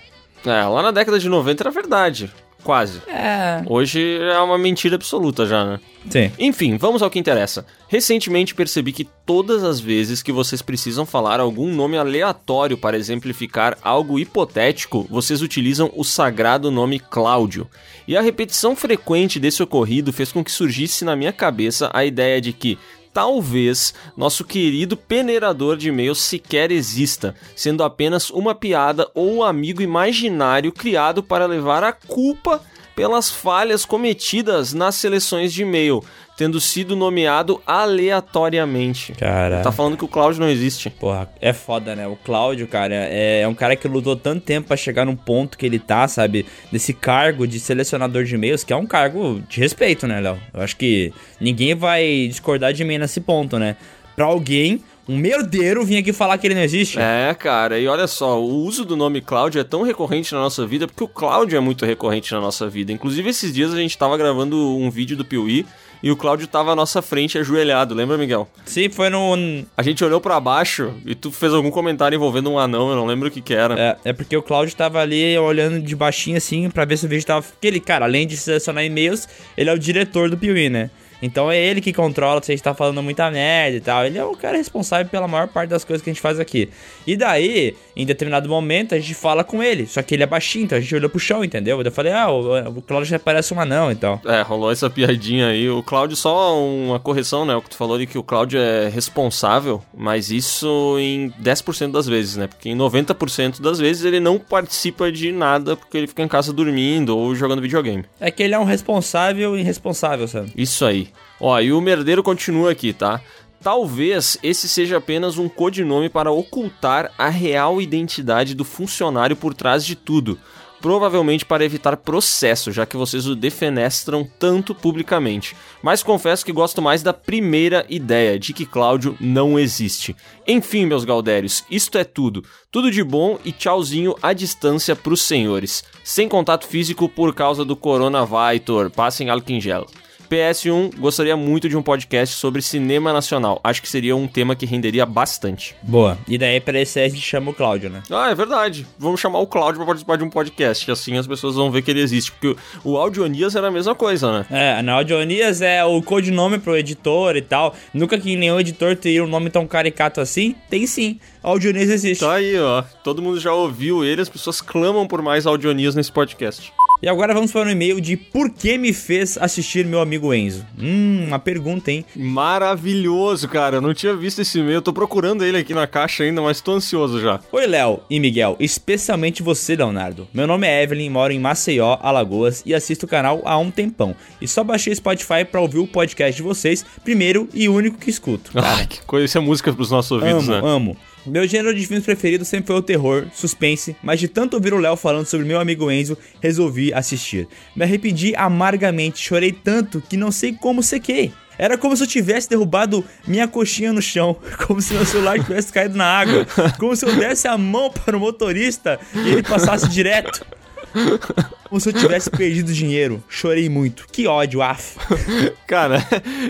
É, lá na década de 90 era verdade. Quase. É. Hoje é uma mentira absoluta já, né? Sim. Enfim, vamos ao que interessa. Recentemente percebi que todas as vezes que vocês precisam falar algum nome aleatório para exemplificar algo hipotético, vocês utilizam o sagrado nome Cláudio. E a repetição frequente desse ocorrido fez com que surgisse na minha cabeça a ideia de que talvez nosso querido peneirador de e-mails sequer exista, sendo apenas uma piada ou um amigo imaginário criado para levar a culpa pelas falhas cometidas nas seleções de e-mail, tendo sido nomeado aleatoriamente. Cara. Tá falando que o Cláudio não existe. Porra, é foda, né? O Cláudio, cara, é, é um cara que lutou tanto tempo pra chegar num ponto que ele tá, sabe? Desse cargo de selecionador de e-mails, que é um cargo de respeito, né, Léo? Eu acho que ninguém vai discordar de mim nesse ponto, né? Pra alguém, um merdeiro vir aqui falar que ele não existe. É, cara, e olha só, o uso do nome Cláudio é tão recorrente na nossa vida porque o Cláudio é muito recorrente na nossa vida. Inclusive, esses dias a gente tava gravando um vídeo do Piuí e o Cláudio tava à nossa frente ajoelhado, lembra, Miguel? Sim, foi no. A gente olhou pra baixo e tu fez algum comentário envolvendo um anão, eu não lembro o que que era. É, é porque o Cláudio tava ali olhando de baixinho assim pra ver se o vídeo tava. Porque ele, cara, além de selecionar e-mails, ele é o diretor do Piuí, né? Então é ele que controla se a gente tá falando muita merda e tal. Ele é o cara responsável pela maior parte das coisas que a gente faz aqui. E daí, em determinado momento, a gente fala com ele. Só que ele é baixinho, então a gente olhou pro chão, entendeu? Eu falei, ah, o, o Cláudio já parece um anão, então. É, rolou essa piadinha aí. O Cláudio, só uma correção, né? O que tu falou de que o Cláudio é responsável, mas isso em 10% das vezes, né? Porque em 90% das vezes ele não participa de nada porque ele fica em casa dormindo ou jogando videogame. É que ele é um responsável irresponsável, sabe? Isso aí. Ó, e o merdeiro continua aqui, tá? Talvez esse seja apenas um codinome para ocultar a real identidade do funcionário por trás de tudo. Provavelmente para evitar processo, já que vocês o defenestram tanto publicamente. Mas confesso que gosto mais da primeira ideia, de que Cláudio não existe. Enfim, meus galdérios, isto é tudo. Tudo de bom e tchauzinho à distância pros senhores. Sem contato físico por causa do Coronavaitor. Passem álcool em gel. PS1, gostaria muito de um podcast sobre cinema nacional. Acho que seria um tema que renderia bastante. Boa. E daí pra esse a gente chama o Cláudio, né? Ah, é verdade. Vamos chamar o Cláudio pra participar de um podcast, que assim as pessoas vão ver que ele existe. Porque o, o Audionias era a mesma coisa, né? É, na Audionias é o codinome pro editor e tal. Nunca que nenhum editor teria um nome tão caricato assim. Tem sim. Audionias existe. Tá aí, ó. Todo mundo já ouviu ele, as pessoas clamam por mais Audionias nesse podcast. E agora vamos para o e-mail de por que me fez assistir meu amigo Enzo. Hum, uma pergunta, hein? Maravilhoso, cara. Eu não tinha visto esse e-mail. Eu tô procurando ele aqui na caixa ainda, mas tô ansioso já. Oi, Léo e Miguel, especialmente você, Leonardo. Meu nome é Evelyn, moro em Maceió, Alagoas e assisto o canal há um tempão. E só baixei o Spotify pra ouvir o podcast de vocês, primeiro e único que escuto. Ai, que coisa. Isso é música pros nossos ouvidos, amo, né? amo. Meu gênero de filmes preferido sempre foi o terror, suspense, mas de tanto ouvir o Léo falando sobre meu amigo Enzo, resolvi assistir. Me arrependi amargamente, chorei tanto que não sei como sequei. Era como se eu tivesse derrubado minha coxinha no chão, como se meu celular tivesse caído na água, como se eu desse a mão para o motorista e ele passasse direto. Como se eu tivesse perdido dinheiro. Chorei muito. Que ódio, af. Cara,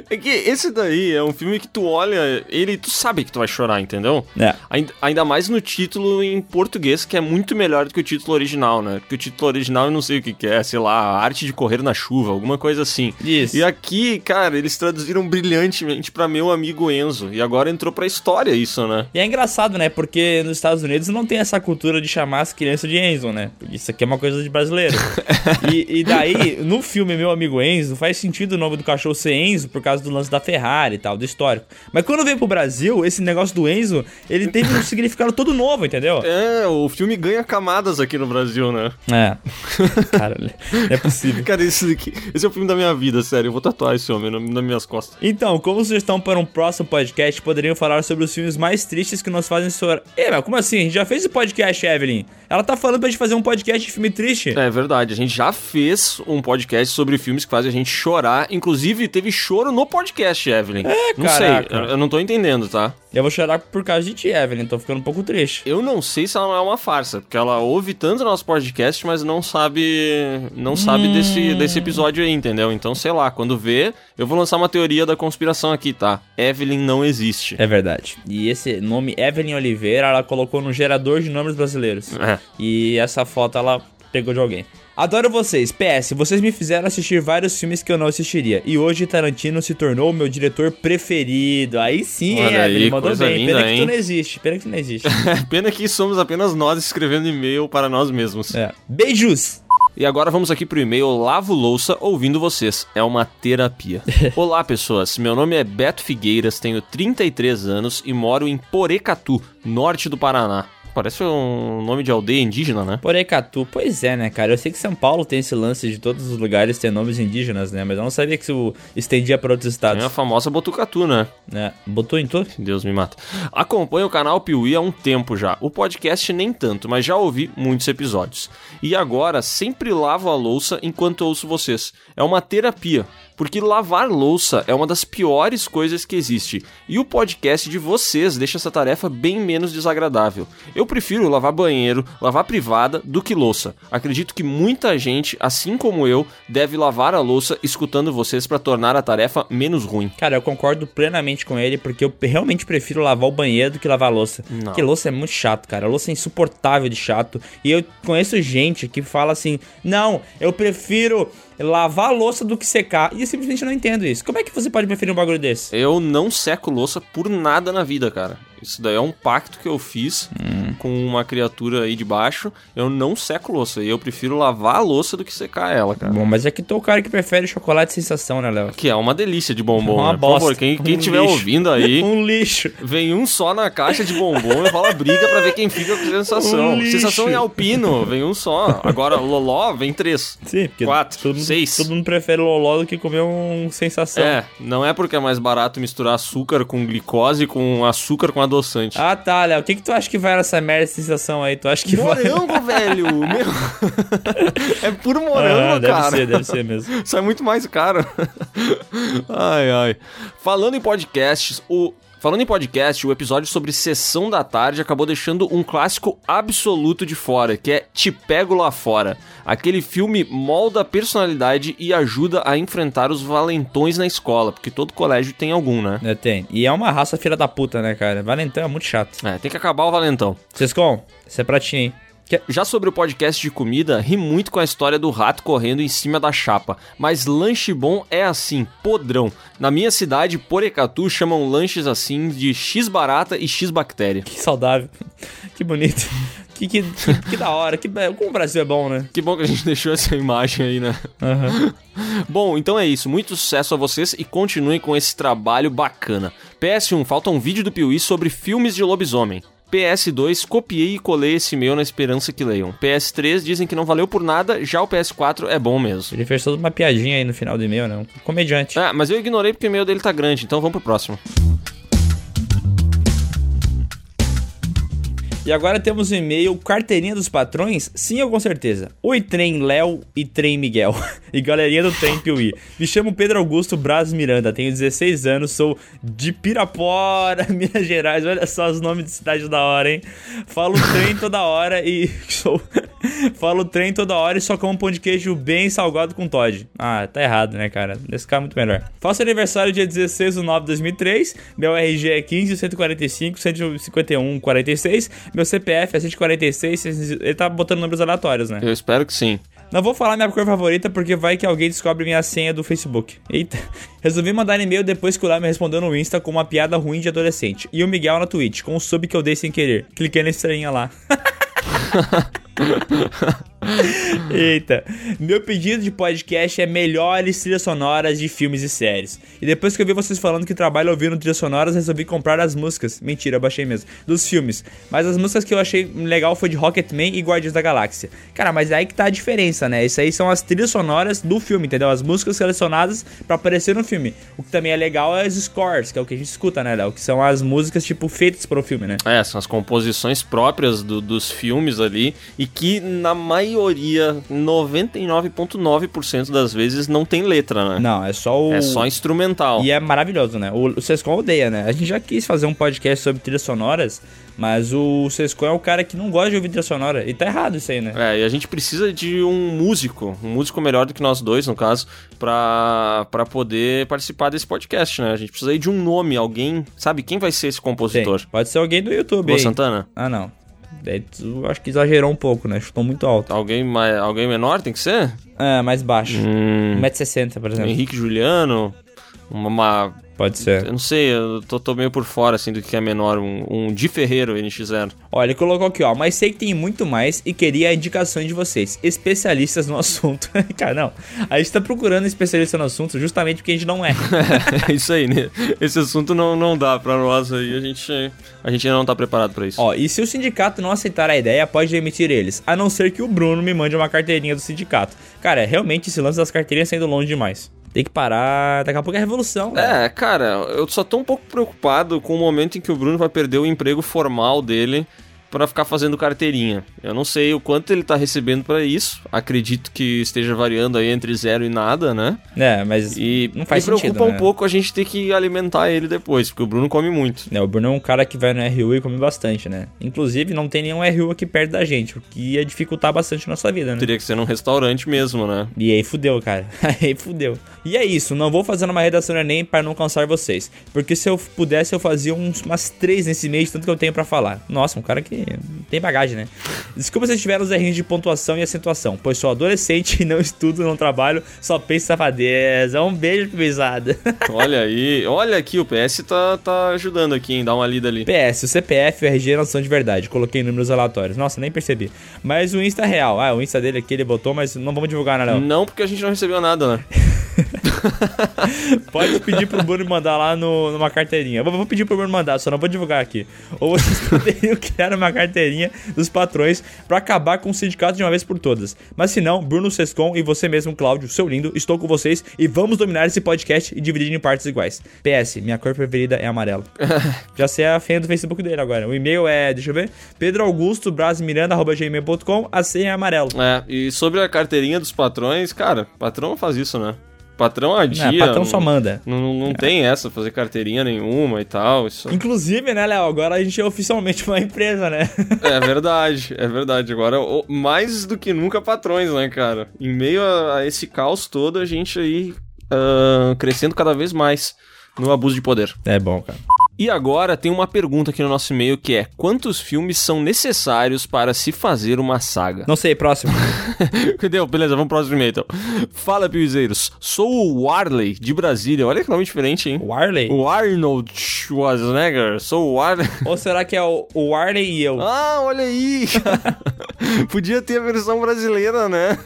é que esse daí é um filme que tu olha ele tu sabe que tu vai chorar, entendeu? É. Ainda, mais no título em português, que é muito melhor do que o título original, né? Porque o título original eu não sei o que, que é, sei lá, arte de correr na chuva, alguma coisa assim. Isso. E aqui, cara, eles traduziram brilhantemente pra meu amigo Enzo. E agora entrou pra história isso, né? E é engraçado, né? Porque nos Estados Unidos não tem essa cultura de chamar as crianças de Enzo, né? Isso aqui é uma coisa de brasileiro. E, e daí, no filme Meu Amigo Enzo, faz sentido o nome do cachorro ser Enzo por causa do lance da Ferrari e tal, do histórico. Mas quando veio pro Brasil, esse negócio do Enzo, ele teve um significado todo novo, entendeu? É, o filme ganha camadas aqui no Brasil, né? É. Não é possível. Cara, esse, aqui, esse é o filme da minha vida, sério. Eu vou tatuar esse homem na- nas minhas costas. Então, como sugestão para um próximo podcast, poderiam falar sobre os filmes mais tristes que nos fazem chorar. Ê, mas como assim? A gente já fez esse podcast, Evelyn? Ela tá falando pra gente fazer um podcast de filme triste. É verdade, a gente já fez um podcast sobre filmes que fazem a gente chorar. Inclusive, teve choro no podcast, Evelyn. É, não caraca. sei, eu, eu não tô entendendo, tá? Eu vou chorar por causa de ti, Evelyn. Tô ficando um pouco triste. Eu não sei se ela não é uma farsa, porque ela ouve tanto nosso podcast, mas não sabe não sabe desse, desse episódio aí, entendeu? Então, sei lá, quando vê, eu vou lançar uma teoria da conspiração aqui, tá? Evelyn não existe. É verdade. E esse nome, Evelyn Oliveira, ela colocou no gerador de nomes brasileiros. É. E essa foto ela pegou de alguém. Adoro vocês. PS, vocês me fizeram assistir vários filmes que eu não assistiria. E hoje Tarantino se tornou o meu diretor preferido. Aí sim, Olha hein, aí, Evelyn, mandou bem. linda, Pena que hein? tu não existe. Pena que tu não existe. Pena que somos apenas nós escrevendo e-mail para nós mesmos. é. Beijos! E agora vamos aqui pro e-mail Lavo Louça ouvindo vocês. É uma terapia. Olá, pessoas. Meu nome é Beto Figueiras, tenho 33 anos e moro em Porecatu, norte do Paraná. Parece um nome de aldeia indígena, né? Porecatu, pois é, né, cara? Eu sei que São Paulo tem esse lance de todos os lugares ter nomes indígenas, né? Mas eu não sabia que isso estendia para outros estados. a famosa Botucatu, né? É. Botou em tudo? Deus me mata. Acompanho o canal Piuí há um tempo já. O podcast nem tanto, mas já ouvi muitos episódios. E agora sempre lavo a louça enquanto ouço vocês. É uma terapia. Porque lavar louça é uma das piores coisas que existe. E o podcast de vocês deixa essa tarefa bem menos desagradável. Eu prefiro lavar banheiro, lavar privada, do que louça. Acredito que muita gente, assim como eu, deve lavar a louça escutando vocês para tornar a tarefa menos ruim. Cara, eu concordo plenamente com ele, porque eu realmente prefiro lavar o banheiro do que lavar a louça. Não. Porque louça é muito chato, cara. A louça é insuportável de chato. E eu conheço gente que fala assim: não, eu prefiro lavar a louça do que secar. E eu simplesmente não entendo isso. Como é que você pode preferir um bagulho desse? Eu não seco louça por nada na vida, cara. Isso daí é um pacto que eu fiz com uma criatura aí de baixo. Eu não seco louça. E eu prefiro lavar a louça do que secar ela, cara. Bom, mas é que tu é o cara que prefere chocolate sensação, né, Léo? Que é uma delícia de bombom, Uma né? Por bosta. favor, quem, quem Um estiver lixo. ouvindo aí, Um lixo. vem um só na caixa de bombom e rola briga pra ver quem fica com sensação. Um sensação em alpino, vem um só. Agora, loló, vem três. Sim, porque Quatro, todo, mundo- seis. todo mundo prefere loló do que comer um sensação. É, não é porque é mais barato misturar açúcar com glicose com açúcar com adoçante. Ah, tá, Léo. O que, que tu acha que vai nessa merda de sensação aí? Tu acha que vai. Morango, velho! Meu... é puro morango, Ah, deve cara. ser, deve ser mesmo. Isso é muito mais caro. ai, ai. Falando em podcasts, o. Falando em podcast, o episódio sobre Sessão da Tarde acabou deixando um clássico absoluto de fora, que é Te Pego Lá Fora. Aquele filme molda a personalidade e ajuda a enfrentar os valentões na escola, porque todo colégio tem algum, né? É, tem. E é uma raça filha da puta, né, cara? Valentão é muito chato. É, tem que acabar o valentão. Sescom, isso é pra ti, hein? Que- Já sobre o podcast de comida, ri muito com a história do rato correndo em cima da chapa. Mas lanche bom é assim, podrão. Na minha cidade, Porecatu, chamam lanches assim de X barata e X bactéria. Que saudável. Que bonito. Que, que, que, que da hora. Que, como o Brasil é bom, né? Que bom que a gente deixou essa imagem aí, né? Aham. Bom, então é isso. Muito sucesso a vocês e continuem com esse trabalho bacana. PS1, falta um vídeo do Piuí sobre filmes de lobisomem. PS2, copiei e colei esse e-mail na esperança que leiam. PS3, dizem que não valeu por nada, já o PS4 é bom mesmo. Ele fez toda uma piadinha aí no final do e-mail, né? Um comediante. Ah, mas eu ignorei porque o e-mail dele tá grande, então vamos pro próximo. E agora temos o e-mail Carteirinha dos Patrões? Sim, ou com certeza. Oi, Trem Léo e Trem Miguel. e galerinha do Trem Piuí. Me chamo Pedro Augusto Braz Miranda, tenho 16 anos, sou de Pirapora, Minas Gerais. Olha só os nomes de cidade da hora, hein? Falo trem toda hora e sou... Falo trem toda hora e só como pão de queijo bem salgado com Todd. Ah, tá errado, né, cara? Esse cara é muito melhor. Faço aniversário dia 16 de 9 de 2003. Meu RG é 15 145 151 46. Meu CPF é 146. Ele tá botando números aleatórios, né? Eu espero que sim. Não vou falar minha cor favorita porque vai que alguém descobre minha senha do Facebook. Eita. Resolvi mandar e-mail depois que o Léo me respondeu no Insta com uma piada ruim de adolescente. E o Miguel na Twitch, com um sub que eu dei sem querer. Cliquei na estrelinha lá. Eita. Meu pedido de podcast é melhores trilhas sonoras de filmes e séries. E depois que eu vi vocês falando que trabalham ouvindo trilhas sonoras, resolvi comprar as músicas. Mentira, eu baixei mesmo. Dos filmes. Mas as músicas que eu achei legal foi de Rocketman e Guardiões da Galáxia. Cara, mas é aí que tá a diferença, né? Isso aí são as trilhas sonoras do filme, entendeu? As músicas selecionadas pra aparecer no filme. O que também é legal é os scores, que é o que a gente escuta, né, Léo? Que são as músicas, tipo, feitas pro filme, né? É, são as composições próprias do- dos filmes ali e que na maioria, 99,9% das vezes não tem letra, né? Não, é só o. É só instrumental. E é maravilhoso, né? O, o Sescon odeia, né? A gente já quis fazer um podcast sobre trilhas sonoras, mas o Sescon é o cara que não gosta de ouvir trilha sonora. E tá errado isso aí, né? É, e a gente precisa de um músico, um músico melhor do que nós dois, no caso, pra, pra poder participar desse podcast, né? A gente precisa aí de um nome, alguém, sabe? Quem vai ser esse compositor? Tem. Pode ser alguém do YouTube Lua aí. Santana? Ah, não. Daí tu acho que exagerou um pouco, né? Chutou muito alto. Alguém, mais, alguém menor tem que ser? É, mais baixo. Hum, 1,60m, por exemplo. Henrique Juliano, uma... uma- Pode ser. eu não sei, eu tô, tô meio por fora, assim, do que é menor, um, um Di Ferreiro NX0. Olha, ele colocou aqui, ó. Mas sei que tem muito mais e queria a indicação de vocês, especialistas no assunto. Cara, não. A gente tá procurando especialista no assunto justamente porque a gente não é. É isso aí, né? Esse assunto não, não dá pra nós aí, a gente, a gente ainda não tá preparado pra isso. Ó, e se o sindicato não aceitar a ideia, pode demitir eles. A não ser que o Bruno me mande uma carteirinha do sindicato. Cara, realmente esse lance das carteirinhas tá indo longe demais. Tem que parar. Daqui a pouco é revolução, né? É, cara, eu só tô um pouco preocupado com o momento em que o Bruno vai perder o emprego formal dele pra ficar fazendo carteirinha. Eu não sei o quanto ele tá recebendo pra isso. Acredito que esteja variando aí entre zero e nada, né? É, mas E não faz preocupa sentido, um né? pouco a gente ter que alimentar ele depois, porque o Bruno come muito. É, o Bruno é um cara que vai no RU e come bastante, né? Inclusive, não tem nenhum RU aqui perto da gente, o que ia dificultar bastante a nossa vida, né? Teria que ser num restaurante mesmo, né? E aí fudeu, cara. Aí fudeu. E é isso, não vou fazer uma redação do Enem para não cansar vocês. Porque se eu pudesse, eu fazia uns, umas três nesse mês, tanto que eu tenho pra falar. Nossa, um cara que tem bagagem, né? Desculpa se tiver os errinhos de pontuação e acentuação, pois sou adolescente e não estudo, não trabalho, só penso em safadeza. Um beijo, pesada. Olha aí, olha aqui, o PS tá, tá ajudando aqui, hein? Dá uma lida ali. PS, o CPF e o RG não são de verdade. Coloquei números aleatórios. Nossa, nem percebi. Mas o Insta é real. Ah, o Insta dele aqui ele botou, mas não vamos divulgar, né, Léo? Não, porque a gente não recebeu nada, né? Pode pedir pro Bruno mandar lá no, numa carteirinha. Eu vou, vou pedir pro Bruno mandar, só não vou divulgar aqui. Ou vocês poderiam criar uma carteirinha dos patrões pra acabar com o sindicato de uma vez por todas. Mas se não, Bruno Sescon e você mesmo, Cláudio, seu lindo, estou com vocês e vamos dominar esse podcast e dividir em partes iguais. PS, minha cor preferida é amarelo. Já sei a senha do Facebook dele agora. O e-mail é, deixa eu ver, pedroaugusto.brasmiranda.gmail.com, a senha é amarelo. É, e sobre a carteirinha dos patrões, cara, patrão não faz isso, né? Patrão a dia. Não, patrão não- só manda. Não, não, não tem essa, fazer carteirinha nenhuma e tal. Isso Inclusive, né, Léo, agora a gente é oficialmente uma empresa, né? é verdade, é verdade. Agora, mais do que nunca, patrões, né, cara? Em meio a, esse caos todo, a gente aí ah, crescendo cada vez mais no abuso de poder. É bom, cara. E agora tem uma pergunta aqui no nosso e-mail que é: quantos filmes são necessários para se fazer uma saga? Não sei, próximo. Entendeu? Beleza, vamos pro próximo e-mail então. Fala, piuzeiros. Sou o Warley, de Brasília. Olha que nome diferente, hein? Warley? O Arnold Schwarzenegger. Sou o Warley. Ou será que é o, o Warley e eu? Ah, olha aí! Podia ter a versão brasileira, né?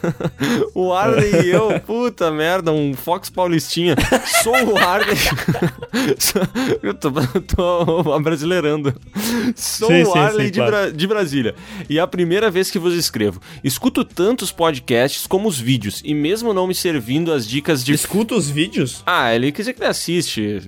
O Warley e eu. Puta merda, um Fox Paulistinha. Sou o Warley. Eu tô, tô brasileirando. Sou Sim, o sim, Warley sim, de, claro. Bra- de Brasília. E é a primeira vez que vos escrevo. Escuto tantos podcasts como os vídeos. E mesmo não me servindo as dicas de. Escuta os vídeos? Ah, ele quer dizer que ele assiste.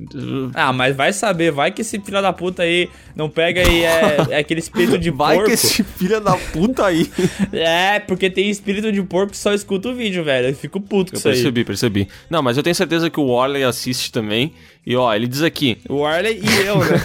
Ah, mas vai saber, vai que esse filho da puta aí não pega e é, é aquele espírito de Vai porco. que esse filho da puta aí. É, porque tem espírito de porco que só escuta o vídeo, velho. Eu fico puto com Eu isso aí. percebi, percebi. Não, mas eu tenho certeza que o Warley assiste também. E ó, ele diz aqui. O Warley e eu, né?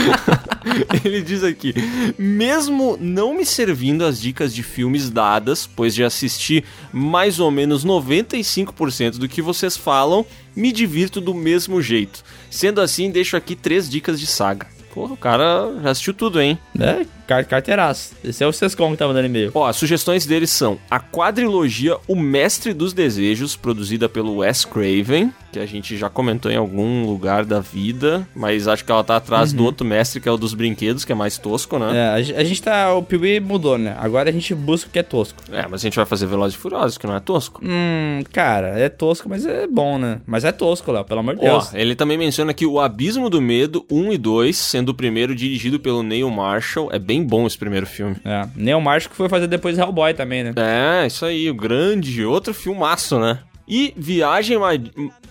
ele diz aqui: mesmo não me servindo as dicas de filmes dadas, pois já assisti mais ou menos 95% do que vocês falam, me divirto do mesmo jeito. Sendo assim, deixo aqui três dicas de saga. Porra, o cara já assistiu tudo, hein? É, car carteiraço. Esse é o Sescom que tá mandando e-mail. Ó, as sugestões deles são a quadrilogia O Mestre dos Desejos, produzida pelo Wes Craven, que a gente já comentou em algum lugar da vida, mas acho que ela tá atrás do outro mestre, que é o dos brinquedos, que é mais tosco, né? É, a, a gente tá. O Piuí mudou, né? Agora a gente busca o que é tosco. É, mas a gente vai fazer Velozes e Furiosos, que não é tosco. Hum, cara, é tosco, mas é bom, né? Mas é tosco, Léo, pelo amor de Ó, Deus. ele também menciona que o Abismo do Medo 1 e 2, sendo o primeiro dirigido pelo Neil Marshall, é bem bom esse primeiro filme. É. Neil Marshall que foi fazer depois Hellboy também, né? É, isso aí, o grande, outro filmaço, né? E Viagem Mar...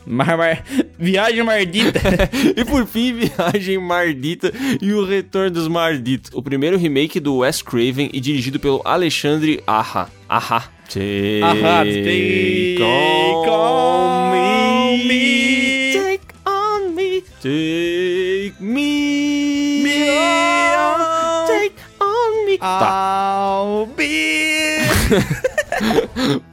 Mar, mar... Viagem Mardita. e por fim, Viagem Mardita e o Retorno dos Marditos. O primeiro remake do Wes Craven e dirigido pelo Alexandre Aja. Aja. Take Ahá, take on on me. me. Take on me. Take Tá. Be...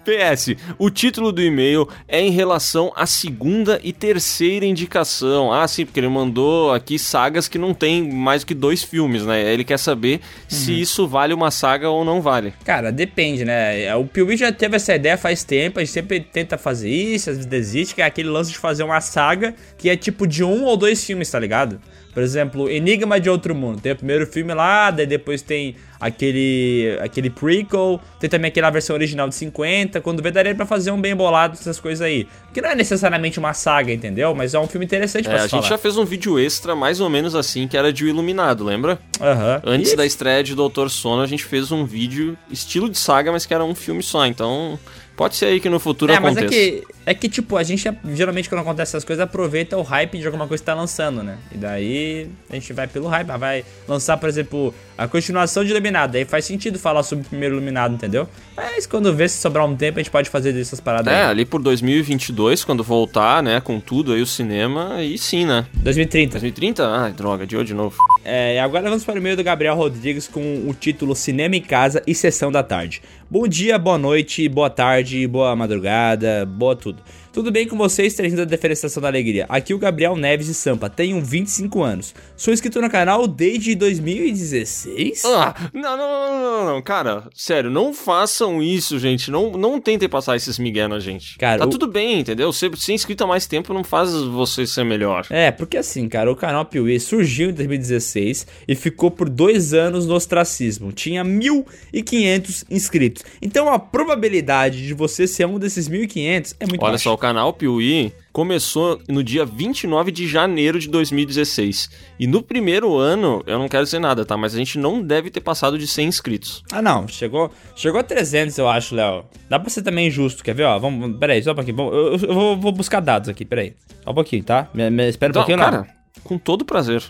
PS, o título do e-mail é em relação à segunda e terceira indicação. Ah, sim, porque ele mandou aqui sagas que não tem mais do que dois filmes, né? Ele quer saber se isso vale uma saga ou não vale. Cara, depende, né? O Piuí já teve essa ideia faz tempo, a gente sempre tenta fazer isso, às vezes desiste, que é aquele lance de fazer uma saga que é tipo de um ou dois filmes, tá ligado? Por exemplo, Enigma de Outro Mundo. Tem o primeiro filme lá, daí depois tem aquele aquele prequel, tem também aquela versão original de 50. Quando vê, daria pra fazer um bem bolado essas coisas aí. Que não é necessariamente uma saga, entendeu? Mas é um filme interessante É, pra a gente falar. já fez um vídeo extra mais ou menos assim, que era de O Iluminado, lembra? Aham. Antes E- da estreia de Doutor Sono, a gente fez um vídeo estilo de saga, mas que era um filme só. Então, pode ser aí que no futuro É, mas aconteça. é que, é que, tipo, a gente geralmente quando acontece essas coisas aproveita o hype de alguma coisa que tá lançando, né? E daí a gente vai pelo hype, vai lançar, por exemplo, a continuação de Iluminado. Aí faz sentido falar sobre o primeiro Iluminado, entendeu? Mas quando vê se sobrar um tempo, a gente pode fazer dessas paradas É, aí. ali por 2022, quando voltar, né, com tudo aí o cinema, aí sim, né? 2030. 2030? Ai, droga, de hoje de novo. É, e agora vamos para o e-mail do Gabriel Rodrigues com o título Cinema em Casa e Sessão da Tarde. Bom dia, boa noite, boa tarde, boa madrugada, boa tudo. episode. Tudo bem com vocês, trazendo a diferenciação da alegria? Aqui o Gabriel Neves de Sampa, tenho 25 anos. Sou inscrito no canal desde 2016? Ah, não, não, não, não, não, cara, sério, não façam isso, gente. Não, não tentem passar esses migué na gente. Cara, tá o- tudo bem, entendeu? Ser, ser inscrito há mais tempo não faz você ser melhor. É, porque assim, cara, o canal Piuí surgiu em 2016 e ficou por dois anos no ostracismo. Tinha 1.500 inscritos. Então a probabilidade de você ser um desses 1.500 é muito Olha baixa. só, o canal Piuí começou no dia 29 de janeiro de 2016. E no primeiro ano, eu não quero dizer nada, tá? Mas a gente não deve ter passado de 100 inscritos. Ah, não. Chegou, chegou a 300, eu acho, Léo. Dá pra ser também justo, quer ver? Ó, vamos, peraí, só um pouquinho. Vamos- Eu, eu vou, vou buscar dados aqui, peraí. Só um pouquinho, tá? Me, me- espera um Então, pouquinho, cara, Léo. com todo prazer.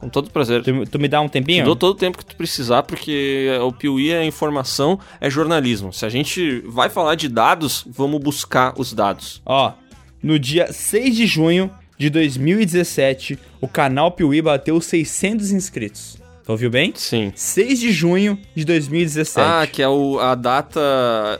Com todo prazer. Tu, tu me dá um Te tempinho? dou todo o tempo que tu precisar, porque o Piuí é informação, é jornalismo. Se a gente vai falar de dados, vamos buscar os dados. Ó, no dia 6 de junho de 2017, o canal Piuí bateu 600 inscritos. Tu ouviu bem? Sim. 6 de junho de 2017. Ah, que é o, a data.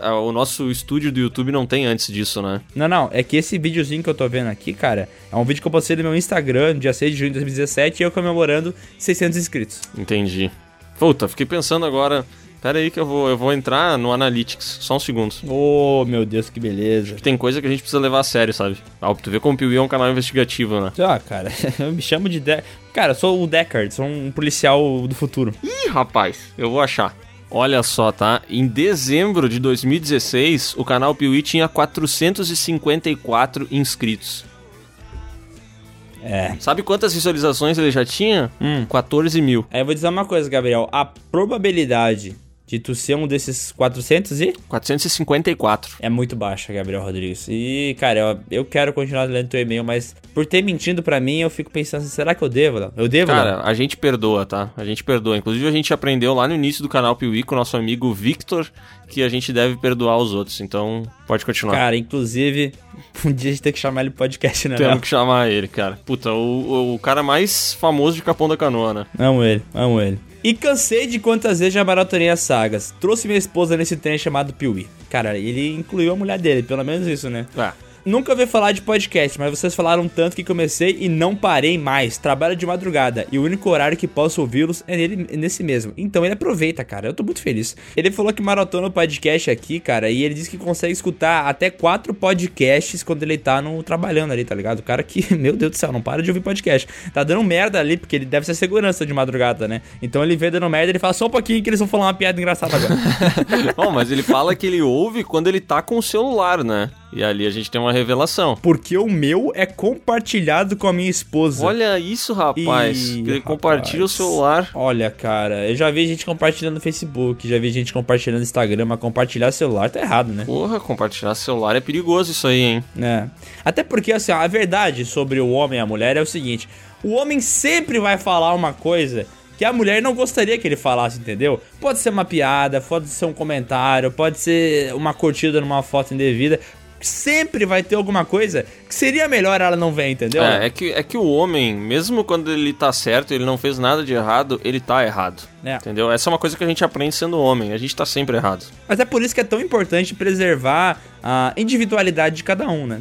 a- O nosso estúdio do YouTube não tem antes disso, né? Não, não, é que esse videozinho que eu tô vendo aqui, cara, é um vídeo que eu postei no meu Instagram dia 6 de junho de 2017 e eu comemorando 600 inscritos. Entendi. Puta, fiquei pensando agora. Pera aí que eu vou, eu vou entrar no Analytics. Só um segundo. Oh, meu Deus, que beleza. Tem coisa que a gente precisa levar a sério, sabe? Ah, tu vê como o Piuí é um canal investigativo, né? Ah, cara, eu me chamo de... De... Cara, eu sou o Deckard, sou um policial do futuro. Ih, rapaz, eu vou achar. Olha só, tá? Em dezembro de 2016, o canal Piuí tinha 454 inscritos. É. Sabe quantas visualizações ele já tinha? Hum. 14 mil. Aí eu vou dizer uma coisa, Gabriel. A probabilidade de tu ser um desses 400 e... 454. É muito baixa, Gabriel Rodrigues. E, cara, eu, eu quero continuar lendo teu e-mail, mas por ter mentindo pra mim, eu fico pensando, será que eu devo, Léo? Eu devo? Cara, a gente perdoa, tá? A gente perdoa. Inclusive, a gente aprendeu lá no início do canal Piuí com o nosso amigo Victor que a gente deve perdoar os outros. Então, pode continuar. Cara, inclusive, um dia a gente tem que chamar ele podcast, né, Temos que chamar ele, cara. Puta, o, o cara mais famoso de Capão da Canoa, né? Amo ele, amo ele. E cansei de quantas vezes já maratonei as sagas. Trouxe minha esposa nesse trem chamado Piuí. Cara, ele incluiu a mulher dele, pelo menos isso, né? É. Nunca ouvi falar de podcast, mas vocês falaram tanto que comecei e não parei mais. Trabalho de madrugada e o único horário que posso ouvi-los é nele, é nesse mesmo. Então ele aproveita, cara. Eu tô muito feliz. Ele falou que maratona o podcast aqui, cara, e ele disse que consegue escutar até quatro podcasts quando ele tá no trabalhando ali, tá ligado? O cara que, meu Deus do céu, não para de ouvir podcast. Tá dando merda ali, porque ele deve ser segurança de madrugada, né? Então ele vê dando merda, ele fala só um pouquinho que eles vão falar uma piada engraçada agora. Bom, mas ele fala que ele ouve quando ele tá com o celular, né? E ali a gente tem uma revelação. Porque o meu é compartilhado com a minha esposa. Olha isso, rapaz. Ih, ele compartilha o celular. Olha, cara, eu já vi gente compartilhando no Facebook, já vi gente compartilhando no Instagram, mas compartilhar celular tá errado, né? Porra, compartilhar celular é perigoso isso aí, hein? É. Até porque, assim, a verdade sobre o homem e a mulher é o seguinte: o homem sempre vai falar uma coisa que a mulher não gostaria que ele falasse, entendeu? Pode ser uma piada, pode ser um comentário, pode ser uma curtida numa foto indevida. Sempre vai ter alguma coisa que seria melhor ela não ver, entendeu? É, é que, é que o homem, mesmo quando ele tá certo, ele não fez nada de errado, ele tá errado. É. Entendeu? Essa é uma coisa que a gente aprende sendo homem. A gente tá sempre errado. Mas é por isso que é tão importante preservar a individualidade de cada um, né?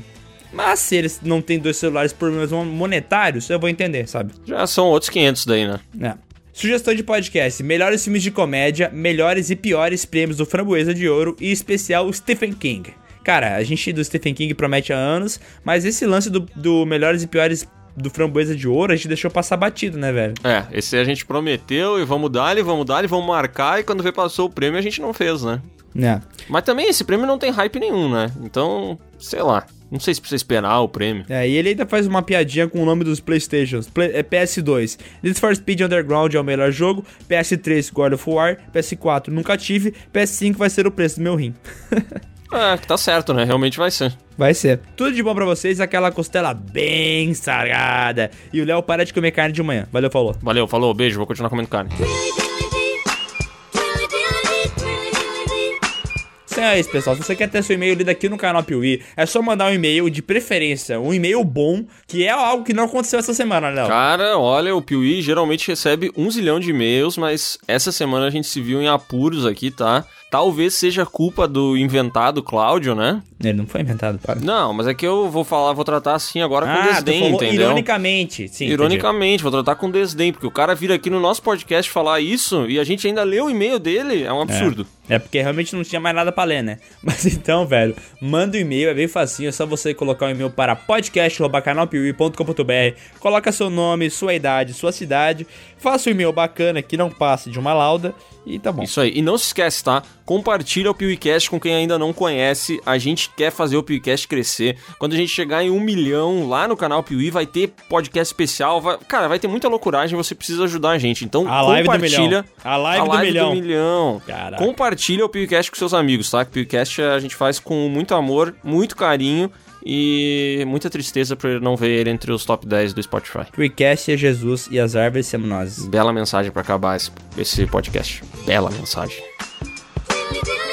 Mas se eles não têm dois celulares por problemas monetários, eu vou entender, sabe? Já são outros 500 daí, né? É. Sugestão de podcast: melhores filmes de comédia, melhores e piores prêmios do Framboesa de Ouro e especial Stephen King. Cara, a gente do Stephen King promete há anos, mas esse lance do, do melhores e piores do Framboesa de Ouro a gente deixou passar batido, né, velho? É, esse a gente prometeu e vamos dar e vamos dar e vamos marcar e quando vê passou o prêmio a gente não fez, né? É. Mas também esse prêmio não tem hype nenhum, né? Então, sei lá. Não sei se precisa esperar o prêmio. É, e ele ainda faz uma piadinha com o nome dos Playstations. Play, é PS2. Need for Speed Underground é o melhor jogo. PS3 God of War. PS4 nunca tive. PS5 vai ser o preço do meu rim. É, tá certo, né? Realmente vai ser. Vai ser. Tudo de bom pra vocês, aquela costela bem sargada. E o Léo para de comer carne de manhã. Valeu, falou. Valeu, falou, beijo, vou continuar comendo carne. Então é isso, pessoal. Se você quer ter seu e-mail lido aqui no canal Piuí, é só mandar um e-mail de preferência, um e-mail bom, que é algo que não aconteceu essa semana, Léo. Cara, olha, o Piuí geralmente recebe um zilhão de e-mails, mas essa semana a gente se viu em apuros aqui, tá? Talvez seja culpa do inventado Cláudio, né? Ele não foi inventado, para. Não, mas é que eu vou falar, vou tratar assim agora com Ah, desdém, tu falou entendeu? ironicamente. Sim, entendi. Ironicamente, vou tratar com desdém, porque o cara vir aqui no nosso podcast falar isso e a gente ainda lê o e-mail dele, é um absurdo. É porque realmente não tinha mais nada pra ler, né? Mas então, velho, manda um e-mail, é bem facinho, é só você colocar um e-mail para podcast.canalpiuí.com.br, coloca seu nome, sua idade, sua cidade, faça um e-mail bacana que não passe de uma lauda e tá bom. Isso aí. E não se esquece, tá? Compartilha o PewCast com quem ainda não conhece. A gente quer fazer o PewCast crescer. Quando a gente chegar em um milhão lá no canal Piuí, vai ter podcast especial. Vai... Cara, vai ter muita loucuragem. Você precisa ajudar a gente. Então, A live do compartilha. milhão. A live do milhão. milhão. Caraca. Compartilha o PewCast com seus amigos, tá? Que o PewCast a gente faz com muito amor, muito carinho e muita tristeza por não ver ele entre os top 10 do Spotify. Freecast é Jesus e as árvores somos nós. Bela mensagem pra acabar esse, esse podcast. Bela mensagem. Only